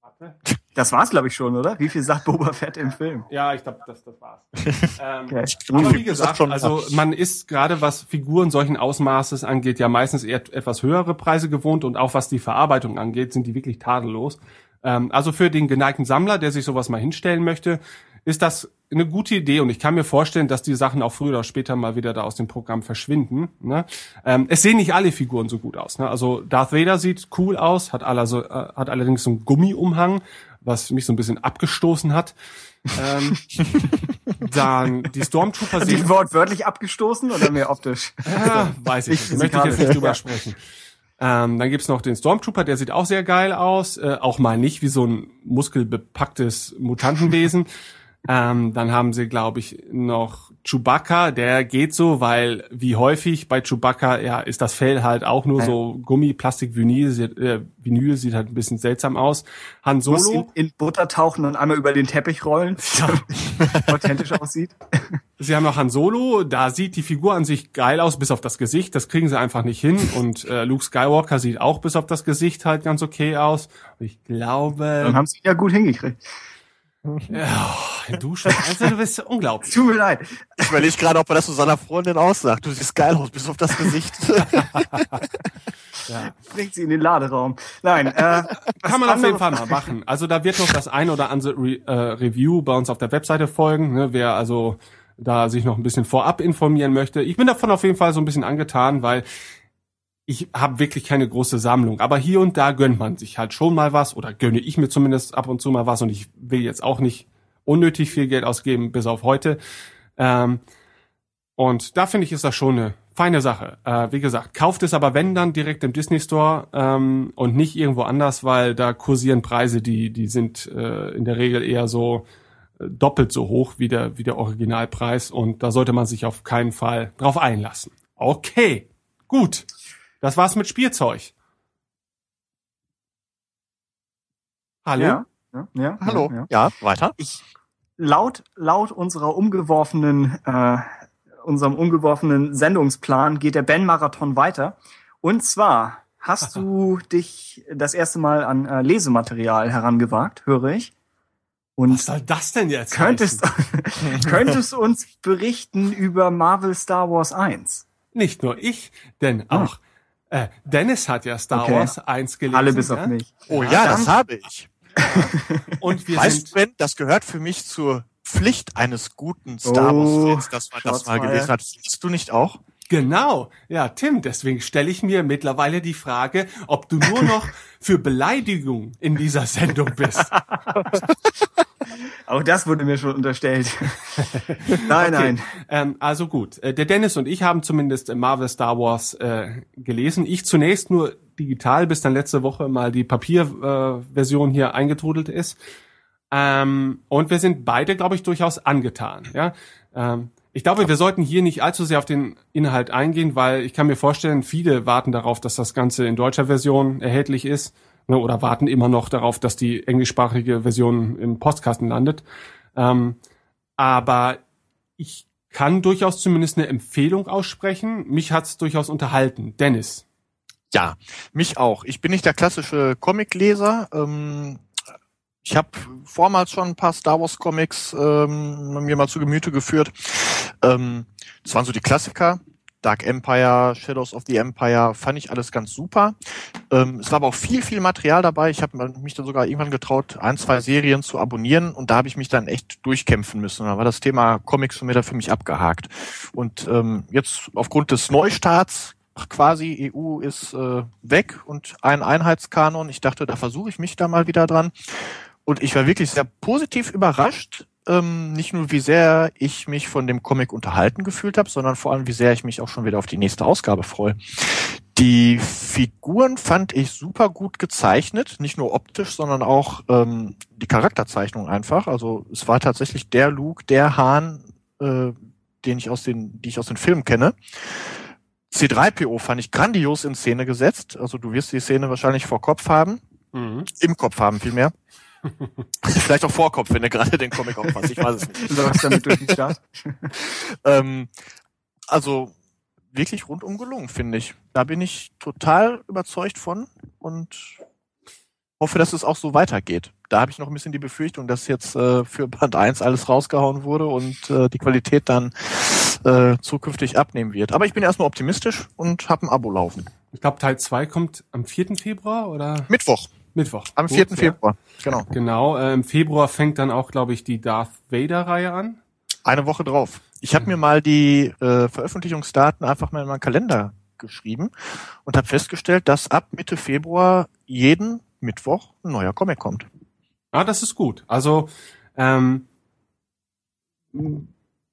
warte. Das war's, glaube ich, schon, oder? Wie viel sagt Boba Fett im Film? Ja, ich glaube, das, das war's. [LAUGHS] ähm, Okay. Aber wie gesagt, schon- also man ist gerade was Figuren solchen Ausmaßes angeht, ja meistens eher etwas höhere Preise gewohnt und auch was die Verarbeitung angeht, sind die wirklich tadellos. Ähm, also für den geneigten Sammler, der sich sowas mal hinstellen möchte, ist das eine gute Idee und ich kann mir vorstellen, dass die Sachen auch früher oder später mal wieder da aus dem Programm verschwinden. Ne? Ähm, es sehen nicht alle Figuren so gut aus. Ne? Also Darth Vader sieht cool aus, hat, aller so, äh, hat allerdings so einen Gummiumhang, was mich so ein bisschen abgestoßen hat. ähm, [LAUGHS] dann die Stormtrooper sehen Die wortwörtlich abgestoßen oder mehr optisch? ja, weiß ich Ich nicht. Möchte ich jetzt nicht drüber Ja. sprechen. Ähm, dann gibt's noch den Stormtrooper, der sieht auch sehr geil aus. Äh, auch mal nicht wie so ein muskelbepacktes Mutantenwesen. Ähm, dann haben sie, glaube ich, noch Chewbacca, der geht so, weil wie häufig bei Chewbacca, ja, ist das Fell halt auch nur Ja. so Gummi, Plastik, Vinyl, sieht, äh, Vinyl sieht halt ein bisschen seltsam aus. Han Muss Solo, in, in Butter tauchen und einmal über den Teppich rollen, [LAUGHS] [LAUGHS] authentisch aussieht. Sie haben noch Han Solo, da sieht die Figur an sich geil aus, bis auf das Gesicht. Das kriegen sie einfach nicht hin. Und äh, Luke Skywalker sieht auch bis auf das Gesicht halt ganz okay aus. Und ich Dann glaube, haben sie ihn ja gut hingekriegt. Ja, du schon, also du bist unglaublich. Tut mir leid. Ich überlege gerade, ob er das zu seiner Freundin aussagt. Du siehst geil aus, bis auf das Gesicht. [LAUGHS] Ja. Bringt sie in den Laderaum. Nein, äh, Kann man auf jeden Fall mal machen. Also da wird noch das ein oder andere Re äh, Review bei uns auf der Webseite folgen. Ne? Wer also da sich noch ein bisschen vorab informieren möchte. Ich bin davon auf jeden Fall so ein bisschen angetan, weil ich habe wirklich keine große Sammlung. Aber hier und da gönnt man sich halt schon mal was oder gönne ich mir zumindest ab und zu mal was und ich will jetzt auch nicht unnötig viel Geld ausgeben, bis auf heute. Ähm, und da finde ich, ist das schon eine feine Sache. Äh, wie gesagt, kauft es aber wenn dann direkt im Disney Store ähm, und nicht irgendwo anders, weil da kursieren Preise, die die sind äh, in der Regel eher so äh, doppelt so hoch wie der wie der Originalpreis und da sollte man sich auf keinen Fall drauf einlassen. Okay, gut. Das war's mit Spielzeug. Hallo? ja, ja, ja, Hallo. Ja, ja. Ja, weiter. Ich, laut, laut unserer umgeworfenen, äh, unserem umgeworfenen Sendungsplan geht der Ben-Marathon weiter. Und zwar hast du [LAUGHS] dich das erste Mal an äh, Lesematerial herangewagt, höre ich. Und Was soll das denn jetzt? könntest, [LAUGHS] könntest uns berichten über Marvel Star Wars 1. Nicht nur ich, denn auch äh, Dennis hat ja Star Okay. Wars 1 gelesen. Alle bis ja? auf mich. Oh ja, das dann- habe ich. [LAUGHS] Und wir Weißt sind du, Ben, das gehört für mich zur Pflicht eines guten Star Oh, Wars-Fans, dass man das mal gelesen hat. Findest du nicht auch? Genau, ja, Tim, deswegen stelle ich mir mittlerweile die Frage, ob du nur noch [LAUGHS] für Beleidigung in dieser Sendung bist. Auch das wurde mir schon unterstellt. nein, nein. Ähm, also gut, äh, der Dennis und ich haben zumindest Marvel Star Wars äh, gelesen. Ich zunächst nur digital, bis dann letzte Woche mal die Papierversion äh, hier eingetrudelt ist. Ähm, und wir sind beide, glaube ich, durchaus angetan. Ja, ähm, ich glaube, wir sollten hier nicht allzu sehr auf den Inhalt eingehen, weil ich kann mir vorstellen, viele warten darauf, dass das Ganze in deutscher Version erhältlich ist ne, oder warten immer noch darauf, dass die englischsprachige Version im Postkasten landet. Ähm, aber ich kann durchaus zumindest eine Empfehlung aussprechen. Mich hat's durchaus unterhalten. Dennis. Ja, mich auch. Ich bin nicht der klassische Comicleser. Ähm, ich habe vormals schon ein paar Star Wars Comics ähm, mir mal zu Gemüte geführt. Ähm, das waren so die Klassiker. Dark Empire, Shadows of the Empire, fand ich alles ganz super. Ähm, es war aber auch viel, viel Material dabei. Ich habe mich dann sogar irgendwann getraut, ein, zwei Serien zu abonnieren und da habe ich mich dann echt durchkämpfen müssen. Da war das Thema Comics mir da für mich abgehakt. Und ähm, jetzt aufgrund des Neustarts quasi, EU ist äh, weg und ein Einheitskanon. Ich dachte, da versuche ich mich da mal wieder dran. Und ich war wirklich sehr positiv überrascht, ähm, nicht nur wie sehr ich mich von dem Comic unterhalten gefühlt habe, sondern vor allem wie sehr ich mich auch schon wieder auf die nächste Ausgabe freue. Die Figuren fand ich super gut gezeichnet, nicht nur optisch, sondern auch ähm, die Charakterzeichnung einfach. Also es war tatsächlich der Luke, der Hahn, äh, den ich aus den, die ich aus den Filmen kenne. C3PO fand ich grandios in Szene gesetzt. Also du wirst die Szene wahrscheinlich vor Kopf haben. Mhm. Im Kopf haben vielmehr. [LAUGHS] Vielleicht auch Vorkopf, wenn du gerade den Comic aufpasst. Ich weiß es nicht. Läufst damit durch den Start? [LAUGHS] Ähm, also wirklich rundum gelungen, finde ich. Da bin ich total überzeugt von und hoffe, dass es auch so weitergeht. Da habe ich noch ein bisschen die Befürchtung, dass jetzt äh, für Band 1 alles rausgehauen wurde und äh, die Qualität dann äh, zukünftig abnehmen wird. Aber ich bin erstmal optimistisch und habe ein Abo laufen. Ich glaube, Teil 2 kommt am 4. Februar oder Mittwoch, Mittwoch. am Gut, 4. ja. Februar. Genau. Genau, äh, im Februar fängt dann auch, glaube ich, die Darth Vader-Reihe an. Eine Woche drauf. Ich habe mir mal die äh, Veröffentlichungsdaten einfach mal in meinen Kalender geschrieben und habe festgestellt, dass ab Mitte Februar jeden Mittwoch ein neuer Comic kommt. Ah, das ist gut. Also ähm,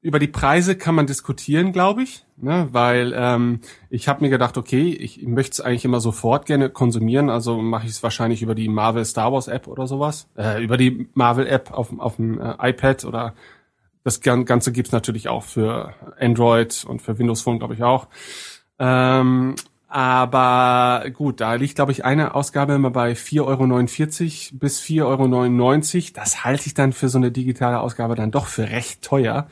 über die Preise kann man diskutieren, glaube ich, ne? weil ähm, ich habe mir gedacht, okay, ich möchte es eigentlich immer sofort gerne konsumieren, also mache ich es wahrscheinlich über die Marvel Star Wars App oder sowas, äh, über die Marvel App auf, auf dem äh, iPad oder das Gan- Ganze gibt's natürlich auch für Android und für Windows Phone, glaube ich auch. Ähm, aber gut, da liegt, glaube ich, eine Ausgabe immer bei 4,49 Euro bis 4,99 Euro. Das halte ich dann für so eine digitale Ausgabe dann doch für recht teuer.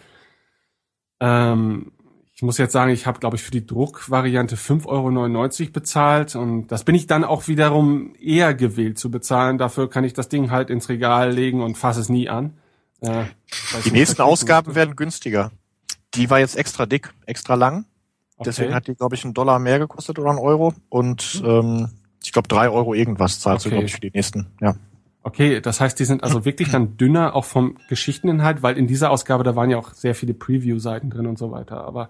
Ähm, ich muss jetzt sagen, ich habe, glaube ich, für die Druckvariante 5,99 Euro bezahlt und das bin ich dann auch wiederum eher gewillt zu bezahlen. Dafür kann ich das Ding halt ins Regal legen und fasse es nie an. Äh, Die nicht nächsten Ausgaben werden günstiger. Die war jetzt extra dick, extra lang. Deswegen Okay. hat die, glaube ich, einen Dollar mehr gekostet oder einen Euro. Und ähm, ich glaube, drei Euro irgendwas zahlst du, Okay. glaube ich, für die nächsten. Ja. Okay, das heißt, die sind also wirklich dann dünner, auch vom Geschichteninhalt, weil in dieser Ausgabe, da waren ja auch sehr viele Preview-Seiten drin und so weiter, aber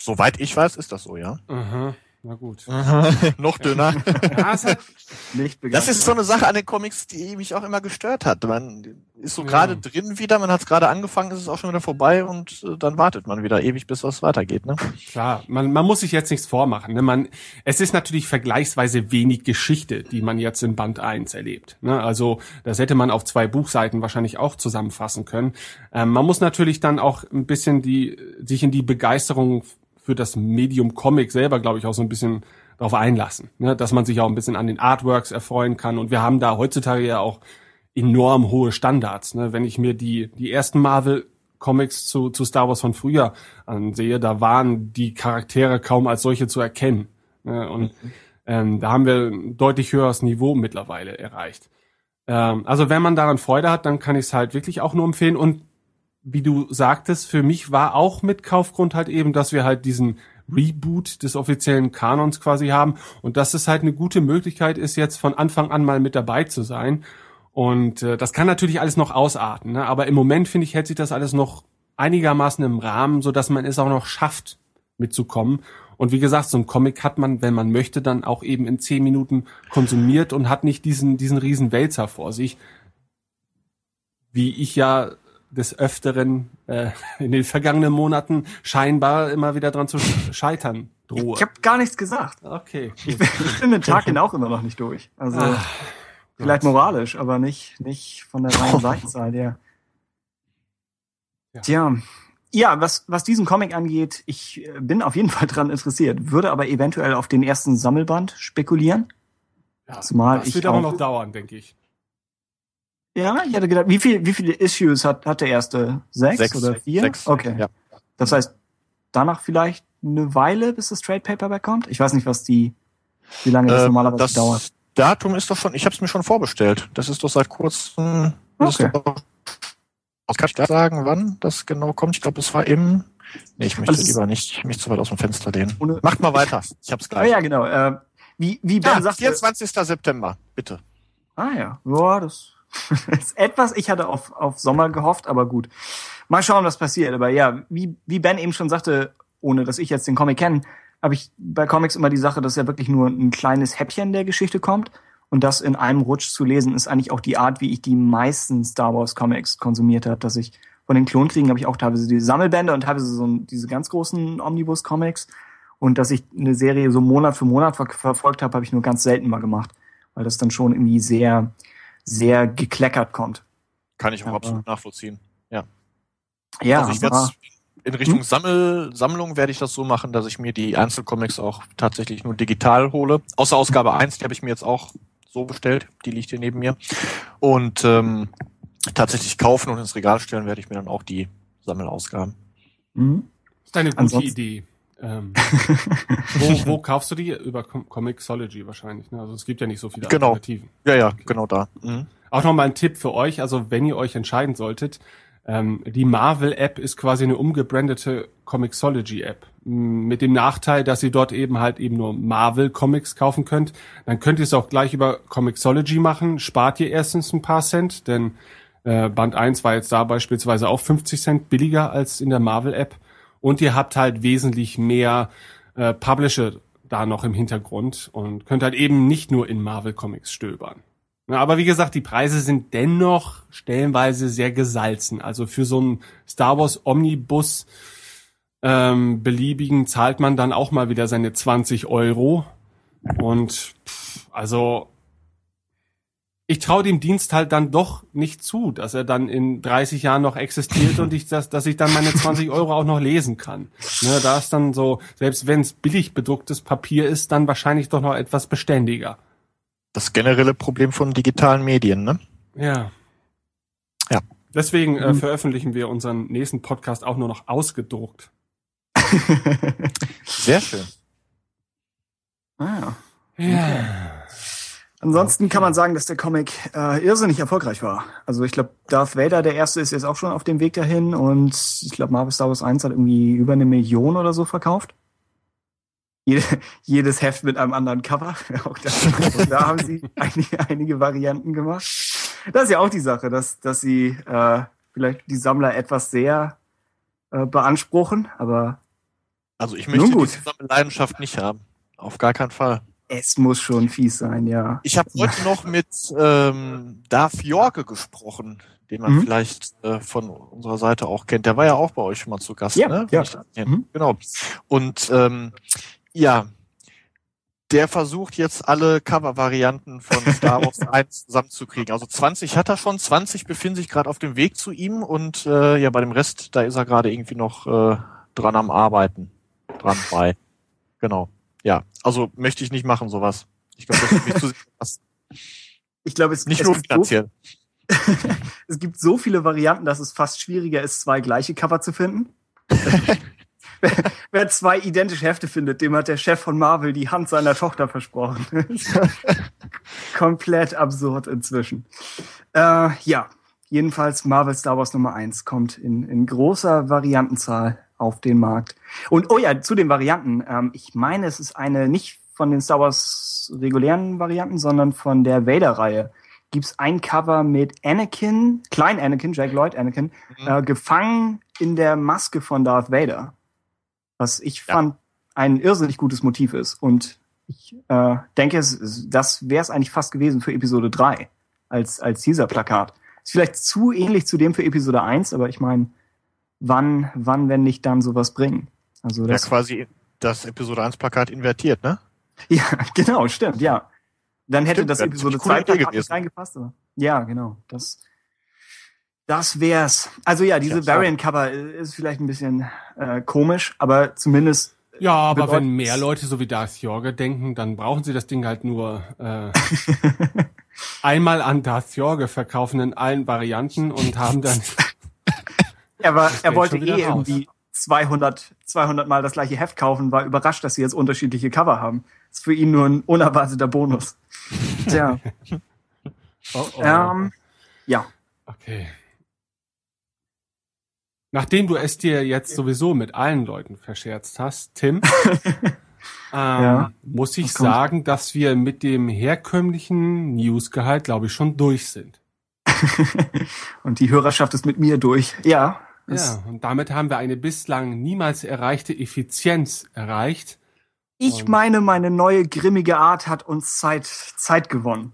Soweit ich weiß, ist das so, ja. aha, na gut. [LAUGHS] Noch dünner. Ja, halt, [LAUGHS] Das ist so eine Sache an den Comics, die mich auch immer gestört hat. Man ist so Ja. gerade drin wieder, man hat es gerade angefangen, ist es auch schon wieder vorbei und äh, dann wartet man wieder ewig, bis was weitergeht. Ne? klar, man, man muss sich jetzt nichts vormachen. Ne? Man, es ist natürlich vergleichsweise wenig Geschichte, die man jetzt in Band 1 erlebt. Ne? Also das hätte man auf zwei Buchseiten wahrscheinlich auch zusammenfassen können. Ähm, man muss natürlich dann auch ein bisschen die sich in die Begeisterung für das Medium Comic selber, glaube ich, auch so ein bisschen darauf einlassen, ne? dass man sich auch ein bisschen an den Artworks erfreuen kann. Und wir haben da heutzutage ja auch enorm hohe Standards. Ne? Wenn ich mir die, die ersten Marvel Comics zu, zu Star Wars von früher ansehe, da waren die Charaktere kaum als solche zu erkennen. Ne? Und ähm, da haben wir ein deutlich höheres Niveau mittlerweile erreicht. Ähm, also wenn man daran Freude hat, dann kann ich es halt wirklich auch nur empfehlen. Und wie du sagtest, für mich war auch mit Kaufgrund halt eben, dass wir halt diesen Reboot des offiziellen Kanons quasi haben und dass es halt eine gute Möglichkeit ist, jetzt von Anfang an mal mit dabei zu sein. Und äh, das kann natürlich alles noch ausarten, ne? aber im Moment finde ich, hält sich das alles noch einigermaßen im Rahmen, so dass man es auch noch schafft, mitzukommen. Und wie gesagt, so ein Comic hat man, wenn man möchte, dann auch eben in zehn Minuten konsumiert und hat nicht diesen, diesen riesen Wälzer vor sich, wie ich ja des Öfteren äh, in den vergangenen Monaten scheinbar immer wieder dran zu scheitern drohe. Ich habe gar nichts gesagt. okay. Ich bin, ich bin mit Tarkin auch immer noch nicht durch. Also Ach, vielleicht moralisch, aber nicht, nicht von der reinen Seitenzahl her. Ja. Tja. Ja, was, was diesen Comic angeht, ich äh, bin auf jeden Fall dran interessiert, würde aber eventuell auf den ersten Sammelband spekulieren. Ja, Zumal das ich wird aber auch- noch dauern, denke ich. Ja, ich hatte gedacht, wie viel, wie viele Issues hat, hat der erste? Sechs, Sechs, oder vier? sechs, okay. ja. Das heißt, danach vielleicht eine Weile, bis das Trade Paperback kommt? Ich weiß nicht, was die, wie lange das Ähm, normalerweise das dauert. Datum ist doch schon, ich habe es mir schon vorbestellt. Das ist doch seit kurzem. Okay. doch- kann ich da sagen, wann das genau kommt? Ich glaube, es war im. Nee, ich möchte Also lieber nicht mich zu weit aus dem Fenster lehnen. Macht mal weiter. Ich hab's Ah gleich. ja, genau. Äh, wie, wie Ben Ja, sagte, 24. September, bitte. Ah ja, ja, das [LAUGHS] etwas. Ich hatte auf, auf Sommer gehofft, aber gut. Mal schauen, was passiert. Aber ja, wie, wie Ben eben schon sagte, ohne dass ich jetzt den Comic kenne, habe ich bei Comics immer die Sache, dass ja wirklich nur ein kleines Häppchen der Geschichte kommt. Und das in einem Rutsch zu lesen, ist eigentlich auch die Art, wie ich die meisten Star Wars Comics konsumiert habe. Dass ich von den Klonkriegen habe ich auch teilweise die Sammelbände und teilweise so diese ganz großen Omnibus-Comics. Und dass ich eine Serie so Monat für Monat ver verfolgt habe, habe ich nur ganz selten mal gemacht. Weil das dann schon irgendwie sehr, sehr gekleckert kommt. Kann ich auch Aber- absolut nachvollziehen. Ja, also ich werde aber- in Richtung Hm? Sammel, Sammlung werde ich das so machen, dass ich mir die Einzelcomics auch tatsächlich nur digital hole. Außer Ausgabe 1, die habe ich mir jetzt auch so bestellt. Die liegt hier neben mir. Und ähm, tatsächlich kaufen und ins Regal stellen werde ich mir dann auch die Sammelausgaben. Mhm. ist eine gute Ansonsten- Idee. Ähm, [LAUGHS] wo, wo kaufst du die? Über Com Comixology wahrscheinlich. Ne? Also es gibt ja nicht so viele Genau. Alternativen. Ja, ja, genau da. Mhm. Auch nochmal ein Tipp für euch, also wenn ihr euch entscheiden solltet, ähm, die Marvel-App ist quasi eine umgebrandete Comixology-App. Mit dem Nachteil, dass ihr dort eben halt eben nur Marvel-Comics kaufen könnt. Dann könnt ihr es auch gleich über Comixology machen. Spart ihr erstens ein paar Cent, denn äh, Band 1 war jetzt da beispielsweise auch 50 Cent billiger als in der Marvel-App. Und ihr habt halt wesentlich mehr äh, Publisher da noch im Hintergrund und könnt halt eben nicht nur in Marvel-Comics stöbern. Ja, aber wie gesagt, die Preise sind dennoch stellenweise sehr gesalzen. Also für so einen Star Wars Omnibus ähm, beliebigen zahlt man dann auch mal wieder seine 20 Euro. Und pff, also ich traue dem Dienst halt dann doch nicht zu, dass er dann in 30 Jahren noch existiert und ich das, dass ich dann meine 20 Euro auch noch lesen kann. Ne, da ist dann so, selbst wenn es billig bedrucktes Papier ist, dann wahrscheinlich doch noch etwas beständiger. Das generelle Problem von digitalen Medien, ne? Ja. Ja. Deswegen äh, Mhm. veröffentlichen wir unseren nächsten Podcast auch nur noch ausgedruckt. [LAUGHS] Sehr schön. ah, ja. Ja. Ansonsten kann man sagen, dass der Comic äh, irrsinnig erfolgreich war. Also ich glaube, Darth Vader, der erste, ist jetzt auch schon auf dem Weg dahin und ich glaube, Marvel Star Wars 1 hat irgendwie über eine Million oder so verkauft. Jede, [LAUGHS] jedes Heft mit einem anderen Cover. [LAUGHS] auch, da, auch da haben sie [LAUGHS] einige, einige Varianten gemacht. Das ist ja auch die Sache, dass, dass sie äh, vielleicht die Sammler etwas sehr äh, beanspruchen, aber Also ich möchte diese Sammelleidenschaft nicht haben. Auf gar keinen Fall. Es muss schon fies sein, ja. Ich habe heute noch mit ähm, Darth Jorge gesprochen, den man Mhm. vielleicht äh, von unserer Seite auch kennt. Der war ja auch bei euch schon mal zu Gast, Ja, ne? ja. Mhm. Genau. Und ähm, ja, der versucht jetzt alle Cover-Varianten von Star Wars [LAUGHS] 1 zusammenzukriegen. Also 20 hat er schon, 20 befinden sich gerade auf dem Weg zu ihm und äh, ja, bei dem Rest, da ist er gerade irgendwie noch äh, dran am Arbeiten. Dran bei. Genau. Ja, also möchte ich nicht machen, sowas. Ich glaube, das ist mich [LAUGHS] zu sehr was. Ich glaube, es, Nicht es nur gibt so finanziell. [LAUGHS] es gibt so viele Varianten, dass es fast schwieriger ist, zwei gleiche Cover zu finden. wer, [LAUGHS] wer zwei identische Hefte findet, dem hat der Chef von Marvel die Hand seiner Tochter versprochen. Komplett absurd inzwischen. Äh, ja, jedenfalls Marvel Star Wars Nummer 1 kommt in, in großer Variantenzahl auf den Markt. Und oh ja, zu den Varianten. Ähm, ich meine, es ist eine nicht von den Star Wars regulären Varianten, sondern von der Vader-Reihe gibt's ein Cover mit Anakin, klein Anakin, Jack Lloyd Anakin, Mhm. äh, gefangen in der Maske von Darth Vader. Was ich Ja. fand ein irrsinnig gutes Motiv ist. Und ich äh, denke, es, das wäre es eigentlich fast gewesen für Episode 3 als, als Teaser-Plakat. Ist vielleicht zu ähnlich zu dem für Episode 1, aber ich meine, wann, wann, wenn nicht dann sowas bringen? Also Ja, das, quasi das Episode 1 Plakat invertiert, ne? [LAUGHS] ja, genau, stimmt, ja. Dann hätte Stimmt, das Episode eine coole 2 Idee Plakat nicht reingepasst. Aber ja, genau. Das, das wär's. Also ja, diese Ja, klar. Variant-Cover ist vielleicht ein bisschen äh, komisch, aber zumindest Ja, aber wenn mehr Leute so wie Darth Jorge denken, dann brauchen sie das Ding halt nur [LAUGHS] äh, einmal an Darth Jorge verkaufen in allen Varianten und haben dann [LAUGHS] er, war, er wollte eh raus. irgendwie 200, 200 Mal das gleiche Heft kaufen, war überrascht, dass sie jetzt unterschiedliche Cover haben. ist für ihn nur ein unerwarteter Bonus. Tja. [LAUGHS] Oh, oh. Ähm, ja. Okay. Nachdem du es dir jetzt sowieso mit allen Leuten verscherzt hast, Tim, [LAUGHS] ähm, Ja. muss ich kommt? sagen, dass wir mit dem herkömmlichen Newsgehalt, glaube ich, schon durch sind. [LAUGHS] Und die Hörerschaft ist mit mir durch. Ja. Ja, und damit haben wir eine bislang niemals erreichte Effizienz erreicht. Ich Und- meine, meine neue grimmige Art hat uns Zeit, Zeit gewonnen.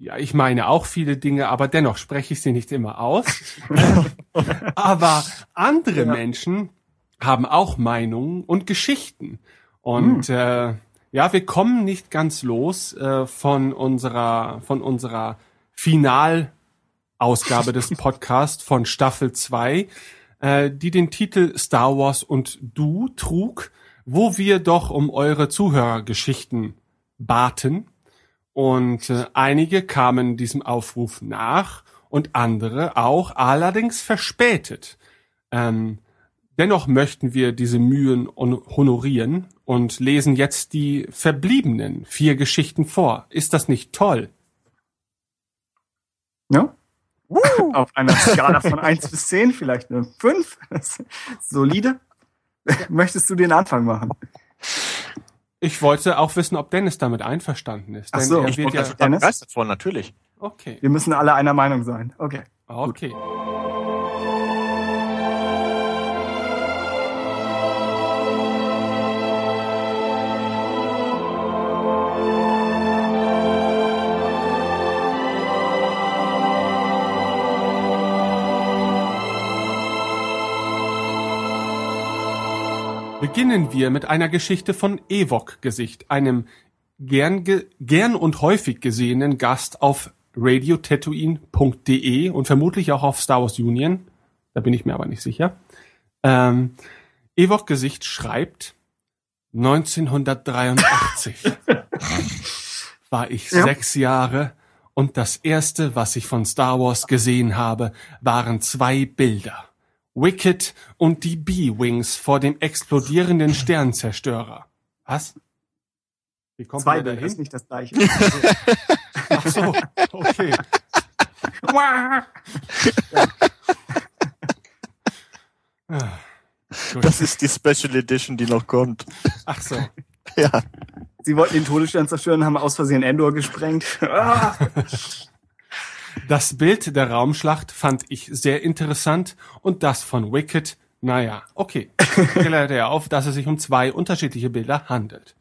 Ja, ich meine auch viele Dinge, aber dennoch spreche ich sie nicht immer aus. [LAUGHS] aber andere Ja. Menschen haben auch Meinungen und Geschichten. Und äh, ja, wir kommen nicht ganz los äh, von unserer von unserer Finalausgabe des Podcasts von Staffel 2, äh, die den Titel Star Wars und Du trug, wo wir doch um eure Zuhörergeschichten baten. Und äh, einige kamen diesem Aufruf nach und andere auch, allerdings verspätet. Ähm, dennoch möchten wir diese Mühen on- honorieren und lesen jetzt die verbliebenen vier Geschichten vor. Ist das nicht toll? Ja? Auf einer [LAUGHS] Skala von 1 bis 10, vielleicht eine 5. Solide. [LAUGHS] Möchtest du den Anfang machen? Ich wollte auch wissen, ob Dennis damit einverstanden ist. Ach so, er ich wird bin ja, begeistert von, natürlich. okay, Wir müssen alle einer Meinung sein. Okay. okay. Beginnen wir mit einer Geschichte von Evok-Gesicht, einem gern, ge gern und häufig gesehenen Gast auf radiotatooine.de und vermutlich auch auf Star Wars Union. Da bin ich mir aber nicht sicher. Ähm, Evok-Gesicht schreibt, 1983 [LAUGHS] war ich Ja. sechs Jahre und das erste, was ich von Star Wars gesehen habe, waren zwei Bilder. Wicked und die B-Wings vor dem explodierenden Sternzerstörer. Was? Wie kommt Zwei man da ist nicht das gleiche. [LAUGHS] Ach so, okay. Ah. Das ist die Special Edition, die noch kommt. Ach so. Ja. Sie wollten den Todesstern zerstören, haben aus Versehen Endor gesprengt. Das Bild der Raumschlacht fand ich sehr interessant und das von Wicked, naja, okay. Klärte er auf, dass es sich um zwei unterschiedliche Bilder handelt.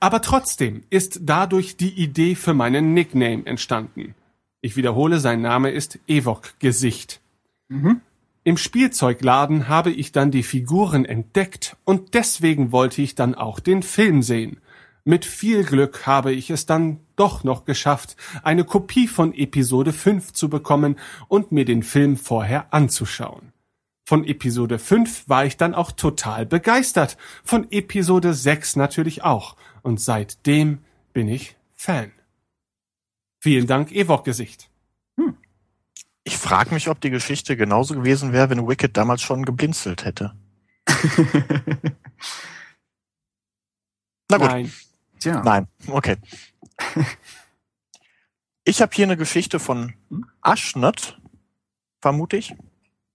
Aber trotzdem ist dadurch die Idee für meinen Nickname entstanden. Ich wiederhole, sein Name ist Evok Gesicht. Im Spielzeugladen habe ich dann die Figuren entdeckt und deswegen wollte ich dann auch den Film sehen. Mit viel Glück habe ich es dann doch noch geschafft, eine Kopie von Episode 5 zu bekommen und mir den Film vorher anzuschauen. Von Episode 5 war ich dann auch total begeistert, von Episode 6 natürlich auch, und seitdem bin ich Fan. Vielen Dank, Evok-Gesicht. Ich frage mich, ob die Geschichte genauso gewesen wäre, wenn Wicked damals schon geblinzelt hätte. [LAUGHS] Na gut. Nein. Tja. Nein, okay. Ich habe hier eine Geschichte von Aschnott, vermute ich.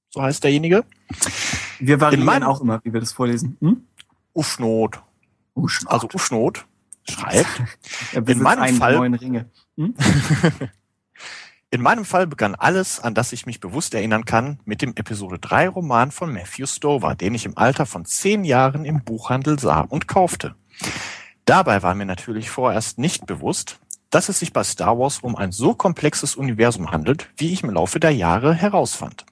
So heißt derjenige. Wir variieren meinem- auch immer, wie wir das vorlesen. Hm? Uschnot. Schnott. Also Uschnot schreibt. [LAUGHS] besitzt meinem Fall- neuen Ringe. Hm? [LAUGHS] In meinem Fall begann alles, an das ich mich bewusst erinnern kann, mit dem Episode 3 Roman von Matthew Stover, den ich im Alter von zehn Jahren im Buchhandel sah und kaufte. Dabei war mir natürlich vorerst nicht bewusst, dass es sich bei Star Wars um ein so komplexes Universum handelt, wie ich im Laufe der Jahre herausfand.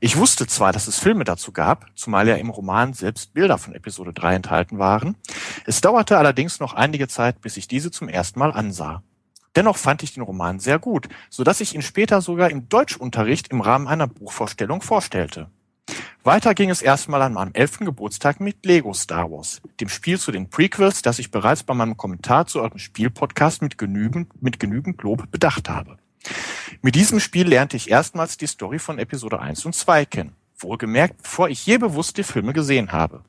Ich wusste zwar, dass es Filme dazu gab, zumal ja im Roman selbst Bilder von Episode 3 enthalten waren. Es dauerte allerdings noch einige Zeit, bis ich diese zum ersten Mal ansah. Dennoch fand ich den Roman sehr gut, so dass ich ihn später sogar im Deutschunterricht im Rahmen einer Buchvorstellung vorstellte. Weiter ging es erstmal an meinem elften Geburtstag mit Lego Star Wars, dem Spiel zu den Prequels, das ich bereits bei meinem Kommentar zu eurem Spielpodcast mit genügend, mit genügend Lob bedacht habe. Mit diesem Spiel lernte ich erstmals die Story von Episode 1 und 2 kennen, Wohlgemerkt, bevor ich je bewusst die Filme gesehen habe.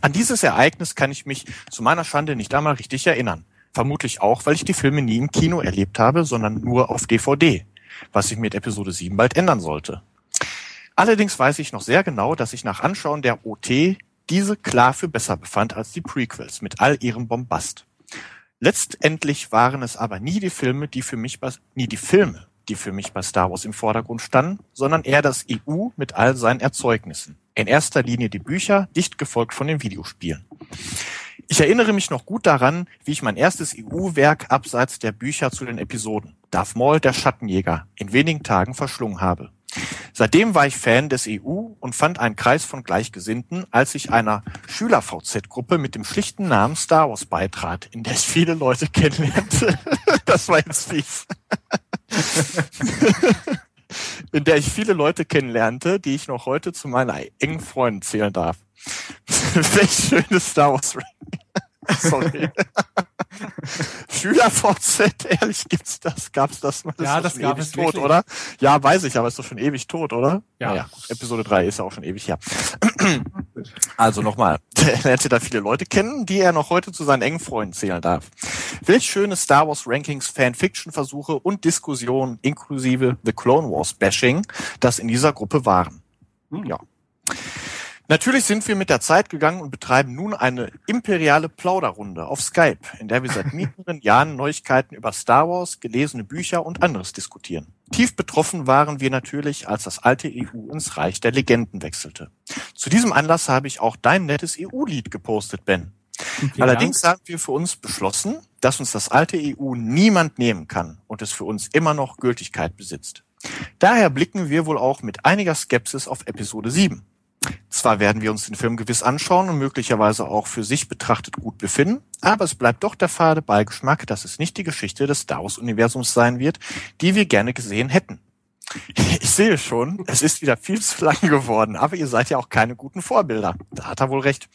An dieses Ereignis kann ich mich zu meiner Schande nicht einmal richtig erinnern. Vermutlich auch, weil ich die Filme nie im Kino erlebt habe, sondern nur auf DVD, was sich mit Episode 7 bald ändern sollte. Allerdings weiß ich noch sehr genau, dass ich nach Anschauen der OT diese klar für besser befand als die Prequels mit all ihrem Bombast. Letztendlich waren es aber nie die Filme, die für mich bei, nie die Filme, die für mich bei Star Wars im Vordergrund standen, sondern eher das EU mit all seinen Erzeugnissen. In erster Linie die Bücher, dicht gefolgt von den Videospielen. Ich erinnere mich noch gut daran, wie ich mein erstes EU-Werk abseits der Bücher zu den Episoden, Darth Maul, der Schattenjäger, in wenigen Tagen verschlungen habe. Seitdem war ich Fan des EU und fand einen Kreis von Gleichgesinnten, als ich einer Schüler-VZ-Gruppe mit dem schlichten Namen Star Wars beitrat, in der ich viele Leute kennenlernte. [LAUGHS] das war jetzt fies. [LAUGHS] in der ich viele Leute kennenlernte, die ich noch heute zu meinen engen Freunden zählen darf. [LAUGHS] Welch schönes Star Wars Ranking. Sorry. [LAUGHS] SchülerVZ, ehrlich, gibt's das? Gab's das mal? Ja, ist das schon gab ewig es tot, wirklich. oder? Ja, weiß ich, aber ist doch schon ewig tot, oder? Ja. Naja, Episode 3 ist ja auch schon ewig her. [CLEARS THROAT] Also nochmal, [LAUGHS] er lernte da viele Leute kennen, die er noch heute zu seinen engen Freunden zählen darf. Welch schöne Star Wars Rankings, Fanfiction-Versuche und Diskussionen inklusive The Clone Wars Bashing, das in dieser Gruppe waren. Ja. Natürlich sind wir mit der Zeit gegangen und betreiben nun eine imperiale Plauderrunde auf Skype, in der wir seit [LAUGHS] mehreren Jahren Neuigkeiten über Star Wars, gelesene Bücher und anderes diskutieren. Tief betroffen waren wir natürlich, als das alte EU ins Reich der Legenden wechselte. Zu diesem Anlass habe ich auch dein nettes EU-Lied gepostet, Ben. Allerdings haben wir für uns beschlossen, dass uns das alte EU niemand nehmen kann und es für uns immer noch Gültigkeit besitzt. Daher blicken wir wohl auch mit einiger Skepsis auf Episode 7. Zwar werden wir uns den Film gewiss anschauen und möglicherweise auch für sich betrachtet gut befinden, aber es bleibt doch der fade Beigeschmack, dass es nicht die Geschichte des Star Wars-Universums sein wird, die wir gerne gesehen hätten. [LAUGHS] Ich sehe schon, es ist wieder viel zu lang geworden, aber ihr seid ja auch keine guten Vorbilder. Da hat er wohl recht.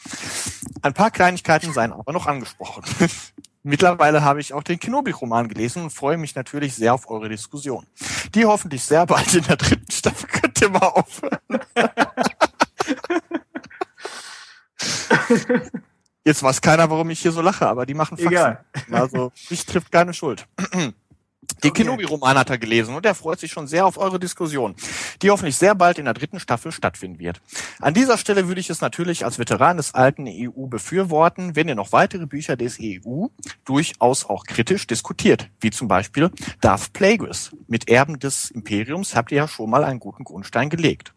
Ein paar Kleinigkeiten seien aber noch angesprochen. [LAUGHS] Mittlerweile habe ich auch den Kenobi-Roman gelesen und freue mich natürlich sehr auf eure Diskussion. Die hoffentlich sehr bald in der dritten Staffel [LAUGHS] könnt ihr mal aufhören. Jetzt weiß keiner, warum ich hier so lache, aber die machen Faxen. Egal. Also, mich trifft keine Schuld. [LAUGHS] Den Okay. Kenobi-Roman hat er gelesen und er freut sich schon sehr auf eure Diskussion, die hoffentlich sehr bald in der dritten Staffel stattfinden wird. An dieser Stelle würde ich es natürlich als Veteran des alten EU befürworten, wenn ihr noch weitere Bücher des EU durchaus auch kritisch diskutiert, wie zum Beispiel Darth Plagueis. Mit Erben des Imperiums habt ihr ja schon mal einen guten Grundstein gelegt.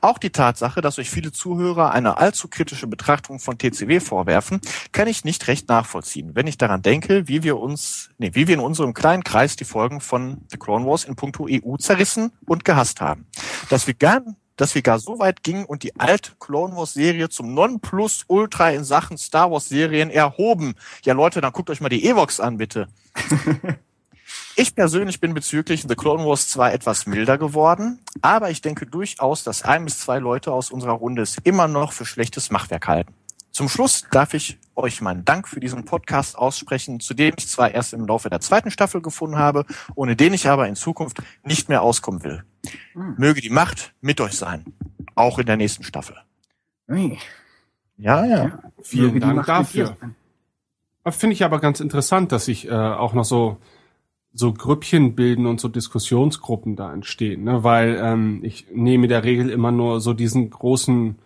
Auch die Tatsache, dass euch viele Zuhörer eine allzu kritische Betrachtung von TCW vorwerfen, kann ich nicht recht nachvollziehen, wenn ich daran denke, wie wir uns, nee, wie wir in unserem kleinen Kreis die Folgen von The Clone Wars in puncto EU zerrissen und gehasst haben. Dass wir gar, dass wir gar so weit gingen und die alte Clone Wars Serie zum Nonplusultra in Sachen Star Wars Serien erhoben. Ja Leute, dann guckt euch mal die Evox an, bitte. [LAUGHS] Ich persönlich bin bezüglich The Clone Wars zwar etwas milder geworden, aber ich denke durchaus, dass ein bis zwei Leute aus unserer Runde es immer noch für schlechtes Machwerk halten. Zum Schluss darf ich euch meinen Dank für diesen Podcast aussprechen, zu dem ich zwar erst im Laufe der zweiten Staffel gefunden habe, ohne den ich aber in Zukunft nicht mehr auskommen will. Möge die Macht mit euch sein, auch in der nächsten Staffel. Ui. Ja, ja. Vielen Möge Dank dafür. Finde ich aber ganz interessant, dass sich äh, auch noch so so Grüppchen bilden und so Diskussionsgruppen da entstehen, ne? weil ähm, ich nehme in der Regel immer nur so diesen großen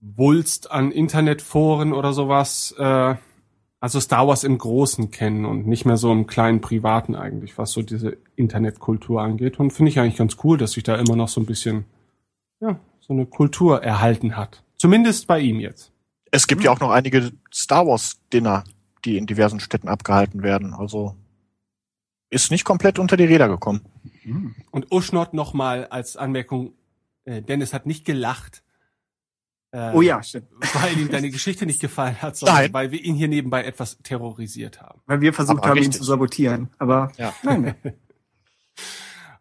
Wulst an Internetforen oder sowas, äh, also Star Wars im Großen kennen und nicht mehr so im kleinen Privaten eigentlich, was so diese Internetkultur angeht. Und finde ich eigentlich ganz cool, dass sich da immer noch so ein bisschen, ja, so eine Kultur erhalten hat. Zumindest bei ihm jetzt. Es gibt ja auch noch einige Star Wars Dinner, die in diversen Städten abgehalten werden. Also ist nicht komplett unter die Räder gekommen. Und Uschnott nochmal als Anmerkung, äh, Dennis hat nicht gelacht. Äh, Oh ja, stimmt. Weil ihm deine [LAUGHS] Geschichte nicht gefallen hat, sondern Nein. weil wir ihn hier nebenbei etwas terrorisiert haben. Weil wir versucht Aber haben, ihn richtig. zu sabotieren. Aber Ja. nein. [LAUGHS]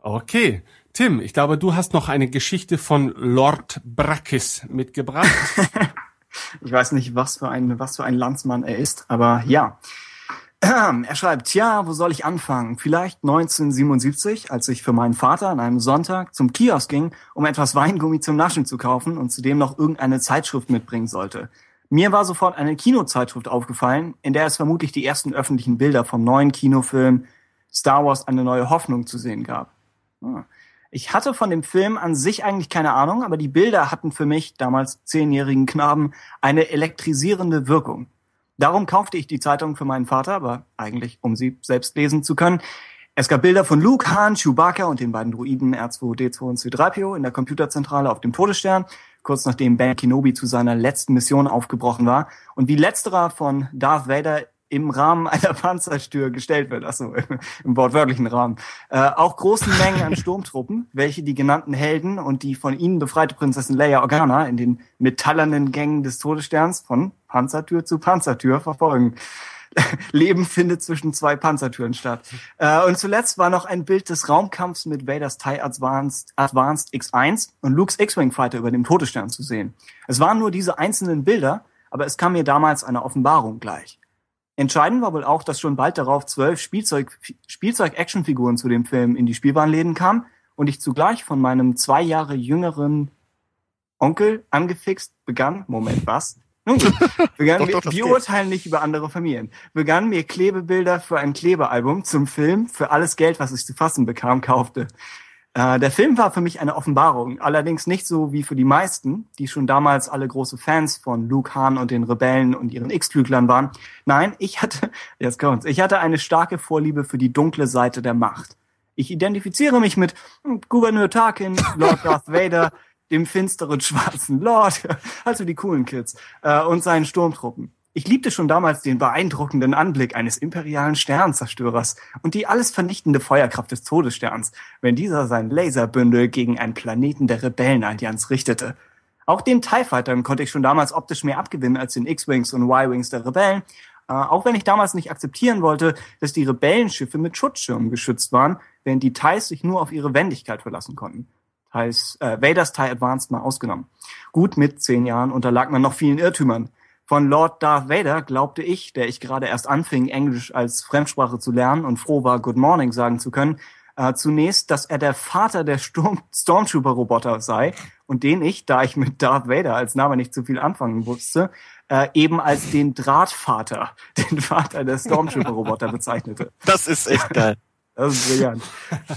Okay. Tim, ich glaube, du hast noch eine Geschichte von Lord Brackis mitgebracht. [LAUGHS] Ich weiß nicht, was für ein, was für ein Landsmann er ist, aber ja. Er schreibt, ja, wo soll ich anfangen? Vielleicht 1977, als ich für meinen Vater an einem Sonntag zum Kiosk ging, um etwas Weingummi zum Naschen zu kaufen und zudem noch irgendeine Zeitschrift mitbringen sollte. Mir war sofort eine Kinozeitschrift aufgefallen, in der es vermutlich die ersten öffentlichen Bilder vom neuen Kinofilm Star Wars eine neue Hoffnung zu sehen gab. Ah. Ich hatte von dem Film an sich eigentlich keine Ahnung, aber die Bilder hatten für mich, damals zehnjährigen Knaben, eine elektrisierende Wirkung. Darum kaufte ich die Zeitung für meinen Vater, aber eigentlich, um sie selbst lesen zu können. Es gab Bilder von Luke, Han, Chewbacca und den beiden Druiden R2, D2 und C3PO in der Computerzentrale auf dem Todesstern, kurz nachdem Ben Kenobi zu seiner letzten Mission aufgebrochen war und wie letzterer von Darth Vader im Rahmen [LAUGHS] einer Panzerstür gestellt wird, also [LAUGHS] im wortwörtlichen Rahmen. Äh, auch großen Mengen an Sturmtruppen, [LAUGHS] welche die genannten Helden und die von ihnen befreite Prinzessin Leia Organa in den metallernen Gängen des Todessterns von Panzertür zu Panzertür verfolgen. Leben findet zwischen zwei Panzertüren statt. Äh, und zuletzt war noch ein Bild des Raumkampfs mit Vaders TIE Advanced, Advanced X1 und Luke's X-Wing Fighter über dem Todesstern zu sehen. Es waren nur diese einzelnen Bilder, aber es kam mir damals eine Offenbarung gleich. Entscheidend war wohl auch, dass schon bald darauf zwölf Spielzeug, Spielzeug-Actionfiguren zu dem Film in die Spielwarenläden kamen und ich zugleich von meinem zwei Jahre jüngeren Onkel angefixt begann, Moment, was? Nun gut, [LAUGHS] begann Doch, mir, doch, wir urteilen nicht über andere Familien, begann mir Klebebilder für ein Klebealbum zum Film für alles Geld, was ich zu fassen bekam, kaufte. Äh, der Film war für mich eine Offenbarung, allerdings nicht so wie für die meisten, die schon damals alle große Fans von Luke Hahn und den Rebellen und ihren X-Flüglern waren. Nein, ich hatte, [LAUGHS] jetzt kommt's, ich hatte eine starke Vorliebe für die dunkle Seite der Macht. Ich identifiziere mich mit hm, Gouverneur Tarkin, Lord [LAUGHS] Darth Vader, dem finsteren schwarzen Lord, [LAUGHS] also die coolen Kids, äh, und seinen Sturmtruppen. Ich liebte schon damals den beeindruckenden Anblick eines imperialen Sternzerstörers und die alles vernichtende Feuerkraft des Todessterns, wenn dieser sein Laserbündel gegen einen Planeten der Rebellenallianz richtete. Auch den TIE Fightern konnte ich schon damals optisch mehr abgewinnen als den X-Wings und Y-Wings der Rebellen, äh, auch wenn ich damals nicht akzeptieren wollte, dass die Rebellenschiffe mit Schutzschirmen geschützt waren, während die TIEs sich nur auf ihre Wendigkeit verlassen konnten. TIEs, äh, Vaders TIE Advanced mal ausgenommen. Gut, mit zehn Jahren unterlag man noch vielen Irrtümern. Von Lord Darth Vader glaubte ich, der ich gerade erst anfing, Englisch als Fremdsprache zu lernen und froh war, Good Morning sagen zu können, äh, zunächst, dass er der Vater der Sturm Stormtrooper-Roboter sei und den ich, da ich mit Darth Vader als Name nicht zu viel anfangen wusste, äh, eben als den Drahtvater, [LAUGHS] den Vater der Stormtrooper-Roboter bezeichnete. Das ist echt geil. Das ist brillant.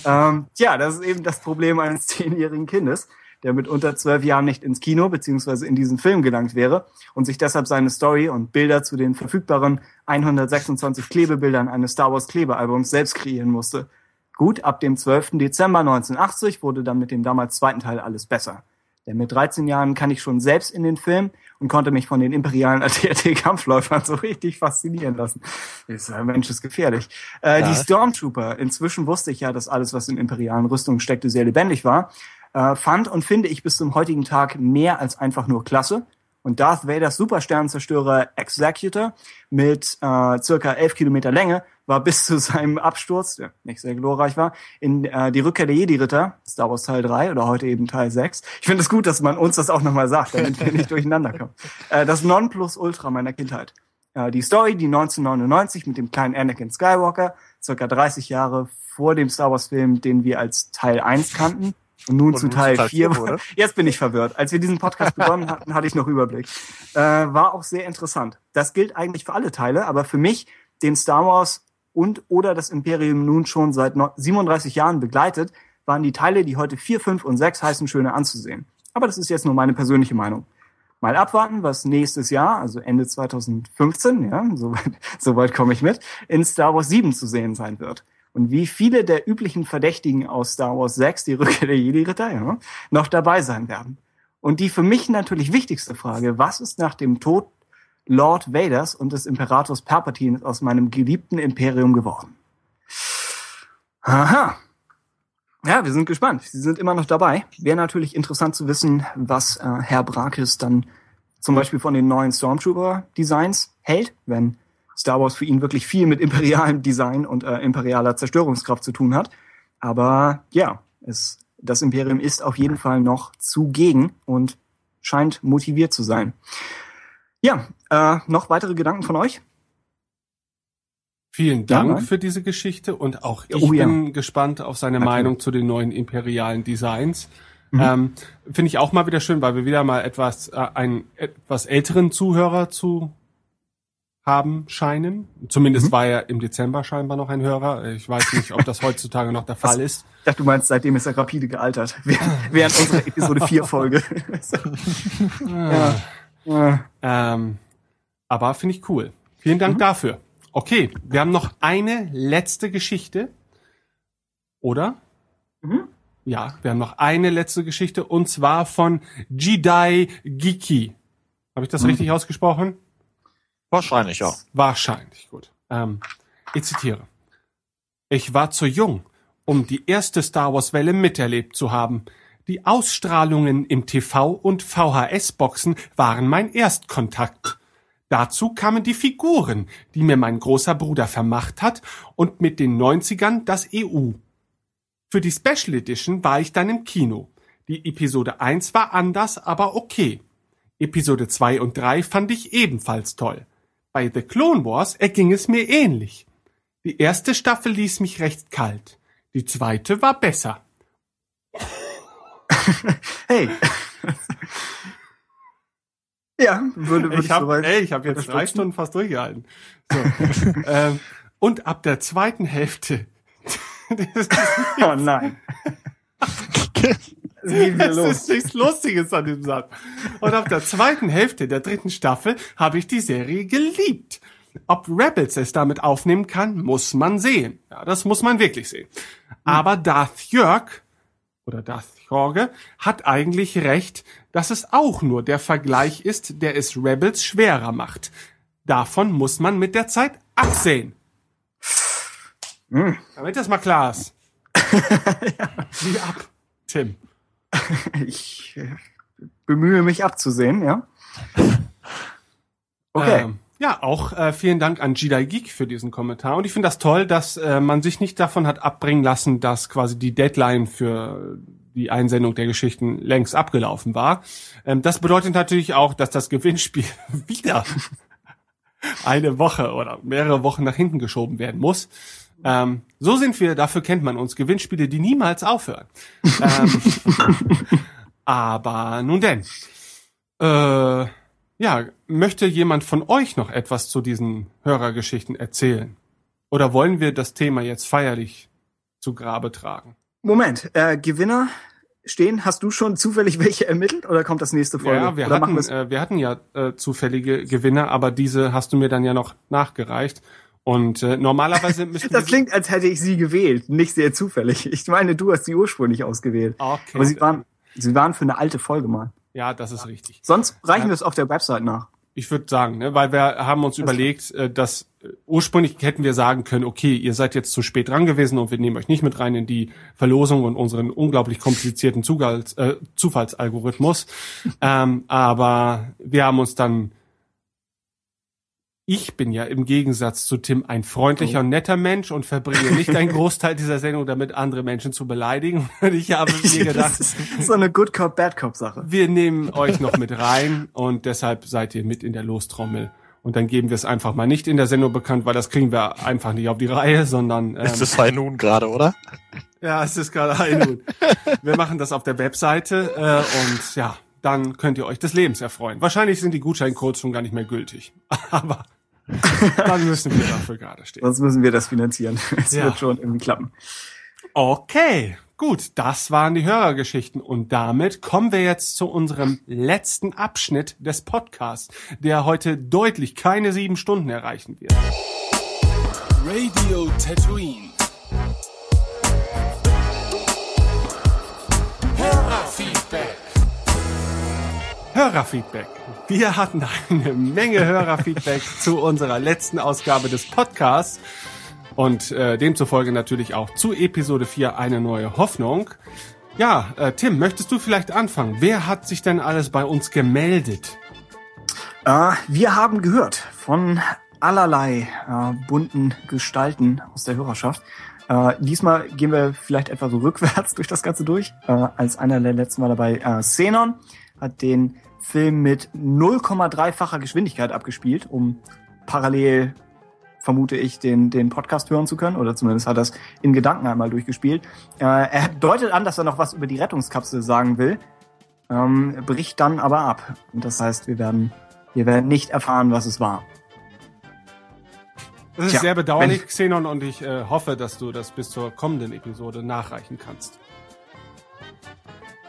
ähm, tja, das ist eben das Problem eines zehnjährigen Kindes, der mit unter zwölf Jahren nicht ins Kino beziehungsweise in diesen Film gelangt wäre und sich deshalb seine Story und Bilder zu den verfügbaren 126 Klebebildern eines Star Wars Klebealbums selbst kreieren musste. Gut, ab dem 12. Dezember 1980 wurde dann mit dem damals zweiten Teil alles besser. Denn mit 13 Jahren kann ich schon selbst in den Film und konnte mich von den imperialen [LAUGHS] AT-AT-Kampfläufern so richtig faszinieren lassen. Ist, äh, Mensch, ist gefährlich. Äh, Ja. Die Stormtrooper, inzwischen wusste ich ja, dass alles, was in imperialen Rüstungen steckte, sehr lebendig war, äh, fand und finde ich bis zum heutigen Tag mehr als einfach nur klasse. Und Darth Vaders Supersternzerstörer Executor mit äh, circa 11 Kilometer Länge war bis zu [LAUGHS] seinem Absturz, der nicht sehr glorreich war, in äh, die Rückkehr der Jedi-Ritter, Star Wars Teil 3 oder heute eben Teil 6. Ich finde es gut, dass man uns das auch nochmal sagt, damit wir nicht durcheinander kommen. [LAUGHS] Äh, das Nonplusultra meiner Kindheit. Äh, die Story, die 1999 mit dem kleinen Anakin Skywalker, circa 30 Jahre vor dem Star Wars-Film, den wir als Teil 1 kannten, und nun Und zu Teil zu Teil 4 vier wurde. wurde. Jetzt bin ich verwirrt. Als wir diesen Podcast begonnen [LAUGHS] hatten, hatte ich noch Überblick. Äh, war auch sehr interessant. Das gilt eigentlich für alle Teile, aber für mich, den Star Wars und oder das Imperium nun schon seit no- 37 Jahren begleitet, waren die Teile, die heute 4, 5 und 6 heißen, schöner anzusehen. Aber das ist jetzt nur meine persönliche Meinung. Mal abwarten, was nächstes Jahr, also Ende 2015, ja, soweit, [LAUGHS] soweit komme ich mit, in Star Wars 7 zu sehen sein wird. Und wie viele der üblichen Verdächtigen aus Star Wars 6, die Rückkehr der Jedi-Ritter, ja, noch dabei sein werden. Und die für mich natürlich wichtigste Frage, was ist nach dem Tod Lord Vaders und des Imperators Palpatine aus meinem geliebten Imperium geworden? Aha. Ja, wir sind gespannt. Sie sind immer noch dabei. Wäre natürlich interessant zu wissen, was äh, Herr Brakes dann zum Beispiel von den neuen Stormtrooper-Designs hält, wenn Star Wars für ihn wirklich viel mit imperialem Design und äh, imperialer Zerstörungskraft zu tun hat. Aber ja, es, das Imperium ist auf jeden Fall noch zugegen und scheint motiviert zu sein. Ja, äh, noch weitere Gedanken von euch? Vielen Dank Ja. für diese Geschichte und auch ich Oh ja. bin gespannt auf seine Natürlich. Meinung zu den neuen imperialen Designs. Mhm. Ähm, Finde ich auch mal wieder schön, weil wir wieder mal etwas äh, einen etwas älteren Zuhörer zu haben scheinen. Zumindest Mhm. war er im Dezember scheinbar noch ein Hörer. Ich weiß nicht, ob das heutzutage noch der Fall ist. Ich dachte, du meinst, seitdem ist er rapide gealtert. [LAUGHS] Während, während unserer Episode 4 Folge. [LAUGHS] ja. ja. Ähm, aber finde ich cool. Vielen Dank dafür. Okay, wir haben noch eine letzte Geschichte. Oder? Mhm. Ja, wir haben noch eine letzte Geschichte und zwar von Jidai Giki. Habe ich das Mhm. richtig ausgesprochen? Wahrscheinlich, ja. Wahrscheinlich, gut. Ähm, ich zitiere. Ich war zu jung, um die erste Star Wars Welle miterlebt zu haben. Die Ausstrahlungen im TV und VHS-Boxen waren mein Erstkontakt. Dazu kamen die Figuren, die mir mein großer Bruder vermacht hat und mit den 90ern das EU. Für die Special Edition war ich dann im Kino. Die Episode 1 war anders, aber okay. Episode 2 und 3 fand ich ebenfalls toll. Bei The Clone Wars erging es mir ähnlich. Die erste Staffel ließ mich recht kalt. Die zweite war besser. [LAUGHS] Hey. [LAUGHS] ja, würde, würde Ich habe soweit ey, ich hab jetzt drei. Stunden fast durchgehalten. [LAUGHS] So. ähm, und ab der zweiten Hälfte. Oh nein. [LAUGHS] Es wieder das los. ist nichts Lustiges an dem Satz. Und ab der zweiten Hälfte der dritten Staffel habe ich die Serie geliebt. Ob Rebels es damit aufnehmen kann, muss man sehen. Ja, das muss man wirklich sehen. Aber Darth Jörg oder Darth Jorge hat eigentlich recht, dass es auch nur der Vergleich ist, der es Rebels schwerer macht. Davon muss man mit der Zeit absehen. Damit das mal klar ist. [LAUGHS] Wie ab, Tim. [LAUGHS] Ich äh, bemühe mich abzusehen, ja. [LAUGHS] Okay. Ähm, ja, auch äh, vielen Dank an Jedi Geek für diesen Kommentar. Und ich finde das toll, dass äh, man sich nicht davon hat abbringen lassen, dass quasi die Deadline für die Einsendung der Geschichten längst abgelaufen war. Ähm, das bedeutet natürlich auch, dass das Gewinnspiel [LAUGHS] wieder eine Woche oder mehrere Wochen nach hinten geschoben werden muss. Ähm, so sind wir, dafür kennt man uns, Gewinnspiele, die niemals aufhören. ähm, [LAUGHS] aber nun denn. Äh, ja, möchte jemand von euch noch etwas zu diesen Hörergeschichten erzählen? Oder wollen wir das Thema jetzt feierlich zu Grabe tragen? Moment, äh, Gewinner stehen. Hast du schon zufällig welche ermittelt oder kommt das nächste Folge? Ja, wir oder hatten, äh, wir hatten ja äh, zufällige Gewinner, aber diese hast du mir dann ja noch nachgereicht. Und äh, normalerweise [LAUGHS] müssten das klingt, als hätte ich sie gewählt, nicht sehr zufällig. Ich meine, du hast sie ursprünglich ausgewählt. Okay. Aber sie waren, sie waren für eine alte Folge mal. Ja, das ist richtig. Sonst reichen Ja. wir es auf der Website nach. Ich würde sagen, ne, weil wir haben uns überlegt, äh, dass äh, ursprünglich hätten wir sagen können, okay, ihr seid jetzt zu spät dran gewesen und wir nehmen euch nicht mit rein in die Verlosung und unseren unglaublich komplizierten Zugals, äh, Zufallsalgorithmus. [LAUGHS] ähm, aber wir haben uns dann ich bin ja im Gegensatz zu Tim ein freundlicher und netter Mensch und verbringe nicht einen [LAUGHS] Großteil dieser Sendung damit, andere Menschen zu beleidigen. [LAUGHS] Und ich habe mir [LAUGHS] gedacht, das ist so eine Good Cop, Bad Cop Sache. wir nehmen euch noch mit rein und deshalb seid ihr mit in der Lostrommel. Und dann geben wir es einfach mal nicht in der Sendung bekannt, weil das kriegen wir einfach nicht auf die Reihe, sondern ähm, Ist das High Noon gerade, oder? ja, es ist gerade ein Wir machen das auf der Webseite äh, und ja, dann könnt ihr euch des Lebens erfreuen. Wahrscheinlich sind die Gutscheincodes schon gar nicht mehr gültig, aber [LAUGHS] dann müssen wir dafür gerade stehen. Sonst müssen wir das finanzieren. [LAUGHS] Es Ja. wird schon irgendwie klappen. Okay, gut, das waren die Hörergeschichten und damit kommen wir jetzt zu unserem letzten Abschnitt des Podcasts, der heute deutlich keine sieben Stunden erreichen wird. Radio Tatooine. Hörerfeedback. Hörerfeedback. Wir hatten eine Menge Hörerfeedback [LAUGHS] zu unserer letzten Ausgabe des Podcasts und äh, demzufolge natürlich auch zu Episode 4 eine neue Hoffnung. Ja, äh, Tim, möchtest du vielleicht anfangen? Wer hat sich denn alles bei uns gemeldet? Äh, wir haben gehört von allerlei äh, bunten Gestalten aus der Hörerschaft. Äh, diesmal gehen wir vielleicht etwa so [LAUGHS] rückwärts durch das Ganze durch. Äh, als einer der letzten Mal dabei, äh, Xenon hat den Film mit 0,3-facher Geschwindigkeit abgespielt, um parallel vermute ich, den, den Podcast hören zu können, oder zumindest hat er es in Gedanken einmal durchgespielt. Äh, er deutet an, dass er noch was über die Rettungskapsel sagen will, ähm, bricht dann aber ab. Und das heißt, wir werden, wir werden nicht erfahren, was es war. Das ist Tja, sehr bedauerlich, Xenon, und ich äh, hoffe, dass du das bis zur kommenden Episode nachreichen kannst.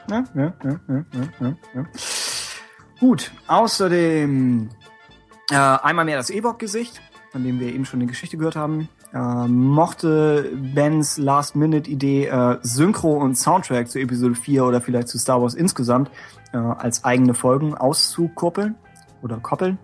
Ja, ja, ja, ja, ja, ja, ja. Gut, außerdem äh, einmal mehr das Ewok-Gesicht, von dem wir eben schon die Geschichte gehört haben. Äh, mochte Bens Last-Minute-Idee, äh, Synchro und Soundtrack zu Episode 4 oder vielleicht zu Star Wars insgesamt äh, als eigene Folgen auszukuppeln oder koppeln.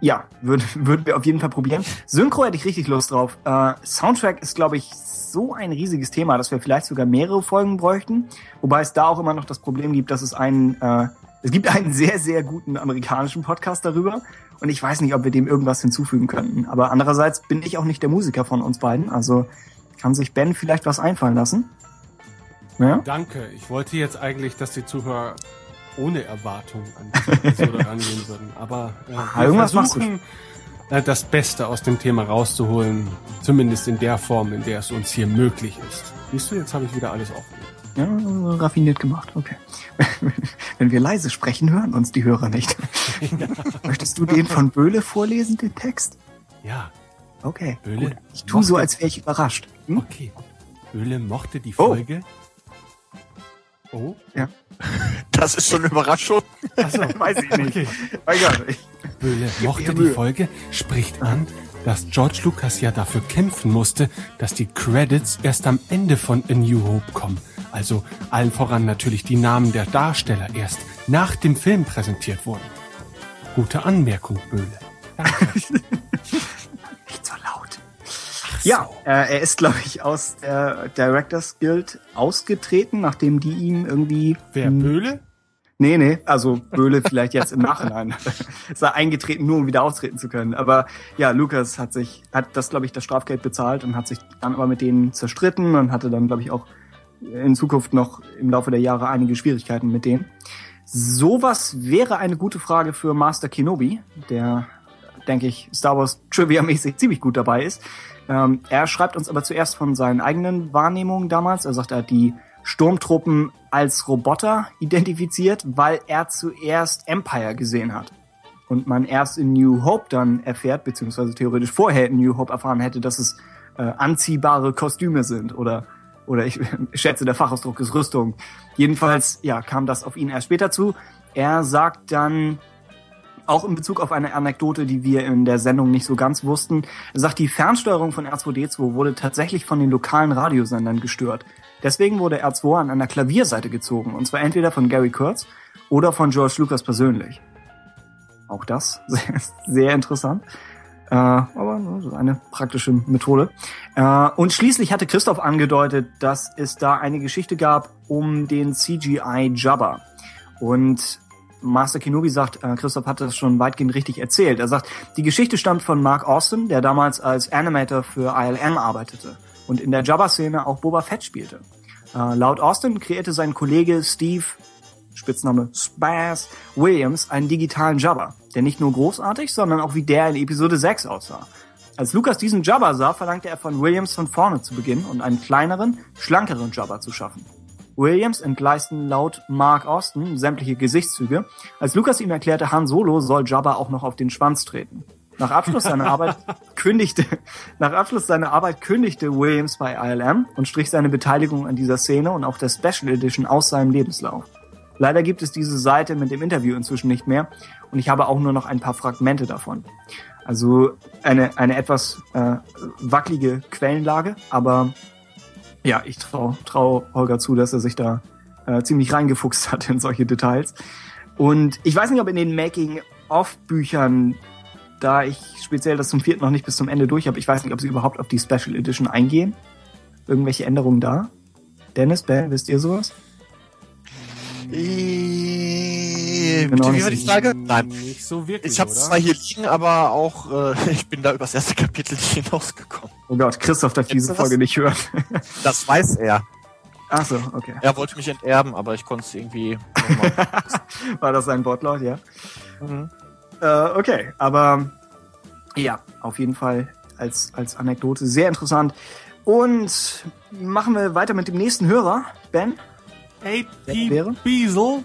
Ja, würden [LAUGHS] würden wir auf jeden Fall probieren. Synchro hätte ich richtig Lust drauf. Äh, Soundtrack ist, glaube ich, so ein riesiges Thema, dass wir vielleicht sogar mehrere Folgen bräuchten. Wobei es da auch immer noch das Problem gibt, dass es einen, äh, es gibt einen sehr, sehr guten amerikanischen Podcast darüber. Und ich weiß nicht, ob wir dem irgendwas hinzufügen könnten. Aber andererseits bin ich auch nicht der Musiker von uns beiden. Also kann sich Ben vielleicht was einfallen lassen. Ja? Danke. Ich wollte jetzt eigentlich, dass die Zuhörer ohne Erwartung an die Episode [LAUGHS] rangehen würden. Aber äh, Ah, irgendwas machst du versuchen, äh, das Beste aus dem Thema rauszuholen. Zumindest in der Form, in der es uns hier möglich ist. Siehst du, jetzt habe ich wieder alles aufgelegt. Ja, raffiniert gemacht, okay. [LAUGHS] Wenn wir leise sprechen, hören uns die Hörer nicht. [LAUGHS] Möchtest du den von Böhle vorlesen, den Text? Ja, Okay. Böhle Gut. Ich tue so, als wäre ich überrascht. Hm? okay. Böhle mochte die Oh. Folge. Oh, [LAUGHS] Das ist schon eine Überraschung. Achso. Weiß ich nicht. Okay. Ich- Böhle mochte die. Folge, spricht an, dass George Lucas ja dafür kämpfen musste, dass die Credits erst am Ende von A New Hope kommen. Also allen voran natürlich die Namen der Darsteller erst nach dem Film präsentiert wurden. Gute Anmerkung, Böhle. Danke. [LAUGHS] Nicht so laut. Ja, äh, er ist, glaube ich, aus der Directors Guild ausgetreten, nachdem die ihm irgendwie. Wer, Böhle? Nee, nee, also Böhle vielleicht jetzt im Nachhinein. [LAUGHS] ist er eingetreten, nur um wieder auftreten zu können. Aber ja, Lukas hat sich, hat das, glaube ich, das Strafgeld bezahlt und hat sich dann aber mit denen zerstritten und hatte dann, glaube ich, auch in Zukunft noch im Laufe der Jahre einige Schwierigkeiten mit denen. Sowas wäre eine gute Frage für Master Kenobi, der, denke ich, Star Wars Trivia-mäßig ziemlich gut dabei ist. Ähm, er schreibt uns aber zuerst von seinen eigenen Wahrnehmungen damals. Er sagt, er hat die Sturmtruppen als Roboter identifiziert, weil er zuerst Empire gesehen hat. Und man erst in New Hope dann erfährt, beziehungsweise theoretisch vorher in New Hope erfahren hätte, dass es äh, anziehbare Kostüme sind oder oder ich [LAUGHS] schätze, der Fachausdruck ist Rüstung. Jedenfalls, ja, kam das auf ihn erst später zu. Er sagt dann, auch in Bezug auf eine Anekdote, die wir in der Sendung nicht so ganz wussten, sagt, die Fernsteuerung von R2D2 wurde tatsächlich von den lokalen Radiosendern gestört. Deswegen wurde R2 an einer Klavierseite gezogen, und zwar entweder von Gary Kurtz oder von George Lucas persönlich. Auch das [LAUGHS] sehr, sehr interessant. Äh, aber ne, so eine praktische Methode. Äh, und schließlich hatte Christoph angedeutet, dass es da eine Geschichte gab um den CGI Jabba. Und Master Kenobi sagt, äh, Christoph hat das schon weitgehend richtig erzählt. Er sagt, die Geschichte stammt von Mark Austin, der damals als Animator für ILM arbeitete und in der Jabba-Szene auch Boba Fett spielte. Äh, laut Austin kreierte sein Kollege Steve, Spitzname Spaz Williams, einen digitalen Jabba, der nicht nur großartig, sondern auch wie der in Episode 6 aussah. Als Lucas diesen Jabba sah, verlangte er von Williams von vorne zu beginnen und einen kleineren, schlankeren Jabba zu schaffen. Williams entgleisten laut Mark Austin sämtliche Gesichtszüge. Als Lucas ihm erklärte, Han Solo soll Jabba auch noch auf den Schwanz treten. Nach Abschluss seiner Arbeit [LAUGHS] kündigte, nach Abschluss seiner Arbeit kündigte Williams bei ILM und strich seine Beteiligung an dieser Szene und auch der Special Edition aus seinem Lebenslauf. Leider gibt es diese Seite mit dem Interview inzwischen nicht mehr und ich habe auch nur noch ein paar Fragmente davon. Also eine, eine etwas äh, wackelige Quellenlage, aber ja, ich traue trau Holger zu, dass er sich da äh, ziemlich reingefuchst hat in solche Details. Und ich weiß nicht, ob in den Making-of-Büchern, da ich speziell das zum vierten noch nicht bis zum Ende durch habe, ich weiß nicht, ob sie überhaupt auf die Special Edition eingehen. Irgendwelche Änderungen da? Dennis, Ben, wisst ihr sowas? Äh, Genau, wie war die Frage? Nein. Nicht so wirklich, Ich habe zwar hier liegen, aber auch äh, [LAUGHS] ich bin da übers erste Kapitel nicht hinausgekommen. Oh Gott, Christoph darf diese Jetzt? Folge nicht hören. [LAUGHS] Das weiß er. Ach so, okay. Er wollte mich enterben, aber ich konnte es irgendwie. [LAUGHS] War das ein Wortlaut, ja? Mhm. Äh, okay, aber ja, auf jeden Fall als, als Anekdote. Sehr interessant. Und machen wir weiter mit dem nächsten Hörer, Ben. Wäre? Biesel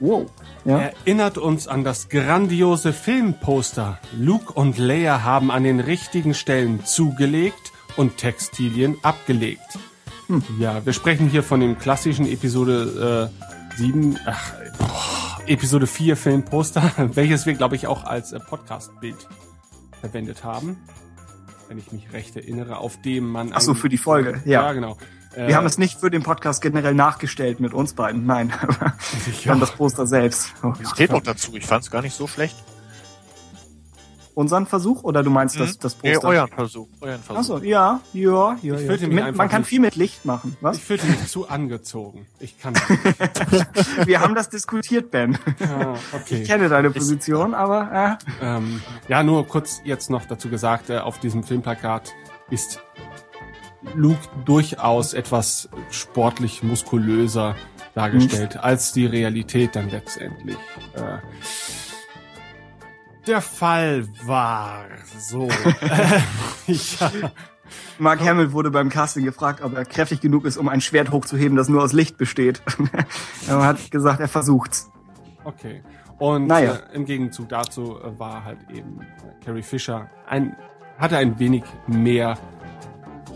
Wow. Ja. erinnert uns an das grandiose Filmposter. Luke und Leia haben an den richtigen Stellen zugelegt und Textilien abgelegt. Hm. Ja, wir sprechen hier von dem klassischen Episode äh, 7, ach, boah, Episode 4 Filmposter, [LAUGHS] welches wir, glaube ich, auch als äh, Podcast-Bild verwendet haben. Wenn ich mich recht erinnere, auf dem man... Ach so, für die Folge, ja. Ja, genau. Äh, Wir haben es nicht für den Podcast generell nachgestellt mit uns beiden. Nein. [LAUGHS] Dann das Poster selbst. Oh Gott. Steht noch dazu, ich fand es gar nicht so schlecht. Unseren Versuch oder du meinst das, Mhm. das Nee, Poster? euren Versuch. Euren Versuch. Achso, ja, ja, ja. Ich ja. Mit, man kann nicht- viel mit Licht machen, was? Ich fühlte mich zu angezogen. Ich kann. [LAUGHS] Wir haben das diskutiert, Ben. Ah, okay. Ich kenne deine Position, aber äh, Ähm, ja, nur kurz jetzt noch dazu gesagt, äh, auf diesem Filmplakat ist Luke durchaus etwas sportlich muskulöser dargestellt, als die Realität dann letztendlich äh, der Fall war. So. [LAUGHS] Ja. Mark Hamill wurde beim Casting gefragt, ob er kräftig genug ist, um ein Schwert hochzuheben, das nur aus Licht besteht. [LAUGHS] er hat gesagt, er versucht's. Okay. Und Naja. äh, im Gegenzug dazu äh, war halt eben Carrie Fisher ein, hatte ein wenig mehr,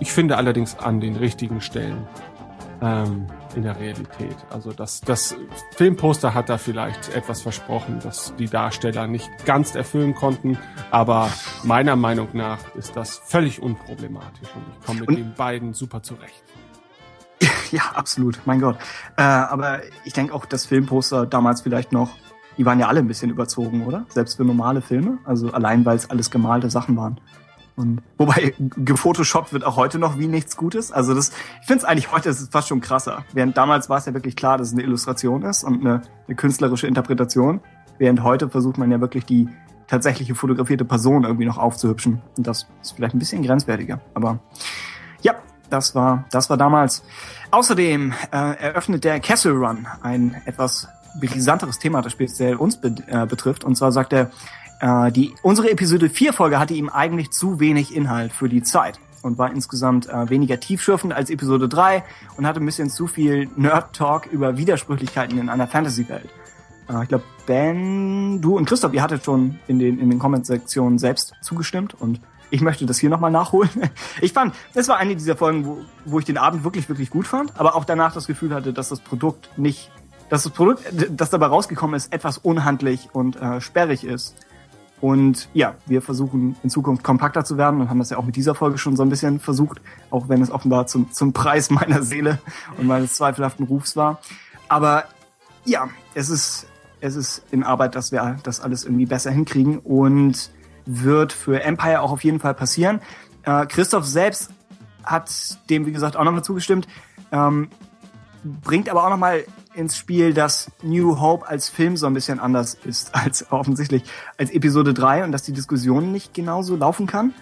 ich finde allerdings an den richtigen Stellen ähm, in der Realität. Also das, das Filmposter hat da vielleicht etwas versprochen, dass die Darsteller nicht ganz erfüllen konnten, aber meiner Meinung nach ist das völlig unproblematisch und ich komme mit Und- den beiden super zurecht. [LAUGHS] Ja, absolut, mein Gott. Äh, aber ich denke auch, das Filmposter damals vielleicht noch, die waren ja alle ein bisschen überzogen, oder? Selbst für normale Filme. Also allein, weil es alles gemalte Sachen waren. Und wobei gefotoshoppt wird auch heute noch wie nichts Gutes. Also das, ich finde es eigentlich heute ist es fast schon krasser. Während damals war es ja wirklich klar, dass es eine Illustration ist und eine, eine künstlerische Interpretation. Während heute versucht man ja wirklich die tatsächliche fotografierte Person irgendwie noch aufzuhübschen. Und das ist vielleicht ein bisschen grenzwertiger. Aber ja, das war, das war damals. Außerdem äh, eröffnet der Castle Run ein etwas brisanteres Thema, das speziell uns be äh, betrifft. Und zwar sagt er, äh, die, unsere Episode 4 Folge hatte ihm eigentlich zu wenig Inhalt für die Zeit und war insgesamt äh, weniger tiefschürfend als Episode 3 und hatte ein bisschen zu viel Nerd-Talk über Widersprüchlichkeiten in einer Fantasy-Welt. Äh, ich glaube, Ben, du und Christoph, ihr hattet schon in den, in den Comment-Sektionen selbst zugestimmt und ich möchte das hier nochmal nachholen. [LAUGHS] Ich fand, das war eine dieser Folgen, wo, wo ich den Abend wirklich, wirklich gut fand, aber auch danach das Gefühl hatte, dass das Produkt nicht, dass das Produkt, das dabei rausgekommen ist, etwas unhandlich und äh, sperrig ist. Und ja, wir versuchen in Zukunft kompakter zu werden und haben das ja auch mit dieser Folge schon so ein bisschen versucht, auch wenn es offenbar zum, zum Preis [LAUGHS] meiner Seele und meines zweifelhaften Rufs war. Aber ja, es ist, es ist in Arbeit, dass wir das alles irgendwie besser hinkriegen und wird für Empire auch auf jeden Fall passieren. Äh, Christoph selbst hat dem, wie gesagt, auch nochmal zugestimmt, ähm, bringt aber auch nochmal ins Spiel, dass New Hope als Film so ein bisschen anders ist [LAUGHS] als offensichtlich als Episode 3 und dass die Diskussion nicht genauso laufen kann.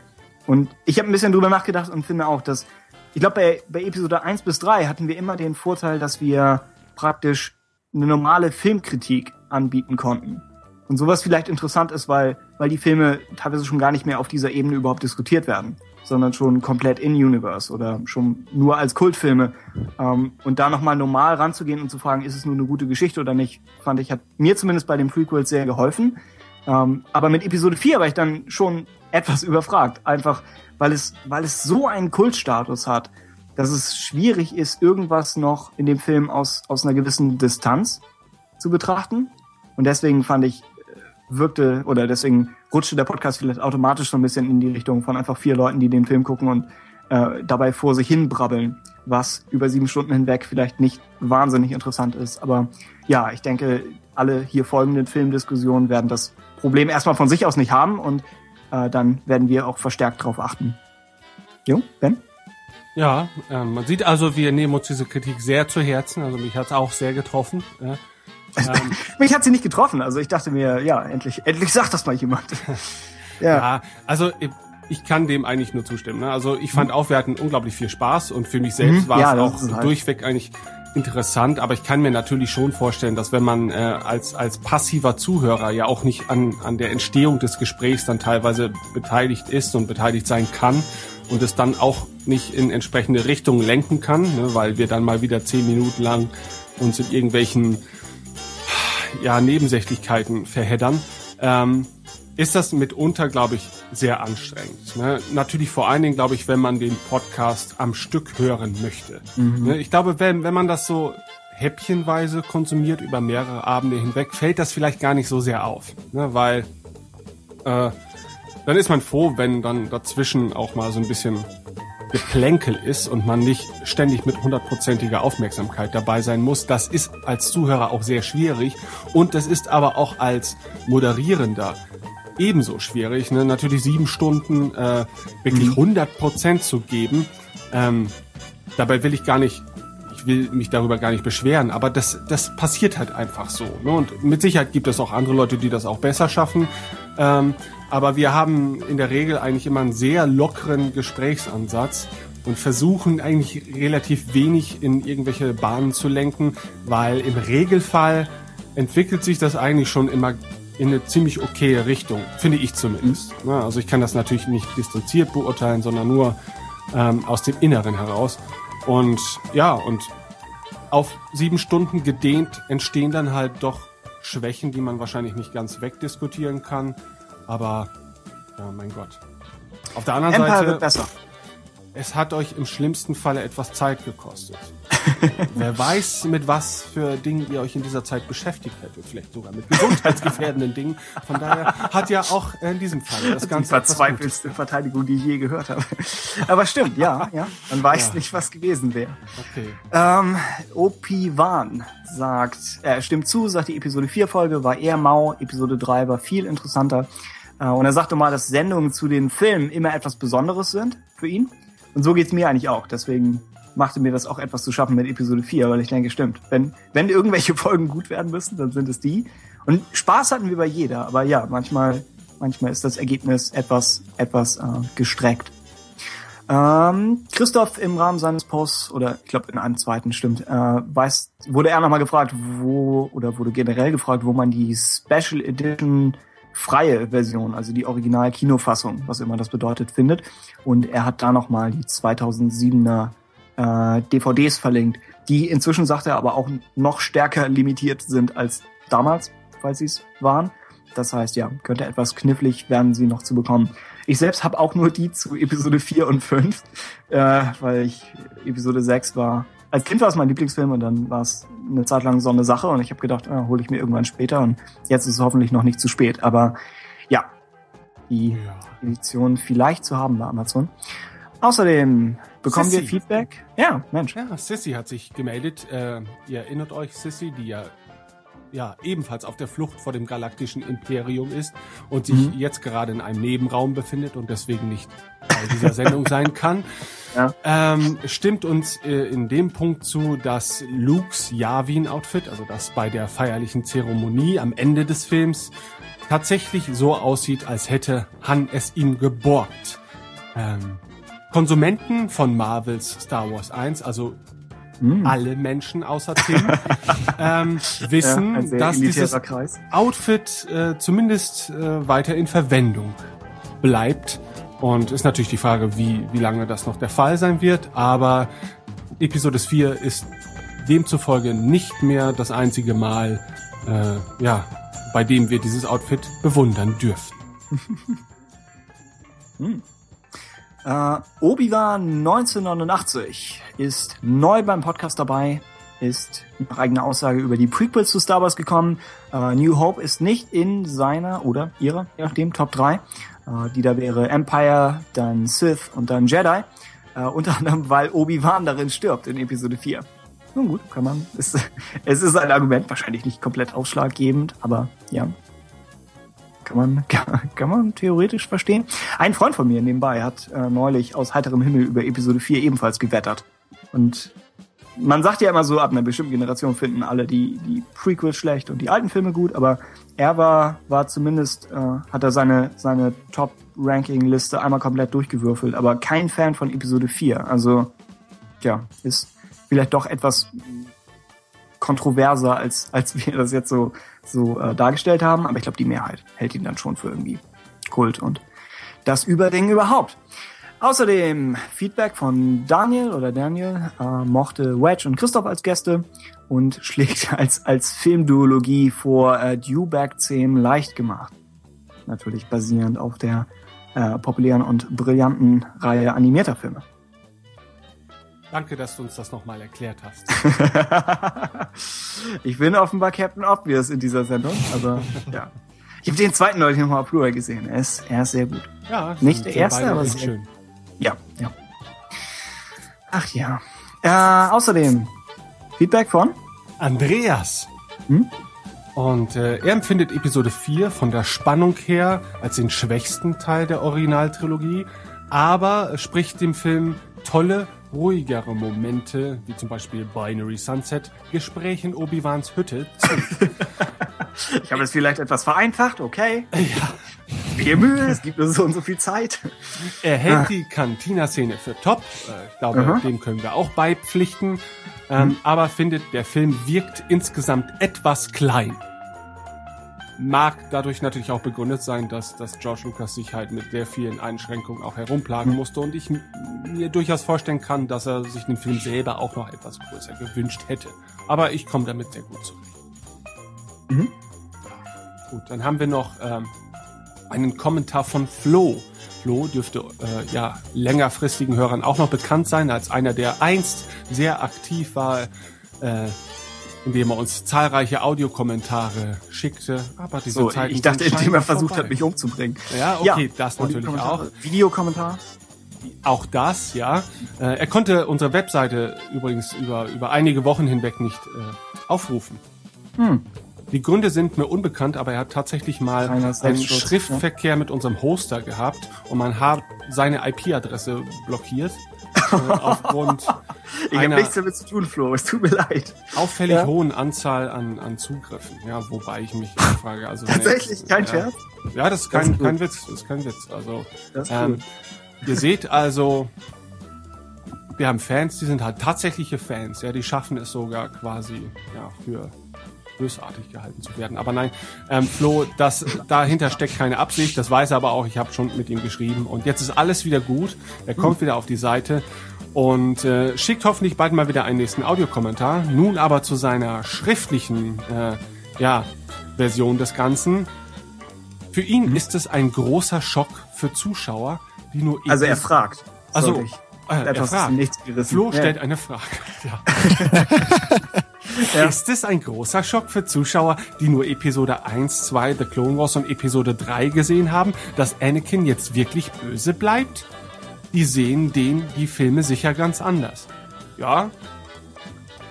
Und ich habe ein bisschen drüber nachgedacht und finde auch, dass ich glaube, bei, bei Episode 1 bis 3 hatten wir immer den Vorteil, dass wir praktisch eine normale Filmkritik anbieten konnten. Und sowas vielleicht interessant ist, weil, weil die Filme teilweise schon gar nicht mehr auf dieser Ebene überhaupt diskutiert werden, sondern schon komplett in-Universe oder schon nur als Kultfilme. Ähm, und da nochmal normal ranzugehen und zu fragen, ist es nur eine gute Geschichte oder nicht, fand ich, hat mir zumindest bei den Prequels sehr geholfen. Ähm, aber mit Episode 4 war ich dann schon etwas überfragt. Einfach, weil es, weil es so einen Kultstatus hat, dass es schwierig ist, irgendwas noch in dem Film aus, aus einer gewissen Distanz zu betrachten. Und deswegen fand ich, äh, wirkte, oder deswegen rutschte der Podcast vielleicht automatisch so ein bisschen in die Richtung von einfach vier Leuten, die den Film gucken und äh, dabei vor sich hin brabbeln, was über sieben Stunden hinweg vielleicht nicht wahnsinnig interessant ist. Aber ja, ich denke, alle hier folgenden Filmdiskussionen werden das Problem erstmal von sich aus nicht haben und äh, dann werden wir auch verstärkt drauf achten. Jo, Ben? Ja, ähm, man sieht also, wir nehmen uns diese Kritik sehr zu Herzen. Also mich hat's auch sehr getroffen. Ja. Ähm, [LAUGHS] Mich hat sie nicht getroffen, also ich dachte mir, ja, endlich, endlich sagt das mal jemand. [LAUGHS] ja. ja, also ich- kann dem eigentlich nur zustimmen. Ne? Also ich fand auch, wir hatten unglaublich viel Spaß und für mich selbst Mhm, war ja, es auch halt. durchweg eigentlich interessant, aber ich kann mir natürlich schon vorstellen, dass wenn man äh, als, als passiver Zuhörer ja auch nicht an, an der Entstehung des Gesprächs dann teilweise beteiligt ist und beteiligt sein kann und es dann auch nicht in entsprechende Richtungen lenken kann, ne, weil wir dann mal wieder zehn Minuten lang uns in irgendwelchen ja, Nebensächlichkeiten verheddern, ähm, ist das mitunter, glaube ich, sehr anstrengend. Ne? Natürlich vor allen Dingen, glaube ich, wenn man den Podcast am Stück hören möchte. Ne? Ich glaube, wenn, wenn man das so häppchenweise konsumiert über mehrere Abende hinweg, fällt das vielleicht gar nicht so sehr auf. Ne? Weil äh, dann ist man froh, wenn dann dazwischen auch mal so ein bisschen Geplänkel ist und man nicht ständig mit hundertprozentiger Aufmerksamkeit dabei sein muss. Das ist als Zuhörer auch sehr schwierig und das ist aber auch als Moderierender ebenso schwierig. Ne? Natürlich sieben Stunden äh, wirklich 100 Prozent zu geben. Ähm, dabei will ich gar nicht, ich will mich darüber gar nicht beschweren, aber das, das passiert halt einfach so. Ne? Und mit Sicherheit gibt es auch andere Leute, die das auch besser schaffen. Ähm, aber wir haben in der Regel eigentlich immer einen sehr lockeren Gesprächsansatz und versuchen eigentlich relativ wenig in irgendwelche Bahnen zu lenken, weil im Regelfall entwickelt sich das eigentlich schon immer in eine ziemlich okaye Richtung, finde ich zumindest. Ja, also ich kann das natürlich nicht distanziert beurteilen, sondern nur ähm, aus dem Inneren heraus. Und ja, und auf sieben Stunden gedehnt entstehen dann halt doch Schwächen, die man wahrscheinlich nicht ganz wegdiskutieren kann. Aber ja, mein Gott. Auf der anderen Empire Seite, wird besser. es hat euch im schlimmsten Falle etwas Zeit gekostet. [LAUGHS] Wer weiß, mit was für Dingen ihr euch in dieser Zeit beschäftigt hättet. Vielleicht sogar mit gesundheitsgefährdenden Dingen. Von daher hat ja auch in diesem Fall das Die Ganze etwas verzweifelste Verteidigung, die ich je gehört habe. Aber stimmt, ja, ja. Man weiß Ja. nicht, was gewesen wäre. Okay. Ähm, Opi Wan sagt, er stimmt zu, sagt die Episode 4 Folge war eher mau, Episode 3 war viel interessanter. Äh, und er sagte mal, dass Sendungen zu den Filmen immer etwas Besonderes sind für ihn. Und so geht's mir eigentlich auch. Deswegen machte mir das auch etwas zu schaffen mit Episode 4, weil ich denke, stimmt. Wenn, wenn irgendwelche [LAUGHS] Folgen gut werden müssen, dann sind es die. Und Spaß hatten wir bei jeder, aber ja, manchmal, manchmal ist das Ergebnis etwas, etwas äh, gestreckt. Ähm, Christoph im Rahmen seines Posts, oder ich glaube in einem zweiten stimmt, äh, weiß, wurde er nochmal gefragt, wo, oder wurde generell gefragt, wo man die Special Edition freie Version, also die Original-Kinofassung, was immer das bedeutet, findet. Und er hat da nochmal die 2007er äh, DVDs verlinkt, die inzwischen, sagt er, aber auch noch stärker limitiert sind als damals, falls sie es waren. Das heißt, ja, könnte etwas knifflig werden, sie noch zu bekommen. Ich selbst habe auch nur die zu Episode 4 und 5, äh, weil ich Episode 6 war. Als Kind war es mein Lieblingsfilm und dann war es eine Zeit lang so eine Sache und ich habe gedacht, ah, hole ich mir irgendwann später und jetzt ist es hoffentlich noch nicht zu spät. Aber ja, die Ja. Edition vielleicht zu haben bei Amazon. Außerdem bekommen wir Sissy. Feedback. Ja, Mensch. Ja, Sissy hat sich gemeldet. Äh, ihr erinnert euch, Sissy, die ja, ja ebenfalls auf der Flucht vor dem galaktischen Imperium ist und sich jetzt gerade in einem Nebenraum befindet und deswegen nicht Teil dieser Sendung [LAUGHS] sein kann. Ja. Ähm, stimmt uns äh, in dem Punkt zu, dass Lukes Yavin-Outfit, also das bei der feierlichen Zeremonie am Ende des Films, tatsächlich so aussieht, als hätte Han es ihm geborgt. Ähm, Konsumenten von Marvels Star Wars 1, also Hm. alle Menschen außer Tim, [LAUGHS] ähm, wissen, Ja, dass dieses Kreis. Outfit äh, zumindest äh, weiter in Verwendung bleibt. Und ist natürlich die Frage, wie, wie lange das noch der Fall sein wird. Aber Episode 4 ist demzufolge nicht mehr das einzige Mal, äh, ja, bei dem wir dieses Outfit bewundern dürfen. [LAUGHS] [LAUGHS] Äh, Obi-Wan 1989 ist neu beim Podcast dabei, ist nach eigener Aussage über die Prequels zu Star Wars gekommen. Äh, New Hope ist nicht in seiner oder ihrer, je nachdem, Top 3. Äh, die da wäre Empire, dann Sith und dann Jedi. Äh, unter anderem, weil Obi-Wan darin stirbt in Episode 4. Nun gut, kann man. Ist, [LAUGHS] es ist ein Argument, wahrscheinlich nicht komplett ausschlaggebend, aber ja, kann man, kann, [LAUGHS] kann man theoretisch verstehen. Ein Freund von mir nebenbei hat äh, neulich aus heiterem Himmel über Episode 4 ebenfalls gewettert. Und man sagt ja immer so, ab einer bestimmten Generation finden alle die, die Prequels schlecht und die alten Filme gut, aber er war, war zumindest, äh, hat er seine, seine Top-Ranking-Liste einmal komplett durchgewürfelt, aber kein Fan von Episode 4. Also, ja, ist vielleicht doch etwas kontroverser, als, als wir das jetzt so, so äh, dargestellt haben. Aber ich glaube, die Mehrheit hält ihn dann schon für irgendwie Kult und das Überding überhaupt. Außerdem Feedback von Daniel oder Daniel äh, mochte Wedge und Christoph als Gäste und [LAUGHS] schlägt als, als Filmduologie vor äh, Dewback 10 leicht gemacht. Natürlich basierend auf der äh, populären und brillanten Reihe animierter Filme. Danke, dass du uns das nochmal erklärt hast. [LAUGHS] ich bin offenbar Captain Obvious in dieser Sendung, aber [LAUGHS] ja. Ich habe den zweiten neulich nochmal auf Blu-ray gesehen. Er ist, er ist sehr gut. Ja, Nicht der erste, aber sehr- schön. Ja, ja. Ach ja. Äh, außerdem Feedback von? Andreas. Hm? Und äh, er empfindet Episode 4 von der Spannung her als den schwächsten Teil der Originaltrilogie, aber spricht dem Film tolle, ruhigere Momente, wie zum Beispiel Binary Sunset, Gespräch in Obi-Wans Hütte zu. [LAUGHS] Ich habe es vielleicht etwas vereinfacht, okay. [LAUGHS] Ja. Viel Mühe, es gibt nur so und so viel Zeit. Er hält die Cantina-Szene für top. Äh, Ich glaube, Aha. dem können wir auch beipflichten. Ähm, Aber findet, der Film wirkt insgesamt etwas klein. Mag dadurch natürlich auch begründet sein, dass, dass George Lucas sich halt mit sehr vielen Einschränkungen auch herumplagen musste und ich mir durchaus vorstellen kann, dass er sich den Film selber auch noch etwas größer gewünscht hätte. Aber ich komme damit sehr gut zurecht. Mhm. Gut, dann haben wir noch ähm, einen Kommentar von Flo. Flo dürfte äh, ja längerfristigen Hörern auch noch bekannt sein als einer, der einst sehr aktiv war, äh, indem er uns zahlreiche Audiokommentare schickte. Aber diese So, Zeiten ich dachte, indem er versucht hat, vorbei. mich umzubringen. Ja, okay, das und die natürlich auch. Videokommentar. Auch das, ja. Äh, er konnte unsere Webseite übrigens über, über einige Wochen hinweg nicht äh, aufrufen. Hm. Die Gründe sind mir unbekannt, aber er hat tatsächlich mal einen Schriftverkehr mit unserem Hoster gehabt und man hat seine IP-Adresse blockiert. äh, [LAUGHS] aufgrund Ich habe nichts damit zu tun, Flo. Es tut mir leid. auffällig Ja. hohen Anzahl an, an Zugriffen. Ja, wobei ich mich frage, also Tatsächlich, jetzt- kein ja, Scherz. Ja, das ist Das kein, ist gut. kein Witz, das ist kein Witz. Also Das ist ähm, ihr seht also, wir haben Fans, die sind halt tatsächliche Fans. Ja, die schaffen es sogar quasi ja, für bösartig gehalten zu werden. Aber nein, ähm, Flo, das dahinter steckt keine Absicht. Das weiß er aber auch. Ich habe schon mit ihm geschrieben und jetzt ist alles wieder gut. Er kommt wieder auf die Seite und äh, schickt hoffentlich bald mal wieder einen nächsten Audiokommentar. Nun aber zu seiner schriftlichen äh, ja, Version des Ganzen. Für ihn ist es ein großer Schock für Zuschauer, die nur Also er fragt. Also, ich. äh, er fragt. nichts gerissen. Flo Ja. stellt eine Frage. Ja. [LAUGHS] [LAUGHS] Ist es ein großer Schock für Zuschauer, die nur Episode 1, 2, The Clone Wars und Episode 3 gesehen haben, dass Anakin jetzt wirklich böse bleibt? Die sehen den, die Filme sicher ganz anders. Ja.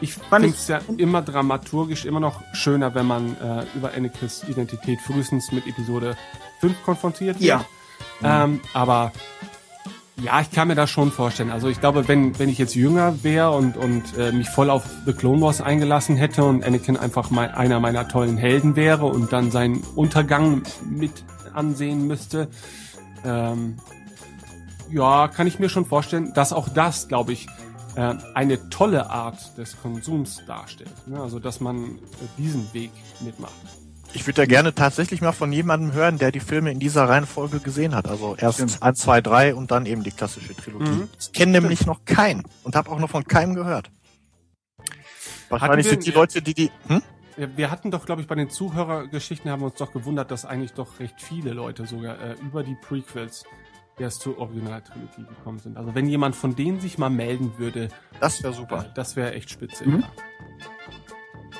Ich finde es ja immer dramaturgisch immer noch schöner, wenn man äh, über Anakins Identität frühestens mit Episode 5 konfrontiert wird. Ja. Ähm, aber ja, ich kann mir das schon vorstellen. Also ich glaube, wenn, wenn ich jetzt jünger wäre und, und äh, mich voll auf The Clone Wars eingelassen hätte und Anakin einfach mal einer meiner tollen Helden wäre und dann seinen Untergang mit ansehen müsste, ähm, ja, kann ich mir schon vorstellen, dass auch das, glaube ich, äh, eine tolle Art des Konsums darstellt. Ne? Also dass man diesen Weg mitmacht. Ich würde ja gerne tatsächlich mal von jemandem hören, der die Filme in dieser Reihenfolge gesehen hat. Also erst Stimmt. 1, 2, 3 und dann eben die klassische Trilogie. Mhm. Ich kenne nämlich noch keinen und habe auch noch von keinem gehört. Wahrscheinlich wir- sind die Leute, die die... Hm? Wir hatten doch, glaube ich, bei den Zuhörergeschichten haben wir uns doch gewundert, dass eigentlich doch recht viele Leute sogar äh, über die Prequels erst zur Originaltrilogie gekommen sind. Also wenn jemand von denen sich mal melden würde, Das wäre äh, super. das wäre echt spitze. Mhm. Ja.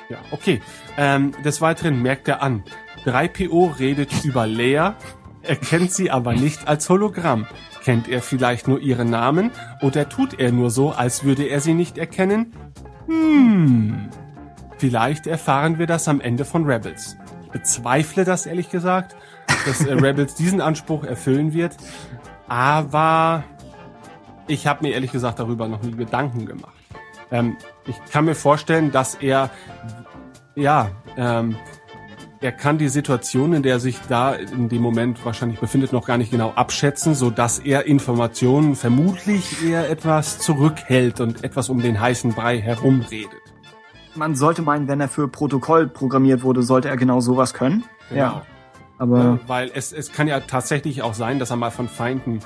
Ja, okay. Ähm, des Weiteren merkt er an, 3PO redet über Leia, erkennt sie aber nicht als Hologramm. Kennt er vielleicht nur ihren Namen oder tut er nur so, als würde er sie nicht erkennen? Hm. Vielleicht erfahren wir das am Ende von Rebels. Ich bezweifle das ehrlich gesagt, dass äh, Rebels diesen Anspruch erfüllen wird. Aber ich habe mir ehrlich gesagt darüber noch nie Gedanken gemacht. Ähm, ich kann mir vorstellen, dass er, ja, ähm, er kann die Situation, in der er sich da in dem Moment wahrscheinlich befindet, noch gar nicht genau abschätzen, so dass er Informationen vermutlich eher etwas zurückhält und etwas um den heißen Brei herumredet. man sollte meinen, wenn er für Protokoll programmiert wurde, sollte er genau sowas können. Genau. Ja. Aber Ja, weil es, es kann ja tatsächlich auch sein, dass er mal von Feinden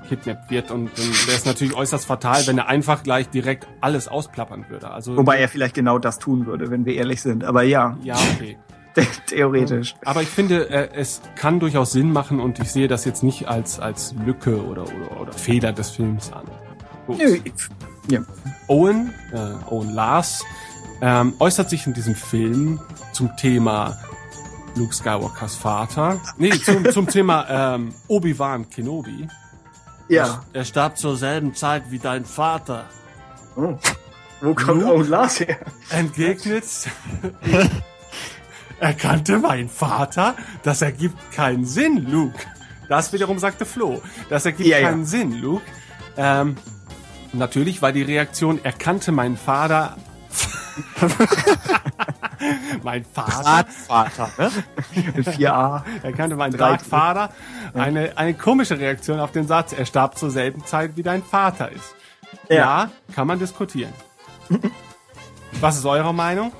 gekidnappt wird und dann wäre es natürlich äußerst fatal, wenn er einfach gleich direkt alles ausplappern würde. Also wobei er vielleicht genau das tun würde, wenn wir ehrlich sind. Aber ja, ja, okay. [LAUGHS] theoretisch. Aber ich finde, äh, es kann durchaus Sinn machen und ich sehe das jetzt nicht als als Lücke oder oder, oder Fehler des Films an. Gut. Nö, ich- ja. Owen, äh, Owen Lars, ähm, äußert sich in diesem Film zum Thema Luke Skywalkers Vater. Nee, zum, zum Thema ähm, Obi-Wan Kenobi. Ja. Er starb zur selben Zeit wie dein Vater. Oh. Wo kommt Luke? Owen Lars her? Entgegnet, [LAUGHS] er kannte meinen Vater. Das ergibt keinen Sinn, Luke. Das wiederum sagte Flo. Das ergibt Ja, ja. keinen Sinn, Luke. Ähm, natürlich war die Reaktion, er kannte meinen Vater. [LAUGHS] [LAUGHS] mein Vater. Vater, ne? 4a. Er kannte meinen Vater. Eine, eine komische Reaktion auf den Satz, er starb zur selben Zeit wie dein Vater ist. Ja, Ja. kann man diskutieren. [LAUGHS] Was ist eure Meinung?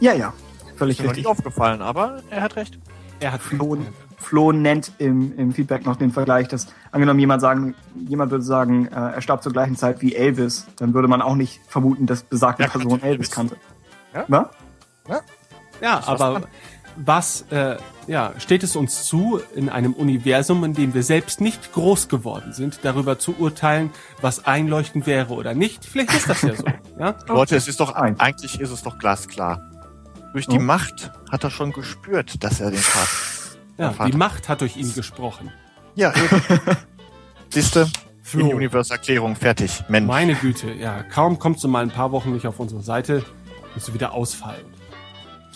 Ja, ja. Völlig richtig. nicht aufgefallen, aber er hat recht. Er hat Flo, Flo nennt im, im Feedback noch den Vergleich, dass angenommen jemand sagen, jemand würde sagen, äh, er starb zur gleichen Zeit wie Elvis, dann würde man auch nicht vermuten, dass besagte Ja, Person kannte Elvis kannte. Ja. Was? Ja, aber was äh, ja, steht es uns zu, in einem Universum, in dem wir selbst nicht groß geworden sind, darüber zu urteilen, was einleuchtend wäre oder nicht? Vielleicht ist das ja so. [LAUGHS] Ja? Leute, es ist doch, eigentlich ist es doch glasklar. Durch die Oh. Macht hat er schon gespürt, dass er den Vater. Ja, die Macht hat durch ihn gesprochen. Ja, eben. [LAUGHS] Siehste, Flo. In-Universe-Erklärung fertig. Mensch. Meine Güte, ja, kaum kommst du mal ein paar Wochen nicht auf unsere Seite, bist du wieder ausfallen.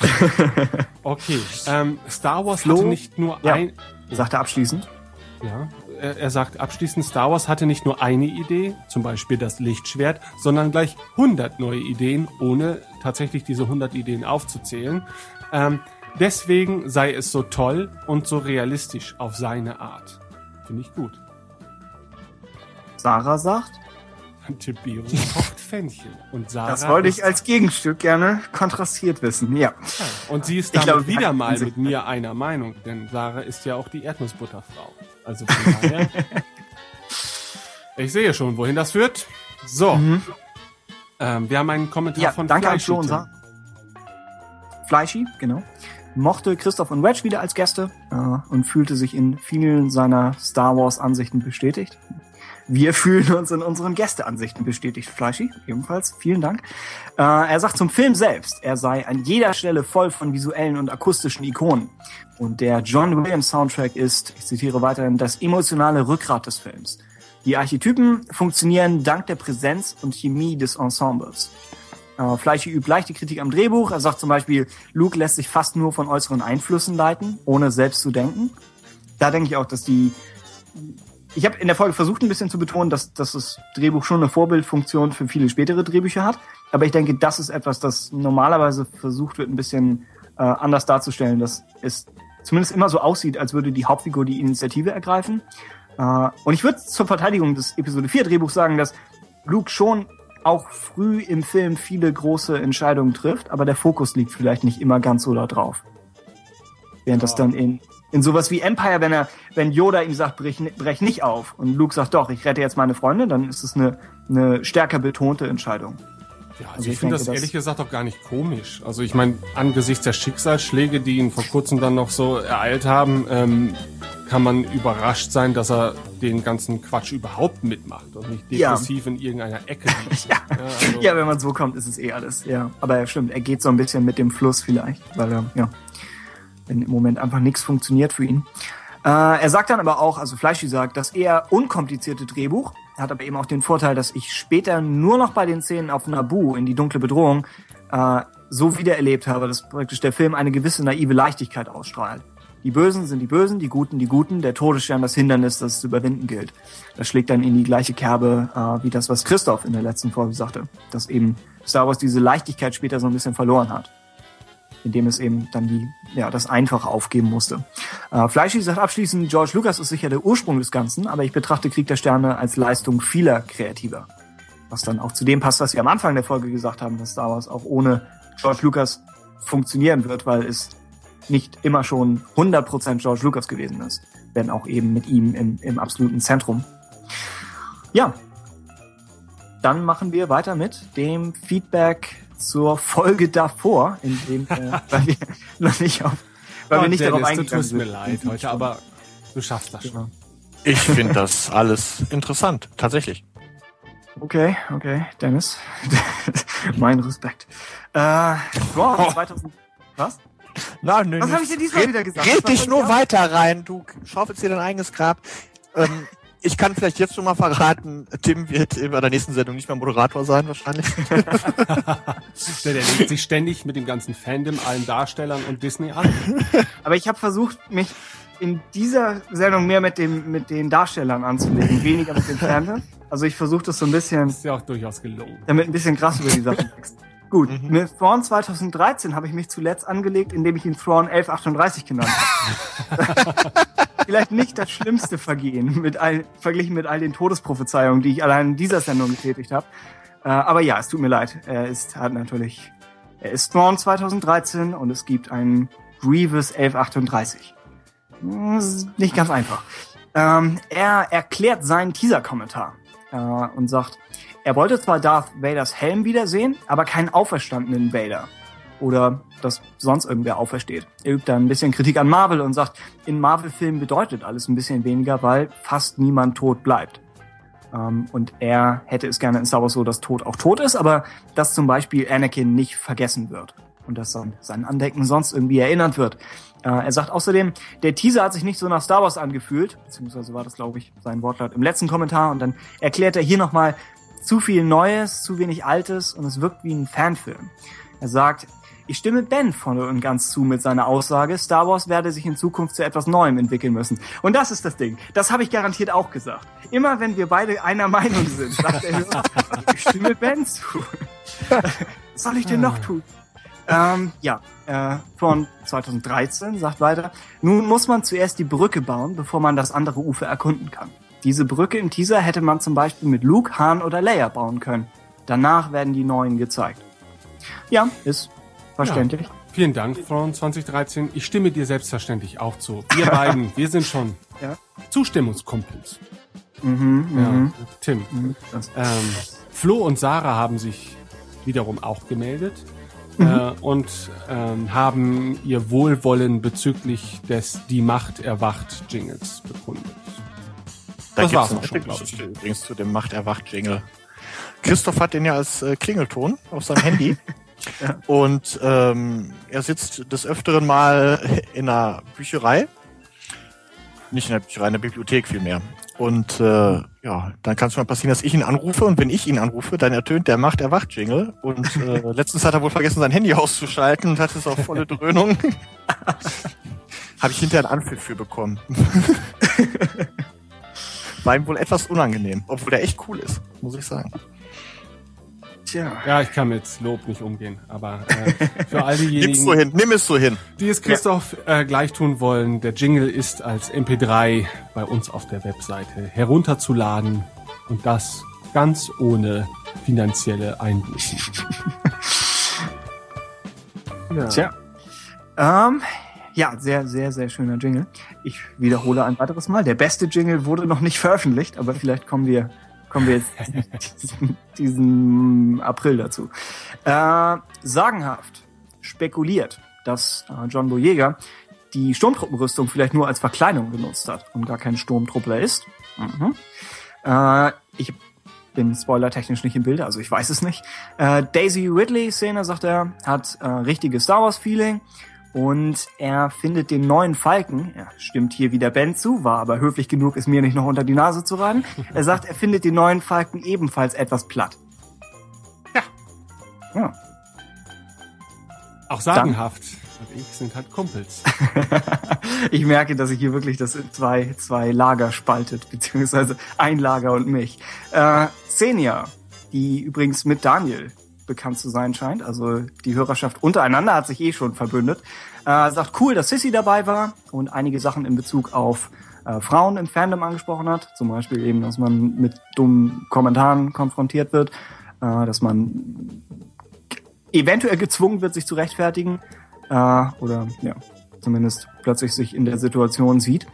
[LAUGHS] Okay, ähm, Star Wars Flo? hatte nicht nur Ja. ein, Sagt er abschließend. Ja, er, er sagt abschließend, Star Wars hatte nicht nur eine Idee, zum Beispiel das Lichtschwert, sondern gleich 100 neue Ideen, ohne tatsächlich diese 100 Ideen aufzuzählen. Ähm, deswegen sei es so toll und so realistisch auf seine Art. Finde ich gut. Sarah sagt, Tiberius kocht Pfännchen und Sarah das wollte ich als Gegenstück gerne kontrastiert wissen. Ja. und sie ist damit glaube, wir wieder mal mit mir einer Meinung, denn Sarah ist ja auch die Erdnussbutterfrau. Also von daher. [LAUGHS] ich sehe schon, wohin das führt. So. Ähm, wir haben einen Kommentar Mhm. Ja, von danke an. Flo und Sarah. Fleischi, genau. Mochte Christoph und Wedge wieder als Gäste äh, und fühlte sich in vielen seiner Star Wars Ansichten bestätigt. Wir [LAUGHS] fühlen uns in unseren Gästeansichten bestätigt, Fleischi, ebenfalls. Vielen Dank. Äh, er sagt zum Film selbst, er sei an jeder Stelle voll von visuellen und akustischen Ikonen. Und der John Williams Soundtrack ist, ich zitiere weiterhin, das emotionale Rückgrat des Films. Die Archetypen funktionieren dank der Präsenz und Chemie des Ensembles. Äh, Fleischi übt leichte Kritik am Drehbuch. Er sagt zum Beispiel, Luke lässt sich fast nur von äußeren Einflüssen leiten, ohne selbst zu denken. Da denke ich auch, dass die. Ich habe in der Folge versucht, ein bisschen zu betonen, dass, dass das Drehbuch schon eine Vorbildfunktion für viele spätere Drehbücher hat. Aber ich denke, das ist etwas, das normalerweise versucht wird, ein bisschen äh, anders darzustellen, dass es zumindest immer so aussieht, als würde die Hauptfigur die Initiative ergreifen. Äh, und ich würde zur Verteidigung des Episode 4 Drehbuchs sagen, dass Luke schon auch früh im Film viele große Entscheidungen trifft, aber der Fokus liegt vielleicht nicht immer ganz so da drauf. Während das dann in, in sowas wie Empire, wenn er, wenn Yoda ihm sagt, brech, brech nicht auf und Luke sagt, doch, ich rette jetzt meine Freunde, dann ist es eine, eine stärker betonte Entscheidung. Ja, also Also ich ich finde das das- ehrlich gesagt auch gar nicht komisch. Also ich meine, angesichts der Schicksalsschläge, die ihn vor kurzem dann noch so ereilt haben, ähm, kann man überrascht sein, dass er den ganzen Quatsch überhaupt mitmacht und nicht Ja. depressiv in irgendeiner Ecke [LAUGHS] liegt. Ja. also, Ja, wenn man so kommt, ist es eh alles, ja. Aber ja, stimmt, er geht so ein bisschen mit dem Fluss vielleicht, weil er, ja, wenn im Moment einfach nichts funktioniert für ihn. Äh, er sagt dann aber auch, also Fleischi sagt, das eher unkomplizierte Drehbuch hat aber eben auch den Vorteil, dass ich später nur noch bei den Szenen auf Naboo in die dunkle Bedrohung äh, so wiedererlebt habe, dass praktisch der Film eine gewisse naive Leichtigkeit ausstrahlt. Die Bösen sind die Bösen, die Guten die Guten, der Todesstern das Hindernis, das zu überwinden gilt. Das schlägt dann in die gleiche Kerbe äh, wie das, was Christoph in der letzten Folge sagte, dass eben Star Wars diese Leichtigkeit später so ein bisschen verloren hat indem es eben dann die, ja, das Einfache aufgeben musste. Äh, Fleischi sagt abschließend, George Lucas ist sicher der Ursprung des Ganzen, aber ich betrachte Krieg der Sterne als Leistung vieler Kreativer. was dann auch zu dem passt, was wir am Anfang der Folge gesagt haben, dass Star Wars auch ohne George Lucas funktionieren wird, weil es nicht immer schon 100% George Lucas gewesen ist, wenn auch eben mit ihm im, im absoluten Zentrum. Ja, dann machen wir weiter mit dem Feedback zur Folge davor, in dem, äh, [LAUGHS] weil wir noch nicht auf, weil Oh, wir nicht Dennis, darauf du eingegangen tust mir sind. leid heute, aber du schaffst das schon. Ich finde das alles interessant, tatsächlich. Okay, okay, Dennis. [LAUGHS] mein Respekt. Äh, wow, 2000, was? Na, nö, Was nö. hab ich denn diesmal red, wieder gesagt? Red dich nur weiter rein, du schaufelst dir dein eigenes Grab. Ähm, [LAUGHS] ich kann vielleicht jetzt schon mal verraten, Tim wird bei der nächsten Sendung nicht mehr Moderator sein, wahrscheinlich. [LAUGHS] Der, der legt sich ständig mit dem ganzen Fandom, allen Darstellern und Disney an. [LAUGHS] Aber ich habe versucht, mich in dieser Sendung mehr mit dem mit den Darstellern anzulegen, weniger mit den Fans. Also ich versuche das so ein bisschen, Ist ja auch durchaus gelungen. damit ein bisschen krass über die Sachen wächst. Gut, mit Thrawn 2013 habe ich mich zuletzt angelegt, indem ich ihn Thrawn 1138 genannt habe. [LAUGHS] Vielleicht nicht das schlimmste Vergehen mit all, verglichen mit all den Todesprophezeiungen, die ich allein in dieser Sendung getätigt habe. Äh, aber ja, es tut mir leid. Er ist hat natürlich, er ist Thrawn 2013 und es gibt einen Grievous 1138. Hm, Nicht ganz einfach. Ähm, er erklärt seinen Teaser-Kommentar äh, und sagt, er wollte zwar Darth Vaders Helm wiedersehen, aber keinen auferstandenen Vader. Oder dass sonst irgendwer aufersteht. Er übt dann ein bisschen Kritik an Marvel und sagt, in Marvel-Filmen bedeutet alles ein bisschen weniger, weil fast niemand tot bleibt. Ähm, und er hätte es gerne in Star Wars so, dass Tod auch tot ist, aber dass zum Beispiel Anakin nicht vergessen wird. Und dass sein, sein Andenken sonst irgendwie erinnert wird. Äh, er sagt außerdem, der Teaser hat sich nicht so nach Star Wars angefühlt, beziehungsweise war das, glaube ich, sein Wortlaut im letzten Kommentar. Und dann erklärt er hier nochmal zu viel Neues, zu wenig Altes und es wirkt wie ein Fanfilm. Er sagt, ich stimme Ben voll und ganz zu mit seiner Aussage, Star Wars werde sich in Zukunft zu etwas Neuem entwickeln müssen. Und das ist das Ding. Das habe ich garantiert auch gesagt. Immer wenn wir beide einer Meinung sind, sagt er, [LAUGHS] ich stimme Ben zu. Was soll ich denn noch tun? Ähm, ja, äh, von 2013 sagt weiter, nun muss man zuerst die Brücke bauen, bevor man das andere Ufer erkunden kann. Diese Brücke im Teaser hätte man zum Beispiel mit Luke, Han oder Leia bauen können. Danach werden die neuen gezeigt. Ja, ist verständlich. Vielen Dank, Frauen 2013. Ich stimme dir selbstverständlich auch zu. Wir [LAUGHS] beiden, wir sind schon Ja. Zustimmungskumpels. Mhm, Ja, mhm. Tim. mhm. Ähm, Flo und Sarah haben sich wiederum auch gemeldet Mhm. äh, und ähm, haben ihr Wohlwollen bezüglich des Die Macht erwacht Jingles bekundet. Da Das war's eine auch schon, glaub ich. Geschichte übrigens zu dem Macht erwacht Jingle. Christoph hat den ja als äh, Klingelton auf seinem Handy. [LAUGHS] Ja. Und ähm, er sitzt des Öfteren mal in einer Bücherei. Nicht in der Bücherei, in der Bibliothek vielmehr. Und äh, ja, dann kann es mal passieren, dass ich ihn anrufe und wenn ich ihn anrufe, dann ertönt der Macht erwacht Jingle. Und äh, [LAUGHS] letztens hat er wohl vergessen, sein Handy auszuschalten und hat es auf volle Dröhnung. [LAUGHS] Habe ich hinterher einen Anpfiff für bekommen. War ihm wohl etwas unangenehm, obwohl der echt cool ist, muss ich sagen. Tja. Ja, ich kann mit Lob nicht umgehen, aber äh, für all diejenigen, so hin, nimm es so hin. die es Christoph äh, gleich tun wollen, der Jingle ist als MP3 bei uns auf der Webseite herunterzuladen und das ganz ohne finanzielle Einbußen. [LAUGHS] ja. Tja. Ähm, ja, sehr, sehr, sehr schöner Jingle. Ich wiederhole ein weiteres Mal. Der beste Jingle wurde noch nicht veröffentlicht, aber vielleicht kommen wir, kommen wir jetzt diesen, [LAUGHS] diesen April dazu. Äh, sagenhaft spekuliert, dass äh, John Boyega die Sturmtruppenrüstung vielleicht nur als Verkleidung benutzt hat und gar kein Sturmtruppler ist. Mhm. Äh, ich bin spoilertechnisch nicht im Bilde, also ich weiß es nicht. Äh, Daisy Ridley-Szene, sagt er, hat äh, richtiges Star Wars-Feeling und er findet den neuen Falken, er stimmt hier wieder Ben zu, war aber höflich genug, es mir nicht noch unter die Nase zu reiben. Er sagt, er findet den neuen Falken ebenfalls etwas platt. Ja. Ja. Auch sagenhaft und ich sind halt Kumpels. [LAUGHS] ich merke, dass sich hier wirklich das in zwei, zwei Lager spaltet, beziehungsweise ein Lager und mich. Äh, Xenia, die übrigens mit Daniel bekannt zu sein scheint, also die Hörerschaft untereinander hat sich eh schon verbündet, äh, sagt cool, dass Sissy dabei war und einige Sachen in Bezug auf äh, Frauen im Fandom angesprochen hat. Zum Beispiel eben, dass man mit dummen Kommentaren konfrontiert wird, äh, dass man eventuell gezwungen wird, sich zu rechtfertigen äh, oder ja, zumindest plötzlich sich in der Situation sieht.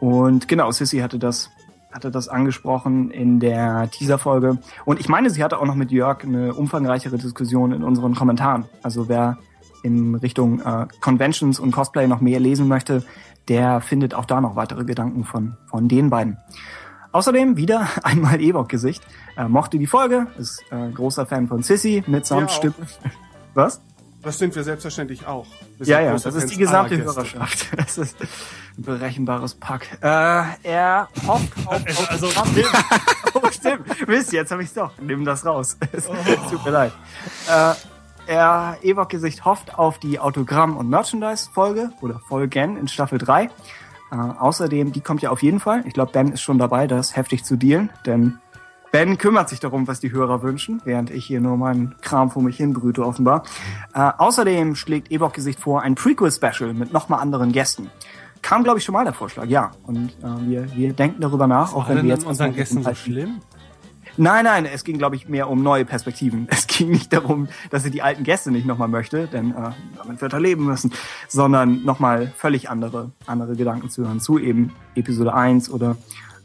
Und genau, Sissy hatte das hatte das angesprochen in der Teaser-Folge. Und ich meine, sie hatte auch noch mit Jörg eine umfangreichere Diskussion in unseren Kommentaren. Also wer in Richtung äh, Conventions und Cosplay noch mehr lesen möchte, der findet auch da noch weitere Gedanken von, von den beiden. Außerdem wieder [LAUGHS] einmal Ewok-Gesicht. Er mochte die Folge, ist äh, großer Fan von Sissy mit Soundstimme. [LAUGHS] Was? Das sind wir selbstverständlich auch. Wir Ja, ja, das ist die gesamte. Hörerschaft. [LAUGHS] Das ist berechenbares Pack. Äh, er hofft auf... [LAUGHS] Also, [LAUGHS] oh, stimmt. Mist, jetzt habe ich doch. Nimm das raus. [LAUGHS] Es Tut mir leid. Äh, er, Ewok Gesicht hofft auf die Autogramm- und Merchandise-Folge oder Folgen in Staffel 3. Äh, außerdem, die kommt ja auf jeden Fall. Ich glaube, Ben ist schon dabei, das heftig zu dealen, denn Ben kümmert sich darum, was die Hörer wünschen, während ich hier nur meinen Kram vor mich hin brüte, offenbar. Äh, außerdem schlägt Ewok Gesicht vor ein Prequel-Special mit nochmal anderen Gästen. Kam, glaube ich, schon mal der Vorschlag, ja. Und äh, wir, wir denken darüber nach, auch wenn wir denn jetzt unseren Gästen so schlimm? Nein, nein, es ging, glaube ich, mehr um neue Perspektiven. [LAUGHS] Es ging nicht darum, dass er die alten Gäste nicht nochmal möchte, denn äh, damit wird er leben müssen, sondern nochmal völlig andere, andere Gedanken zu hören zu eben Episode 1 oder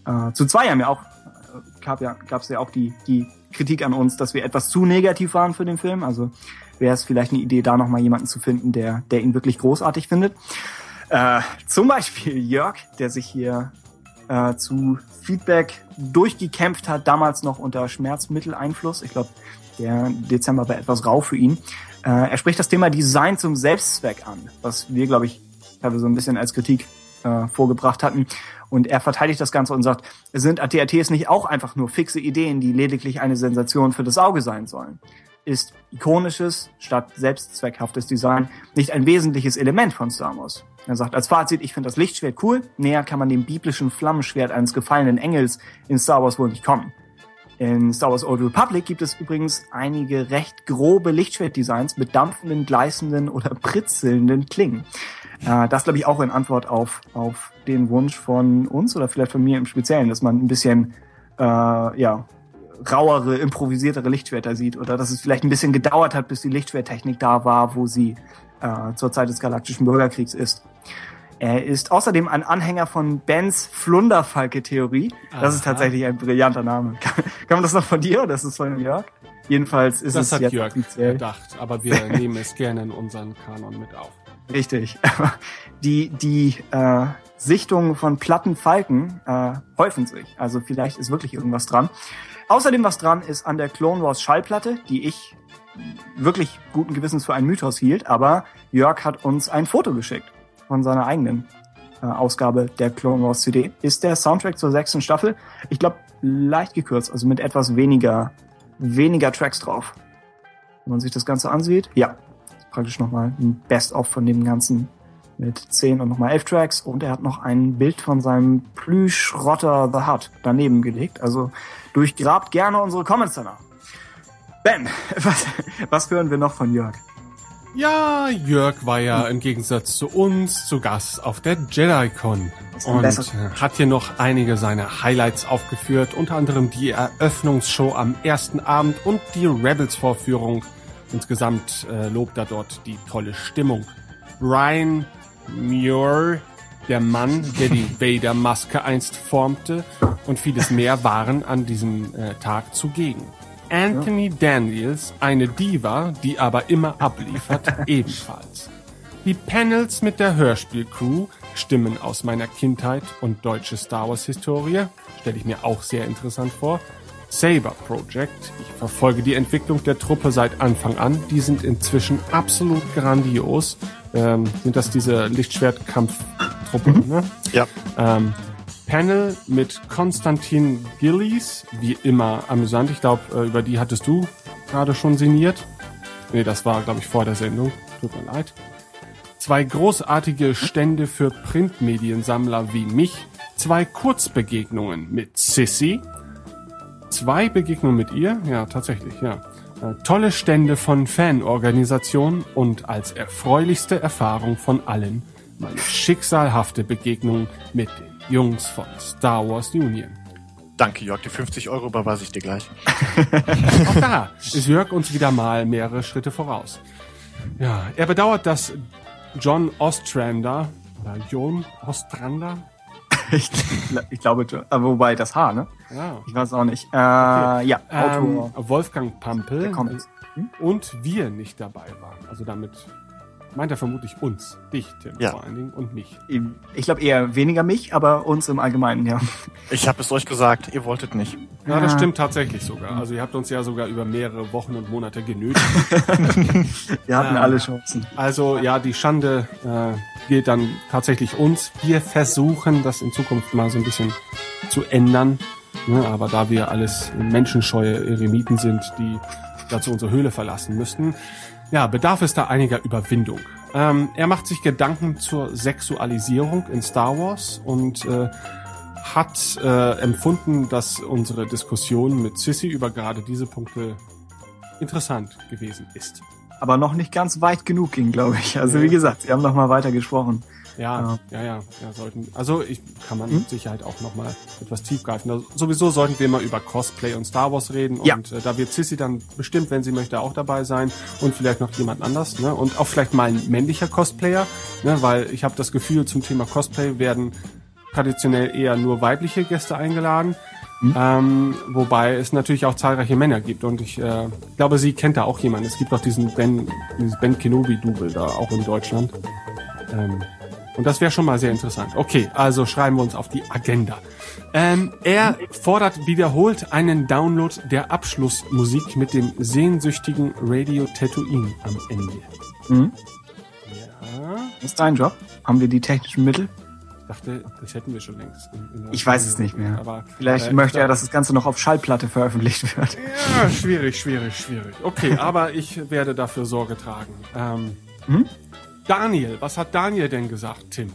äh, zu 2 haben ja auch, äh, gab ja, gab's ja auch die, die Kritik an uns, dass wir etwas zu negativ waren für den Film. Also wäre es vielleicht eine Idee, da nochmal jemanden zu finden, der, der ihn wirklich großartig findet. Äh, zum Beispiel Jörg, der sich hier äh, zu Feedback durchgekämpft hat, damals noch unter Schmerzmitteleinfluss. Ich glaube, der Dezember war etwas rau für ihn. Äh, er spricht das Thema Design zum Selbstzweck an, was wir, glaube ich, teilweise so ein bisschen als Kritik äh, vorgebracht hatten. Und er verteidigt das Ganze und sagt, sind ATATs nicht auch einfach nur fixe Ideen, die lediglich eine Sensation für das Auge sein sollen? Ist ikonisches statt selbstzweckhaftes Design nicht ein wesentliches Element von Star Wars? Er sagt als Fazit, ich finde das Lichtschwert cool. Näher kann man dem biblischen Flammenschwert eines gefallenen Engels in Star Wars wohl nicht kommen. In Star Wars Old Republic gibt es übrigens einige recht grobe Lichtschwertdesigns mit dampfenden, gleißenden oder [LAUGHS] pritzelnden Klingen. Äh, das glaube ich auch in Antwort auf, auf den Wunsch von uns oder vielleicht von mir im Speziellen, dass man ein bisschen äh, ja, rauere, improvisiertere Lichtschwerter sieht oder dass es vielleicht ein bisschen gedauert hat, bis die Lichtschwerttechnik da war, wo sie äh, zur Zeit des Galaktischen Bürgerkriegs ist. Er ist außerdem ein Anhänger von Bens Flunderfalke-Theorie. Das ist tatsächlich ein brillanter Name. Kann, [LAUGHS] kann man das noch von dir oder ist es von Jörg? Jedenfalls ist Das es hat jetzt Jörg offiziell. gedacht, aber wir [LAUGHS] nehmen es gerne in unseren Kanon mit auf. Richtig. [LAUGHS] Die, die äh, Sichtungen von platten Falken äh, häufen sich. Also vielleicht ist wirklich irgendwas dran. Außerdem was dran ist an der Clone Wars Schallplatte, die ich wirklich guten Gewissens für einen Mythos hielt, aber Jörg hat uns ein Foto geschickt von seiner eigenen äh, Ausgabe der Clone Wars CD. Ist der Soundtrack zur sechsten Staffel, ich glaube, leicht gekürzt, also mit etwas weniger, weniger Tracks drauf. Wenn man sich das Ganze ansieht, ja, praktisch nochmal ein Best-of von dem Ganzen mit 10 und nochmal 11 Tracks und er hat noch ein Bild von seinem Plüschrotter The Hut daneben gelegt. Also durchgrabt gerne unsere Comments danach. Ben, [LAUGHS] was, was hören wir noch von Jörg? Ja, Jörg war ja im Gegensatz zu uns zu Gast auf der JediCon und besser- hat hier noch einige seiner Highlights aufgeführt, unter anderem die Eröffnungsshow am ersten Abend und die Rebels-Vorführung. Insgesamt äh, lobt er dort die tolle Stimmung. Brian Muir, der Mann, der die [LAUGHS] Vader-Maske einst formte und vieles mehr waren an diesem äh, Tag zugegen. Anthony Daniels, eine Diva, die aber immer abliefert, [LAUGHS] ebenfalls. Die Panels mit der Hörspielcrew, Stimmen aus meiner Kindheit und deutsche Star Wars Historie, stelle ich mir auch sehr interessant vor. Saber Project, ich verfolge die Entwicklung der Truppe seit Anfang an, die sind inzwischen absolut grandios. Ähm, sind das diese Lichtschwertkampftruppe, ne? Ja. Ähm, Panel mit Konstantin Gillies, wie immer amüsant. Ich glaube, äh, über die hattest du gerade schon sinniert. Nee, das war, glaube ich, vor der Sendung. Tut mir leid. Zwei großartige Stände für Printmediensammler wie mich. Zwei Kurzbegegnungen mit Sissy. Zwei Begegnungen mit ihr? Ja, tatsächlich, ja. Äh, tolle Stände von Fanorganisationen und als erfreulichste Erfahrung von allen meine schicksalhafte Begegnung mit den Jungs von Star Wars Union. Danke, Jörg. Die 50 Euro überweise ich dir gleich. [LAUGHS] Auch da ist Jörg uns wieder mal mehrere Schritte voraus. Ja, er bedauert, dass John Ostrander oder John Ostrander, [LAUGHS] ich, ich glaube, aber wobei das H, ne? ja, Ich weiß auch nicht. Äh, Ja, Autor. ähm, Wolfgang Pampel der Comics. und wir nicht dabei waren. Also damit meint er vermutlich uns, dich, Tim, Ja. vor allen Dingen und mich. Ich glaube eher weniger mich, aber uns im Allgemeinen, ja. Ich habe es euch gesagt, ihr wolltet nicht. Ja, das stimmt tatsächlich sogar. Also ihr habt uns ja sogar über mehrere Wochen und Monate genötigt. [LAUGHS] Wir hatten Ah. alle Chancen. Also ja, die Schande äh, gilt dann tatsächlich uns. Wir versuchen das in Zukunft mal so ein bisschen zu ändern. Ne, aber da wir alles menschenscheue Eremiten sind, die dazu unsere Höhle verlassen müssten, ja, bedarf es da einiger Überwindung. Ähm, er macht sich Gedanken zur Sexualisierung in Star Wars und äh, hat äh, empfunden, dass unsere Diskussion mit Sissy über gerade diese Punkte interessant gewesen ist. Aber noch nicht ganz weit genug ging, glaube ich. Also wie gesagt, Sie haben noch mal weiter gesprochen. Ja, ja, ja, ja, sollten. Also ich kann man Hm? mit Sicherheit auch noch mal etwas tiefgreifen. Also, sowieso sollten wir mal über Cosplay und Star Wars reden Ja. und äh, da wird Sissy dann bestimmt, wenn sie möchte, auch dabei sein und vielleicht noch jemand anders, ne? Und auch vielleicht mal ein männlicher Cosplayer, ne? Weil ich habe das Gefühl, zum Thema Cosplay werden traditionell eher nur weibliche Gäste eingeladen. Ähm, wobei es natürlich auch zahlreiche Männer gibt und ich äh, glaube, sie kennt da auch jemanden. Es gibt auch diesen Ben, dieses Ben Kenobi-Double da auch in Deutschland. Ähm, und das wäre schon mal sehr interessant. Okay, also schreiben wir uns auf die Agenda. Ähm, er fordert wiederholt einen Download der Abschlussmusik mit dem sehnsüchtigen Radio Tatooine am Ende. Mhm. Ja, ist dein Job. Haben wir die technischen Mittel? ich dachte, das hätten wir schon längst. in- in Ich weiß es nicht mehr. Aber Vielleicht äh, möchte er, dass das Ganze noch auf Schallplatte veröffentlicht wird. Ja, schwierig, schwierig, schwierig. Okay, [LAUGHS] aber ich werde dafür Sorge tragen. Ähm, Mhm. Daniel, was hat Daniel denn gesagt, Tim?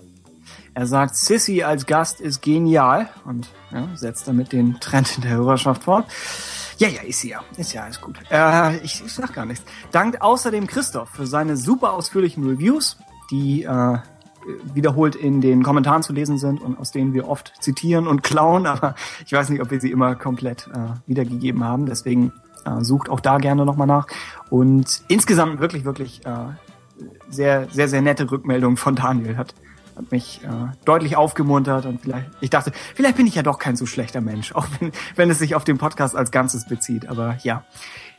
Er sagt, Sissy als Gast ist genial und ja, setzt damit den Trend in der Hörerschaft fort. Ja, ja, ist sie ja. Ist ja alles gut. Äh, ich, ich sag gar nichts. Dankt außerdem Christoph für seine super ausführlichen Reviews, die äh, wiederholt in den Kommentaren zu lesen sind und aus denen wir oft zitieren und klauen, aber ich weiß nicht, ob wir sie immer komplett äh, wiedergegeben haben. Deswegen äh, sucht auch da gerne nochmal nach. Und insgesamt wirklich, wirklich äh, sehr, sehr, sehr nette Rückmeldung von Daniel. Hat, hat mich äh, deutlich aufgemuntert und vielleicht, ich dachte, vielleicht bin ich ja doch kein so schlechter Mensch, [LAUGHS] auch wenn, wenn es sich auf den Podcast als Ganzes bezieht. Aber ja,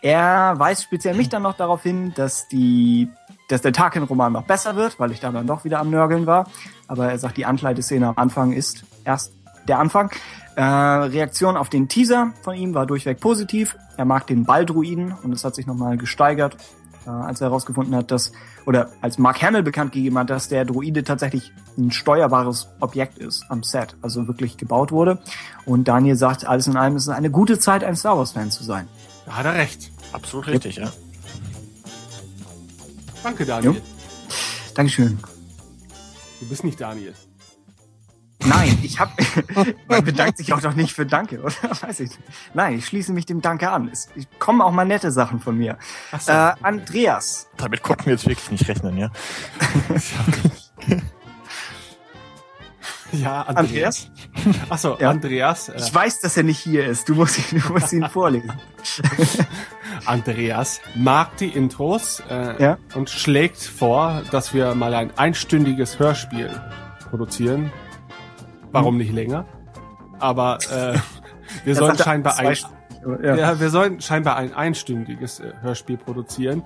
er weist speziell mich dann noch darauf hin, dass die, dass der Tarkin-Roman noch besser wird, weil ich da dann doch wieder am Nörgeln war. Aber er sagt, die Ankleideszene am Anfang ist erst der Anfang. Äh, Reaktion auf den Teaser von ihm war durchweg positiv. Er mag den Balldruiden und es hat sich nochmal gesteigert, als er herausgefunden hat, dass, oder als Mark Hamill bekannt gegeben hat, dass der Druide tatsächlich ein steuerbares Objekt ist am Set, also wirklich gebaut wurde. Und Daniel sagt, alles in allem ist es eine gute Zeit, ein Star Wars-Fan zu sein. Da hat er recht. Absolut richtig, ja. Danke, Daniel. Jo. Dankeschön. Du bist nicht Daniel. Nein, ich hab, [LAUGHS] man bedankt sich auch doch nicht für Danke, oder? [LAUGHS] Weiß ich nicht. Nein, ich schließe mich dem Danke an. Es kommen auch mal nette Sachen von mir. So. Äh, Andreas. Damit konnten wir jetzt wirklich nicht rechnen, ja. Ja, Andreas. Achso, Ja. Andreas. Äh, Ich weiß, dass er nicht hier ist. Du musst ihn, du musst ihn vorlesen. [LAUGHS] Andreas mag die Intros äh, Ja. und schlägt vor, dass wir mal ein einstündiges Hörspiel produzieren. Warum nicht länger? Aber äh, [LAUGHS] wir sollen scheinbar ein. Ja. ja, wir sollen scheinbar ein einstündiges äh, Hörspiel produzieren.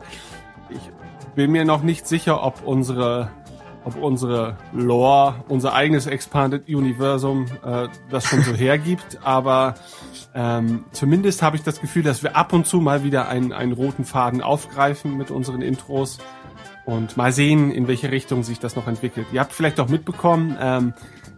Ich bin mir noch nicht sicher, ob unsere ob unsere Lore, unser eigenes Expanded Universum äh, das schon so [LAUGHS] hergibt, aber ähm, zumindest habe ich das Gefühl, dass wir ab und zu mal wieder einen, einen roten Faden aufgreifen mit unseren Intros und mal sehen, in welche Richtung sich das noch entwickelt. Ihr habt vielleicht auch mitbekommen, ähm,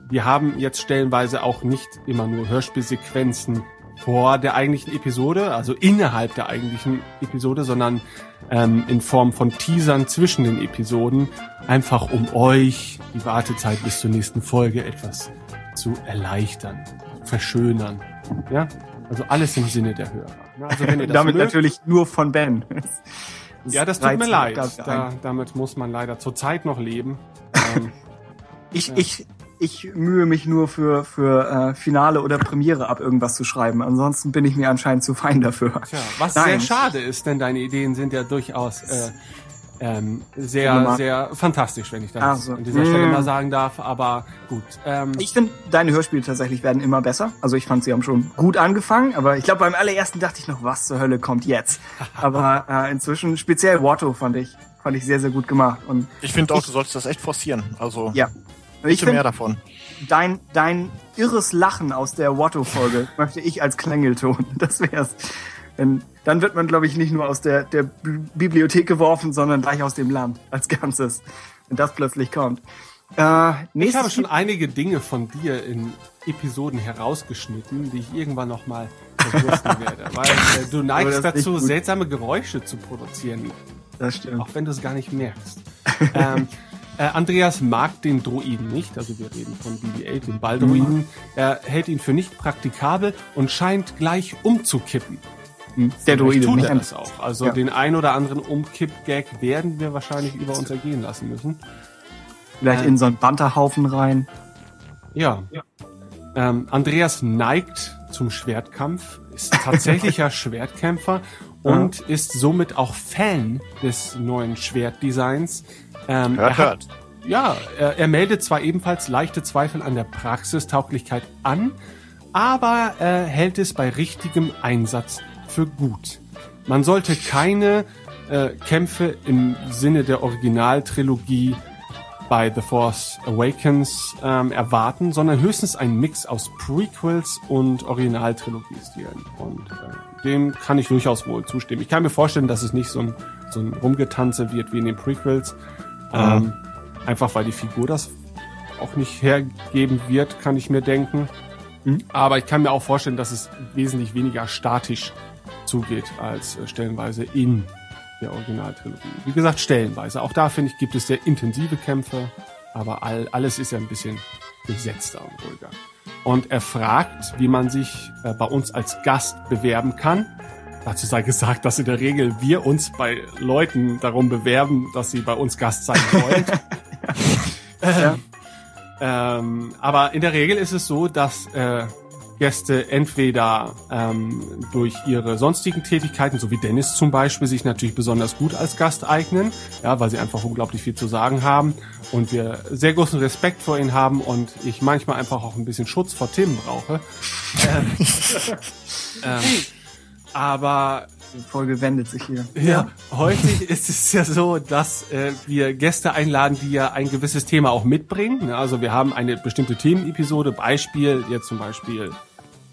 wir haben jetzt stellenweise auch nicht immer nur Hörspielsequenzen vor der eigentlichen Episode, also innerhalb der eigentlichen Episode, sondern ähm, in Form von Teasern zwischen den Episoden, einfach um euch die Wartezeit bis zur nächsten Folge etwas zu erleichtern, verschönern. Ja, also alles im Sinne der Hörer. Ja, Also wenn ihr [LAUGHS] das Damit mögt, natürlich nur von Ben. [LAUGHS] ja, das tut mir leid. Da, damit muss man leider zur Zeit noch leben. [LAUGHS] Ähm, Ich, ich, ich mühe mich nur für, für äh, Finale oder Premiere ab, irgendwas zu schreiben. Ansonsten bin ich mir anscheinend zu fein dafür. Tja, was Nein. sehr schade ist, denn deine Ideen sind ja durchaus äh, ähm, sehr, sehr fantastisch, wenn ich das so. an dieser Stelle Mm. mal sagen darf. Aber gut. Ähm, Ich finde, deine Hörspiele tatsächlich werden immer besser. Also ich fand, sie haben schon gut angefangen, aber ich glaube, beim allerersten dachte ich noch, was zur Hölle kommt jetzt? [LAUGHS] Aber äh, inzwischen, speziell Watto fand ich, fand ich sehr, sehr gut gemacht. Und Ich finde auch, du solltest das echt forcieren. Also ja. Ich bitte mehr find, davon. dein, dein irres Lachen aus der Watto-Folge [LAUGHS] möchte ich als Klängelton. Das wär's. Denn dann wird man, glaube ich, nicht nur aus der, der Bi- Bibliothek geworfen, sondern gleich aus dem Land als Ganzes. Wenn das plötzlich kommt. Äh, ich habe schon einige Dinge von dir in Episoden herausgeschnitten, die ich irgendwann noch mal verwursten [LAUGHS] werde. Weil äh, du neigst dazu, seltsame Geräusche zu produzieren, Das stimmt. auch wenn du es gar nicht merkst. [LAUGHS] ähm, äh, Andreas mag den Droiden nicht, also wir reden von BB-8, dem Balldroiden. Er hält ihn für nicht praktikabel und scheint gleich umzukippen. Der Vielleicht Droide. tut er das auch. Also Ja. den ein oder anderen Umkipp-Gag werden wir wahrscheinlich über uns ergehen lassen müssen. Vielleicht in so einen Banterhaufen rein. Ja. Ähm, Andreas neigt zum Schwertkampf, ist tatsächlicher [LAUGHS] Schwertkämpfer und ist somit auch Fan des neuen Schwertdesigns. Ähm, Hört, er hat, hört. Ja, er, er meldet zwar ebenfalls leichte Zweifel an der Praxistauglichkeit an, aber er hält es bei richtigem Einsatz für gut. Man sollte keine äh, Kämpfe im Sinne der Originaltrilogie bei The Force Awakens ähm, erwarten, sondern höchstens ein Mix aus Prequels und Originaltrilogie-Stilen. Und äh, dem kann ich durchaus wohl zustimmen. Ich kann mir vorstellen, dass es nicht so ein, so ein Rumgetanze wird wie in den Prequels. Ähm, einfach weil die Figur das auch nicht hergeben wird, kann ich mir denken. Aber ich kann mir auch vorstellen, dass es wesentlich weniger statisch zugeht als äh, stellenweise in der Originaltrilogie. Wie gesagt, stellenweise. Auch da finde ich, gibt es sehr intensive Kämpfe, aber all, alles ist ja ein bisschen gesetzter und ruhiger. Und er fragt, wie man sich äh, bei uns als Gast bewerben kann. Dazu sei gesagt, dass in der Regel wir uns bei Leuten darum bewerben, dass sie bei uns Gast sein wollen. [LAUGHS] ähm, ähm, aber in der Regel ist es so, dass äh, Gäste entweder ähm, durch ihre sonstigen Tätigkeiten, so wie Dennis zum Beispiel, sich natürlich besonders gut als Gast eignen, ja, weil sie einfach unglaublich viel zu sagen haben und wir sehr großen Respekt vor ihnen haben und ich manchmal einfach auch ein bisschen Schutz vor Themen brauche. ähm, [LAUGHS] ähm, aber Die Folge wendet sich hier. ja, häufig [LAUGHS] ist es ja so, dass äh, wir Gäste einladen, die ja ein gewisses Thema auch mitbringen. Also wir haben eine bestimmte Themenepisode, Beispiel, jetzt zum Beispiel,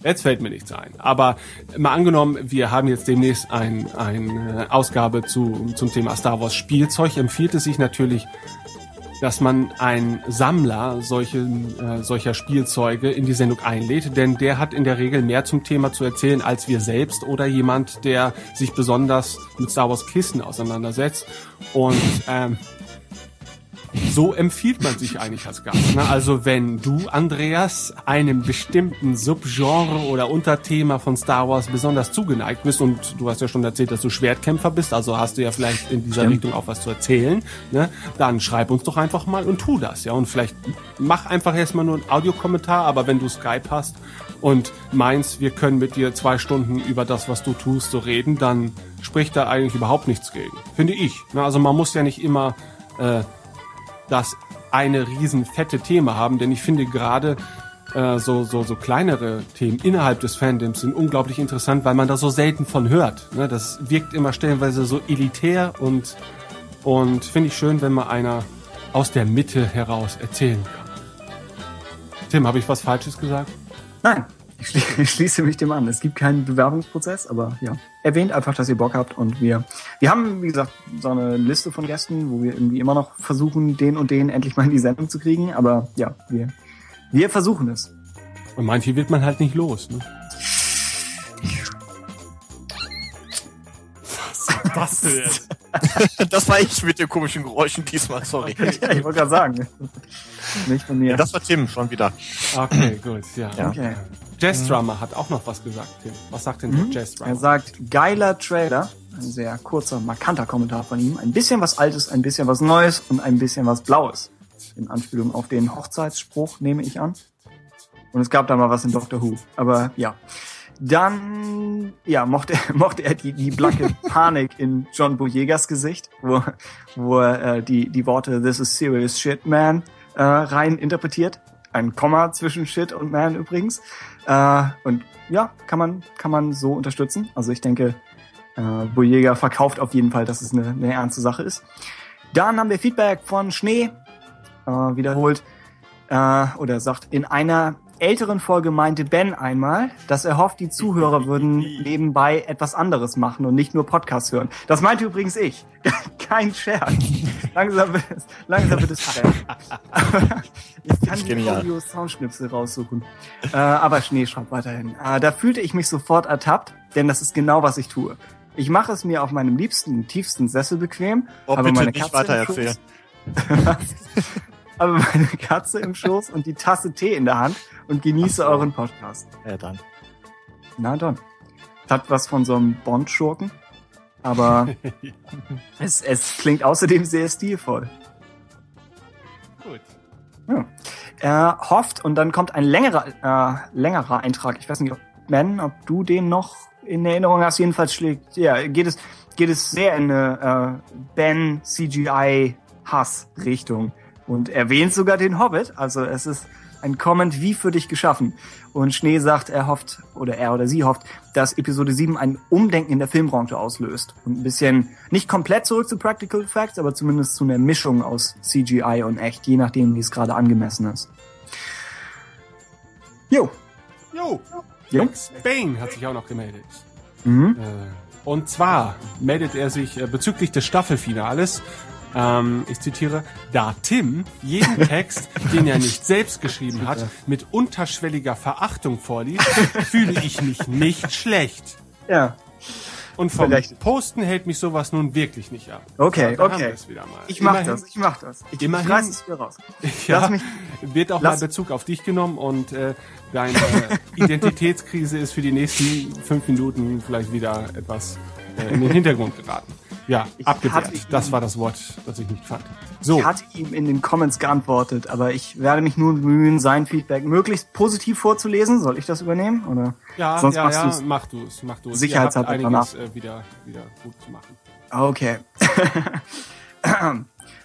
jetzt fällt mir nichts ein. Aber mal angenommen, wir haben jetzt demnächst ein, eine Ausgabe zu, zum Thema Star Wars Spielzeug, empfiehlt es sich natürlich, dass man einen Sammler solche, äh, solcher Spielzeuge in die Sendung einlädt, denn der hat in der Regel mehr zum Thema zu erzählen als wir selbst oder jemand, der sich besonders mit Star Wars Kissen auseinandersetzt. Und ähm, so empfiehlt man sich eigentlich als Gast. Ne? Also wenn du, Andreas, einem bestimmten Subgenre oder Unterthema von Star Wars besonders zugeneigt bist und du hast ja schon erzählt, dass du Schwertkämpfer bist, also hast du ja vielleicht in dieser Stimmt. Richtung auch was zu erzählen, ne? dann schreib uns doch einfach mal und tu das. ja Und vielleicht mach einfach erstmal nur einen Audiokommentar, aber wenn du Skype hast und meinst, wir können mit dir zwei Stunden über das, was du tust, so reden, dann spricht da eigentlich überhaupt nichts gegen. Finde ich. Ne? Also man muss ja nicht immer äh, das eine riesen fette Thema haben, denn ich finde gerade äh, so, so, so kleinere Themen innerhalb des Fandoms sind unglaublich interessant, weil man da so selten von hört. Ne? Das wirkt immer stellenweise so elitär und, und finde ich schön, wenn mal einer aus der Mitte heraus erzählen kann. Tim, habe ich was Falsches gesagt? Nein, ich schließe [LAUGHS] mich dem an. Es gibt keinen Bewerbungsprozess, aber ja. Erwähnt einfach, dass ihr Bock habt und wir, wir haben, wie gesagt, so eine Liste von Gästen, wo wir irgendwie immer noch versuchen, den und den endlich mal in die Sendung zu kriegen, aber ja, wir, wir versuchen es. Und manche wird man halt nicht los. Ne? Jetzt? [LAUGHS] Das war ich mit den komischen Geräuschen diesmal, sorry. [LAUGHS] Ja, ich wollte gerade sagen. Nicht von mir. Ja, das war Tim schon wieder. Okay, gut, ja. Ja. okay. Jazz Drummer hat auch noch was gesagt, Tim. Was sagt denn der Jazz Er Drummer? sagt, geiler Trailer. Ein sehr kurzer, markanter Kommentar von ihm. Ein bisschen was Altes, ein bisschen was Neues und ein bisschen was Blaues. In Anspielung auf den Hochzeitsspruch, nehme ich an. Und es gab da mal was in Doctor Who. Aber ja. Dann, ja, mochte, [LAUGHS] mochte er die, die blanke [LAUGHS] Panik in John Boyegas Gesicht, wo, wo er äh, die, die Worte This is serious shit, man, äh, rein interpretiert. Ein Komma zwischen shit und man übrigens. Äh, und ja, kann man, kann man so unterstützen. Also ich denke, äh, Boyega verkauft auf jeden Fall, dass es eine, eine ernste Sache ist. Dann haben wir Feedback von Schnee, äh, wiederholt, äh, oder sagt, in einer älteren Folge meinte Ben einmal, dass er hofft, die Zuhörer würden nebenbei etwas anderes machen und nicht nur Podcasts hören. Das meinte übrigens ich. [LAUGHS] Kein Scherz. langsam wird es, langsam wird es [LAUGHS] ich kann die Genial. Audio-Soundschnipsel raussuchen. Äh, aber Schnee schreibt weiterhin. Äh, da fühlte ich mich sofort ertappt, denn das ist genau, was ich tue. Ich mache es mir auf meinem liebsten, tiefsten Sessel bequem. Oh, habe bitte meine nicht Katze weitererzählen. [LAUGHS] Habe meine Katze im Schoß und die Tasse Tee in der Hand und genieße so. euren Podcast. Ja, dann. Na dann. Hat was von so einem Bond-Schurken, aber [LAUGHS] es, es klingt außerdem sehr stilvoll. Gut. Ja. Er hofft und dann kommt ein längerer, äh, längerer Eintrag. Ich weiß nicht, ob Ben, ob du den noch in Erinnerung hast. Jedenfalls schlägt, ja, geht es, geht es sehr in eine äh, Ben CGI Hass Richtung und erwähnt sogar den Hobbit. Also es ist ein Comment wie für dich geschaffen. Und Schnee sagt, er hofft, oder er oder sie hofft, dass Episode 7 ein Umdenken in der Filmbranche auslöst. Und ein bisschen, nicht komplett zurück zu Practical Facts, aber zumindest zu einer Mischung aus CGI und echt, je nachdem, wie es gerade angemessen ist. Jo. Jo, Jo. Max Bane hat sich auch noch gemeldet. Mhm. Äh, Und zwar meldet er sich äh, bezüglich des Staffelfinales, ähm, ich zitiere, da Tim jeden [LAUGHS] Text, den er nicht selbst geschrieben hat, mit unterschwelliger Verachtung vorliest, [LAUGHS] fühle ich mich nicht schlecht. Ja. Und vom Vielleicht- Posten hält mich sowas nun wirklich nicht ab. Okay, Haben okay. Ich mach Immerhin- das, ich mach das. Ich, Immerhin- ich reiß es wieder raus. [LAUGHS] Ja, wird auch lass- mal Bezug auf dich genommen und äh, deine Identitätskrise ist für die nächsten fünf Minuten vielleicht wieder etwas äh, in den Hintergrund geraten. Ja, Ich abgewehrt. Das war das Wort, das ich nicht fand. So, Ich hatte ihm in den Comments geantwortet, aber ich werde mich nun bemühen, sein Feedback möglichst positiv vorzulesen. Soll ich das übernehmen? Oder? ja, sonst ja, machst ja, du's. mach du es, mach du es. Sicherheitshalber einiges äh, wieder, wieder gut zu machen. Okay. [LAUGHS]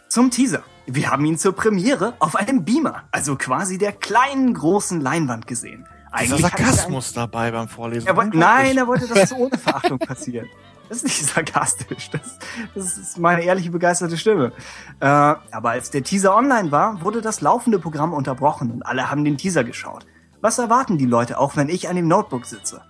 Zum Teaser. Wir haben ihn zur Premiere auf einem Beamer, also quasi der kleinen großen Leinwand gesehen. Dieser hatte ich Sarkasmus dabei beim Vorlesen. Er nein, er wollte, dass es ohne Verachtung [LAUGHS] passiert. [LAUGHS] Das ist nicht sarkastisch. Das, das ist meine ehrliche, begeisterte Stimme. Äh, aber als der Teaser online war, wurde das laufende Programm unterbrochen und alle haben den Teaser geschaut. Was erwarten die Leute auch, wenn ich an dem Notebook sitze?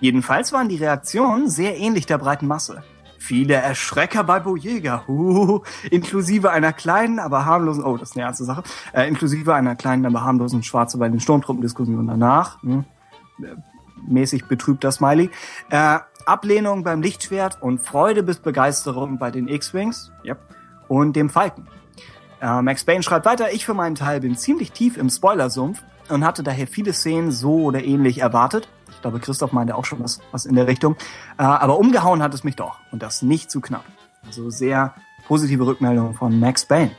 Jedenfalls waren die Reaktionen sehr ähnlich der breiten Masse. Viele Erschrecker bei Bojega, uh, inklusive einer kleinen, aber harmlosen, oh, das ist eine ernste Sache, äh, inklusive einer kleinen, aber harmlosen Schwarze bei den Sturmtruppendiskussionen danach. Hm mäßig betrübter Smiley. Äh, Ablehnung beim Lichtschwert und Freude bis Begeisterung bei den X-Wings. Yep. Und dem Falken. Äh, Max Payne schreibt weiter, ich für meinen Teil bin ziemlich tief im Spoilersumpf und hatte daher viele Szenen so oder ähnlich erwartet. Ich glaube, Christoph meinte auch schon was, was in der Richtung. Äh, aber umgehauen hat es mich doch. Und das nicht zu knapp. Also sehr positive Rückmeldung von Max Payne.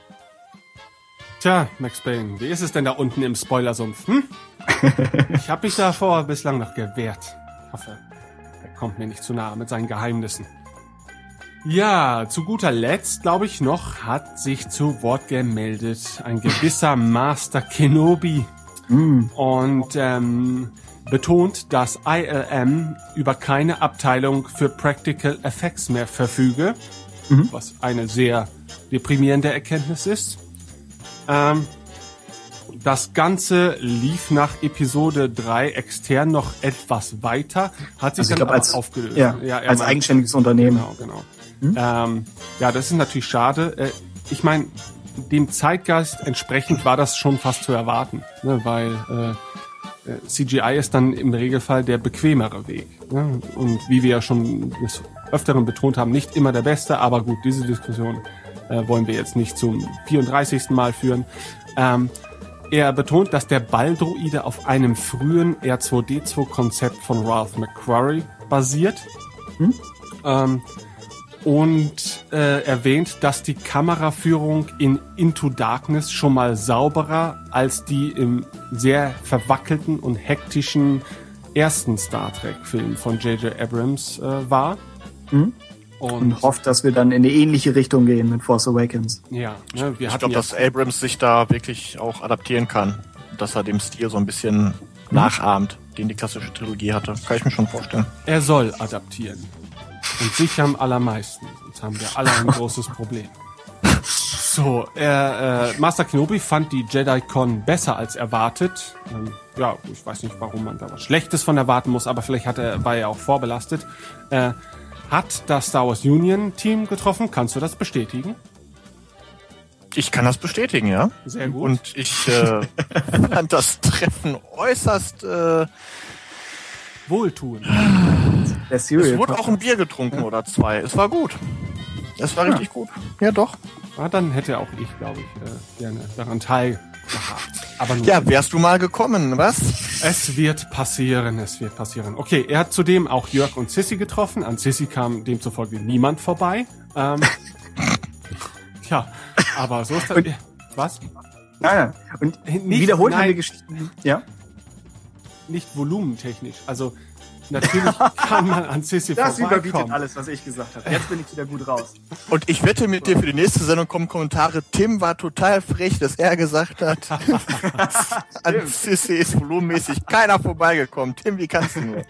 Tja, Max Payne, wie ist es denn da unten im Spoilersumpf? Hm? [LAUGHS] Ich habe mich davor bislang noch gewehrt. Hoffe, kommt mir nicht zu nahe mit seinen Geheimnissen. Ja, zu guter Letzt, glaube ich noch, hat sich zu Wort gemeldet ein gewisser [LAUGHS] Master Kenobi Mm. und ähm, betont, dass ILM über keine Abteilung für Practical Effects mehr verfüge, Mhm. was eine sehr deprimierende Erkenntnis ist. Ähm, das Ganze lief nach Episode 3 extern noch etwas weiter, hat sich Also dann glaube, aber als, aufgelöst. ja, er als meint- eigenständiges Unternehmen. Genau, genau. Ähm, ja, das ist natürlich schade. Äh, ich meine, dem Zeitgeist entsprechend war das schon fast zu erwarten, ne, weil äh, äh, CGI ist dann im Regelfall der bequemere Weg. Ne? Und wie wir ja schon des Öfteren betont haben, nicht immer der beste, aber gut, diese Diskussion äh, wollen wir jetzt nicht zum 34. Mal führen. Ähm, er betont, dass der Balldroide auf einem frühen R2D2-Konzept von Ralph McQuarrie basiert. Ähm, und äh, erwähnt, dass die Kameraführung in Into Darkness schon mal sauberer als die im sehr verwackelten und hektischen ersten Star Trek-Film von J.J. Abrams äh, war. Mhm. Und, Und hofft, dass wir dann in eine ähnliche Richtung gehen mit Force Awakens. ja, ne, wir Ich glaube, dass Abrams sich da wirklich auch adaptieren kann. Dass er dem Stil so ein bisschen nachahmt, den die klassische Trilogie hatte. Kann ich mir schon vorstellen. er soll adaptieren. Und sich am allermeisten. Sonst haben wir alle ein großes Problem. [LAUGHS] So, er, äh, Master Kenobi fand die JediCon besser als erwartet. Ähm, ja, ich weiß nicht, warum man da was Schlechtes von erwarten muss, aber vielleicht hat er, war er auch vorbelastet. Äh, hat das Star Wars Union Team getroffen. Kannst du das bestätigen? Ich kann das bestätigen, ja. Sehr gut. Und ich äh, fand [LAUGHS] [LAUGHS] das Treffen äußerst. Äh, Wohltun. Der es wurde auch ein Bier getrunken oder zwei. Es war gut. Es war richtig gut. Ja, doch. Ja, dann hätte auch ich, glaube ich, äh, gerne daran teilgehabt. Ja, wärst du mal gekommen, was? Es wird passieren, es wird passieren. Okay, er hat zudem auch Jörg und Sissy getroffen. An Sissy kam demzufolge niemand vorbei. Ähm, [LAUGHS] tja, aber so ist das. Und- Was? Nein, nein. Und Nicht- wiederholt haben nein. wir Geschichten. Ja. Nicht volumentechnisch. Also natürlich [LAUGHS] kann man an Sissy Das überbietet vorbeikommen. alles, was ich gesagt habe. Jetzt bin ich wieder gut raus. Und ich wette mit dir, für die nächste Sendung kommen Kommentare. Tim war total frech, dass er gesagt hat, [LAUGHS] an Sissy ist volumenmäßig keiner vorbeigekommen. Tim, wie kannst du nur?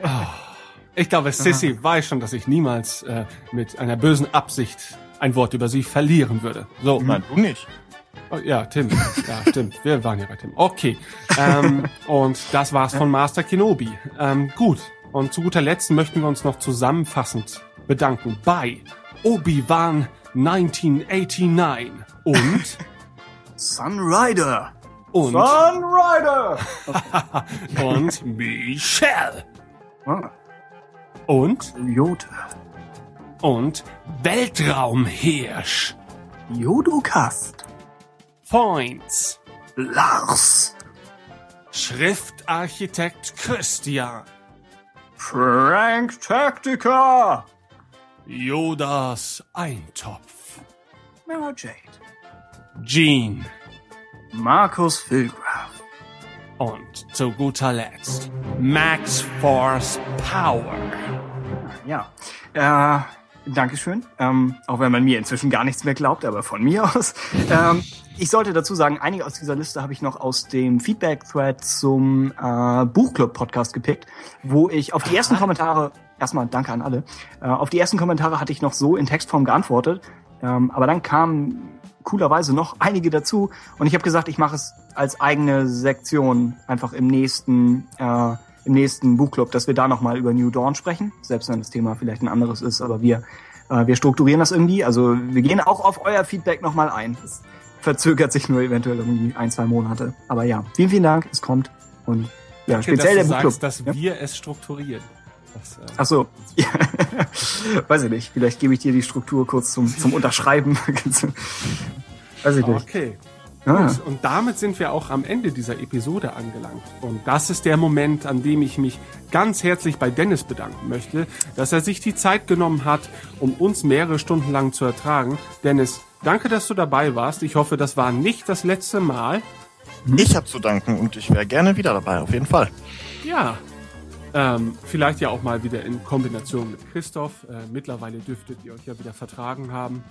Ich glaube, Sissy weiß schon, dass ich niemals äh, mit einer bösen Absicht ein Wort über sie verlieren würde. So, Nein, du nicht. Oh, Ja, Tim. Ja, stimmt. Wir waren ja bei Tim. Okay. Ähm, und das war's von Master Kenobi. Ähm, gut. Und zu guter Letzt möchten wir uns noch zusammenfassend bedanken bei Obi-Wan 1989 und [LAUGHS] Sunrider. und Sunrider. [LAUGHS] und Michelle Ah, und Yoda. und Weltraumhirsch Jodokast. Points Lars. Schriftarchitekt Christian Frank Tactica. Yodas Eintopf Mara Jade. Gene Markus Filgraf. Und zu guter Letzt Max Force Power. Ja. Äh, Dankeschön. Ähm, auch wenn man mir inzwischen gar nichts mehr glaubt, aber von mir aus. Ähm, ich sollte dazu sagen, einige aus dieser Liste habe ich noch aus dem Feedback-Thread zum äh, Buchclub-Podcast gepickt, wo ich auf die ersten Kommentare, erstmal danke an alle, äh, auf die ersten Kommentare hatte ich noch so in Textform geantwortet, ähm, aber dann kamen coolerweise noch einige dazu und ich habe gesagt, ich mache es als eigene Sektion einfach im nächsten äh, im nächsten Buchclub, dass wir da nochmal über New Dawn sprechen, selbst wenn das Thema vielleicht ein anderes ist, aber wir, äh, wir strukturieren das irgendwie. Also wir gehen auch auf euer Feedback nochmal ein. Es verzögert sich nur eventuell irgendwie ein, zwei Monate. Aber ja, vielen, vielen Dank, es kommt. Und ja, speziell der dass du Buchclub. sagst, dass ja? wir es strukturieren. Das, äh, Ach so, ja. [LAUGHS] weiß ich nicht. Vielleicht gebe ich dir die Struktur kurz zum, zum Unterschreiben. [LAUGHS] weiß ich nicht. okay. Ah. Gut, und damit sind wir auch am Ende dieser Episode angelangt. Und das ist der Moment, an dem ich mich ganz herzlich bei Dennis bedanken möchte, dass er sich die Zeit genommen hat, um uns mehrere Stunden lang zu ertragen. Dennis, danke, dass du dabei warst. Ich hoffe, das war nicht das letzte Mal. Ich habe zu danken und ich wäre gerne wieder dabei, auf jeden Fall. Ja. Ähm, vielleicht ja auch mal wieder in Kombination mit Christoph. Äh, mittlerweile dürftet ihr euch ja wieder vertragen haben.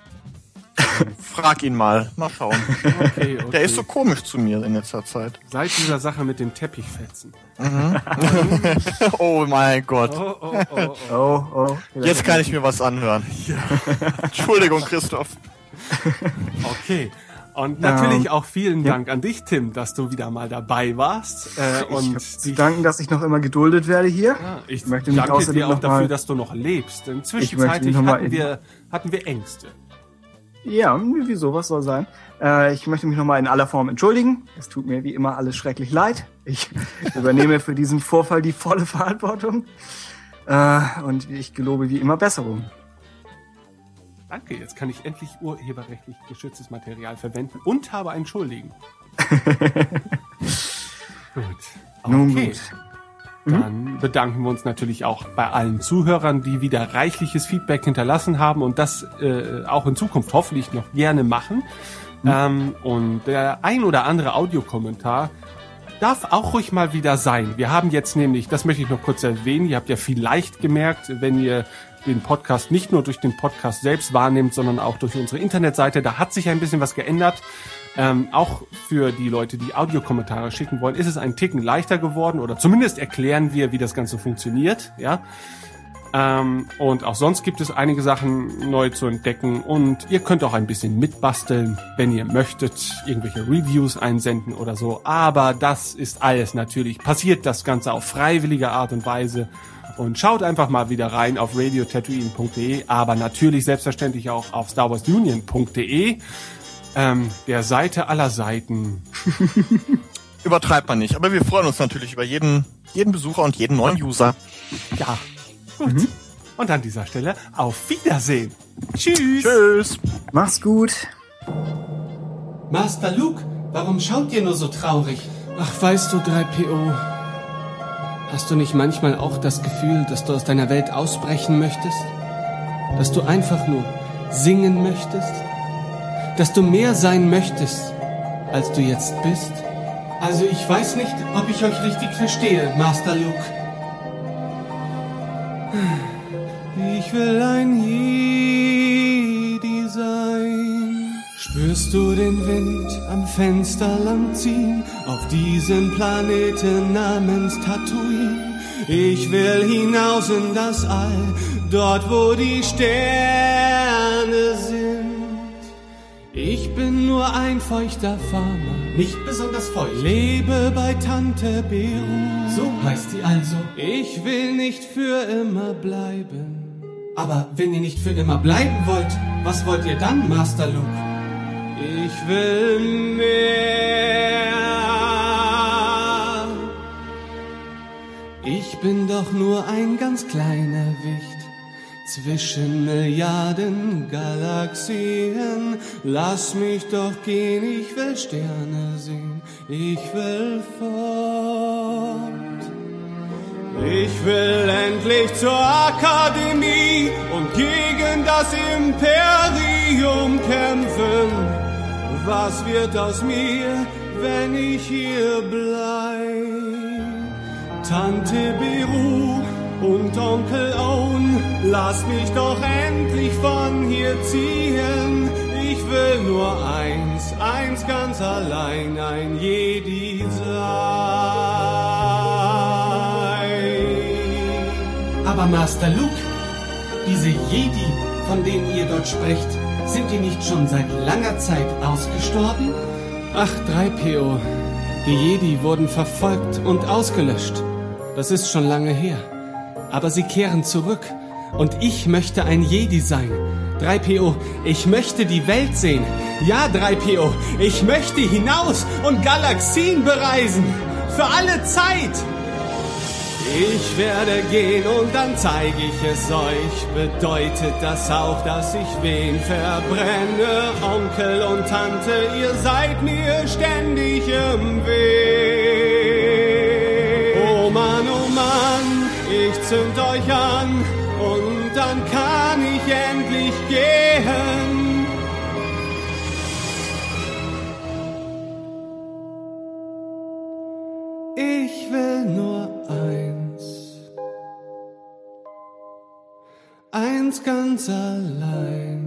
[LAUGHS] Frag ihn mal. Mal schauen. Okay, okay. Der ist so komisch zu mir in letzter Zeit. Seit dieser Sache mit dem Teppichfetzen. [LAUGHS] Oh mein Gott. Oh, oh, oh, oh. Oh, oh. Jetzt kann ich mir was anhören. Entschuldigung, Christoph. Okay. Und natürlich Ähm, auch vielen ja. Dank an dich, Tim, dass du wieder mal dabei warst. Äh, Ich und zu dich- danken, dass ich noch immer geduldet werde hier. Ja, ich möchte mich danke außerdem dir auch noch dafür, mal- dass du noch lebst. Mal hatten wir, hatten wir Ängste. Ja, wieso, was soll sein? Äh, ich möchte mich nochmal in aller Form entschuldigen. Es tut mir wie immer alles schrecklich leid. Ich [LAUGHS] übernehme für diesen Vorfall die volle Verantwortung. Äh, und ich gelobe wie immer Besserung. Danke, jetzt kann ich endlich urheberrechtlich geschütztes Material verwenden und habe einen Schuldigen. [LAUGHS] gut. Nun Okay. gut. Dann bedanken wir uns natürlich auch bei allen Zuhörern, die wieder reichliches Feedback hinterlassen haben und das äh, auch in Zukunft hoffentlich noch gerne machen. Ähm, und der ein oder andere Audiokommentar darf auch ruhig mal wieder sein. Wir haben jetzt nämlich, das möchte ich noch kurz erwähnen, ihr habt ja vielleicht gemerkt, wenn ihr den Podcast nicht nur durch den Podcast selbst wahrnehmt, sondern auch durch unsere Internetseite, da hat sich ein bisschen was geändert. Ähm, auch für die Leute, die Audiokommentare schicken wollen, ist es ein Ticken leichter geworden oder zumindest erklären wir, wie das Ganze funktioniert. Ja. Ähm, und auch sonst gibt es einige Sachen neu zu entdecken und ihr könnt auch ein bisschen mitbasteln, wenn ihr möchtet, irgendwelche Reviews einsenden oder so. Aber das ist alles natürlich, passiert das Ganze auf freiwillige Art und Weise. Und schaut einfach mal wieder rein auf radiotatooine.de, aber natürlich selbstverständlich auch auf starwarsunion.de, ähm, der Seite aller Seiten. [LAUGHS] Übertreibt man nicht. Aber wir freuen uns natürlich über jeden, jeden Besucher und jeden neuen User. Ja, gut. Und an dieser Stelle auf Wiedersehen. Tschüss. Tschüss. Mach's gut. Master Luke, warum schaut ihr nur so traurig? Ach, weißt du, 3PO, hast du nicht manchmal auch das Gefühl, dass du aus deiner Welt ausbrechen möchtest? Dass du einfach nur singen möchtest? Dass du mehr sein möchtest, als du jetzt bist? Also ich weiß nicht, ob ich euch richtig verstehe, Master Luke. Ich will ein Jedi sein. Spürst du den Wind am Fenster lang ziehen auf diesem Planeten namens Tatooine? Ich will hinaus in das All, dort wo die Sterne sind. Ich bin nur ein feuchter Farmer, nicht besonders feucht. Lebe bei Tante Beru. So heißt sie also. Ich will nicht für immer bleiben. Aber wenn ihr nicht für immer bleiben wollt, was wollt ihr dann, Master Luke? Ich will mehr. Ich bin doch nur ein ganz kleiner Wicht zwischen Milliarden Galaxien. Lass mich doch gehen, ich will Sterne sehen, ich will fort. Ich will endlich zur Akademie und gegen das Imperium kämpfen. Was wird aus mir, wenn ich hier bleib? Tante Beru und Onkel Owen, lass mich doch endlich von hier ziehen. Ich will nur eins, eins ganz allein, ein Jedi sein. Aber Master Luke, diese Jedi, von denen ihr dort sprecht, sind die nicht schon seit langer Zeit ausgestorben? Ach, 3PO, die Jedi wurden verfolgt und ausgelöscht. Das ist schon lange her. Aber sie kehren zurück. Und ich möchte ein Jedi sein. 3PO, ich möchte die Welt sehen. Ja, 3PO, ich möchte hinaus und Galaxien bereisen. Für alle Zeit. Ich werde gehen und dann zeige ich es euch. Bedeutet das auch, dass ich wen verbrenne? Onkel und Tante, ihr seid mir ständig im Weg. Oh Mann, oh Mann, ich zünd euch an kann ich endlich gehen. Ich will nur eins, eins ganz allein.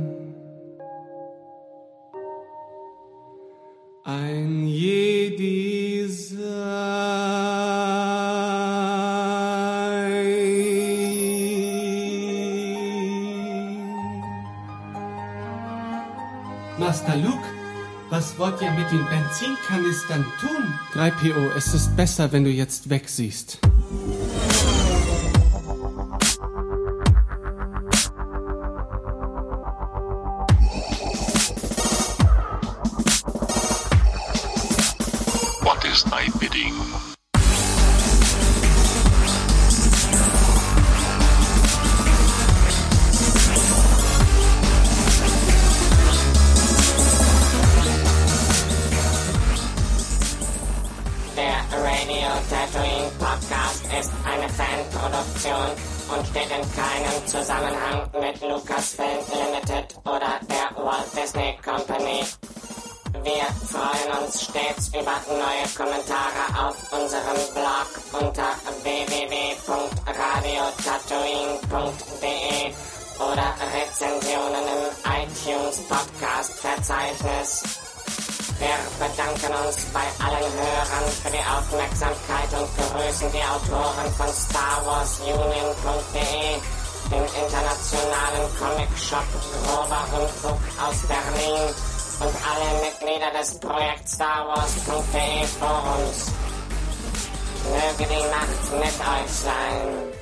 Ein Jedi Master Luke, was wollt ihr mit den Benzinkanistern tun? 3PO, es ist besser, wenn du jetzt wegsiehst. Zusammenhang mit Lucasfilm Limited oder der Walt Disney Company. Wir freuen uns stets über neue Kommentare auf unserem Blog unter www.radiotatooine.de oder Rezensionen im iTunes Podcast Verzeichnis. Wir bedanken uns bei allen Hörern für die Aufmerksamkeit und grüßen die Autoren von StarWarsUnion.de, dem internationalen Comic-Shop Grober Unfug aus Berlin und alle Mitglieder des Projekt StarWars.de Forums. Möge die Macht mit euch sein.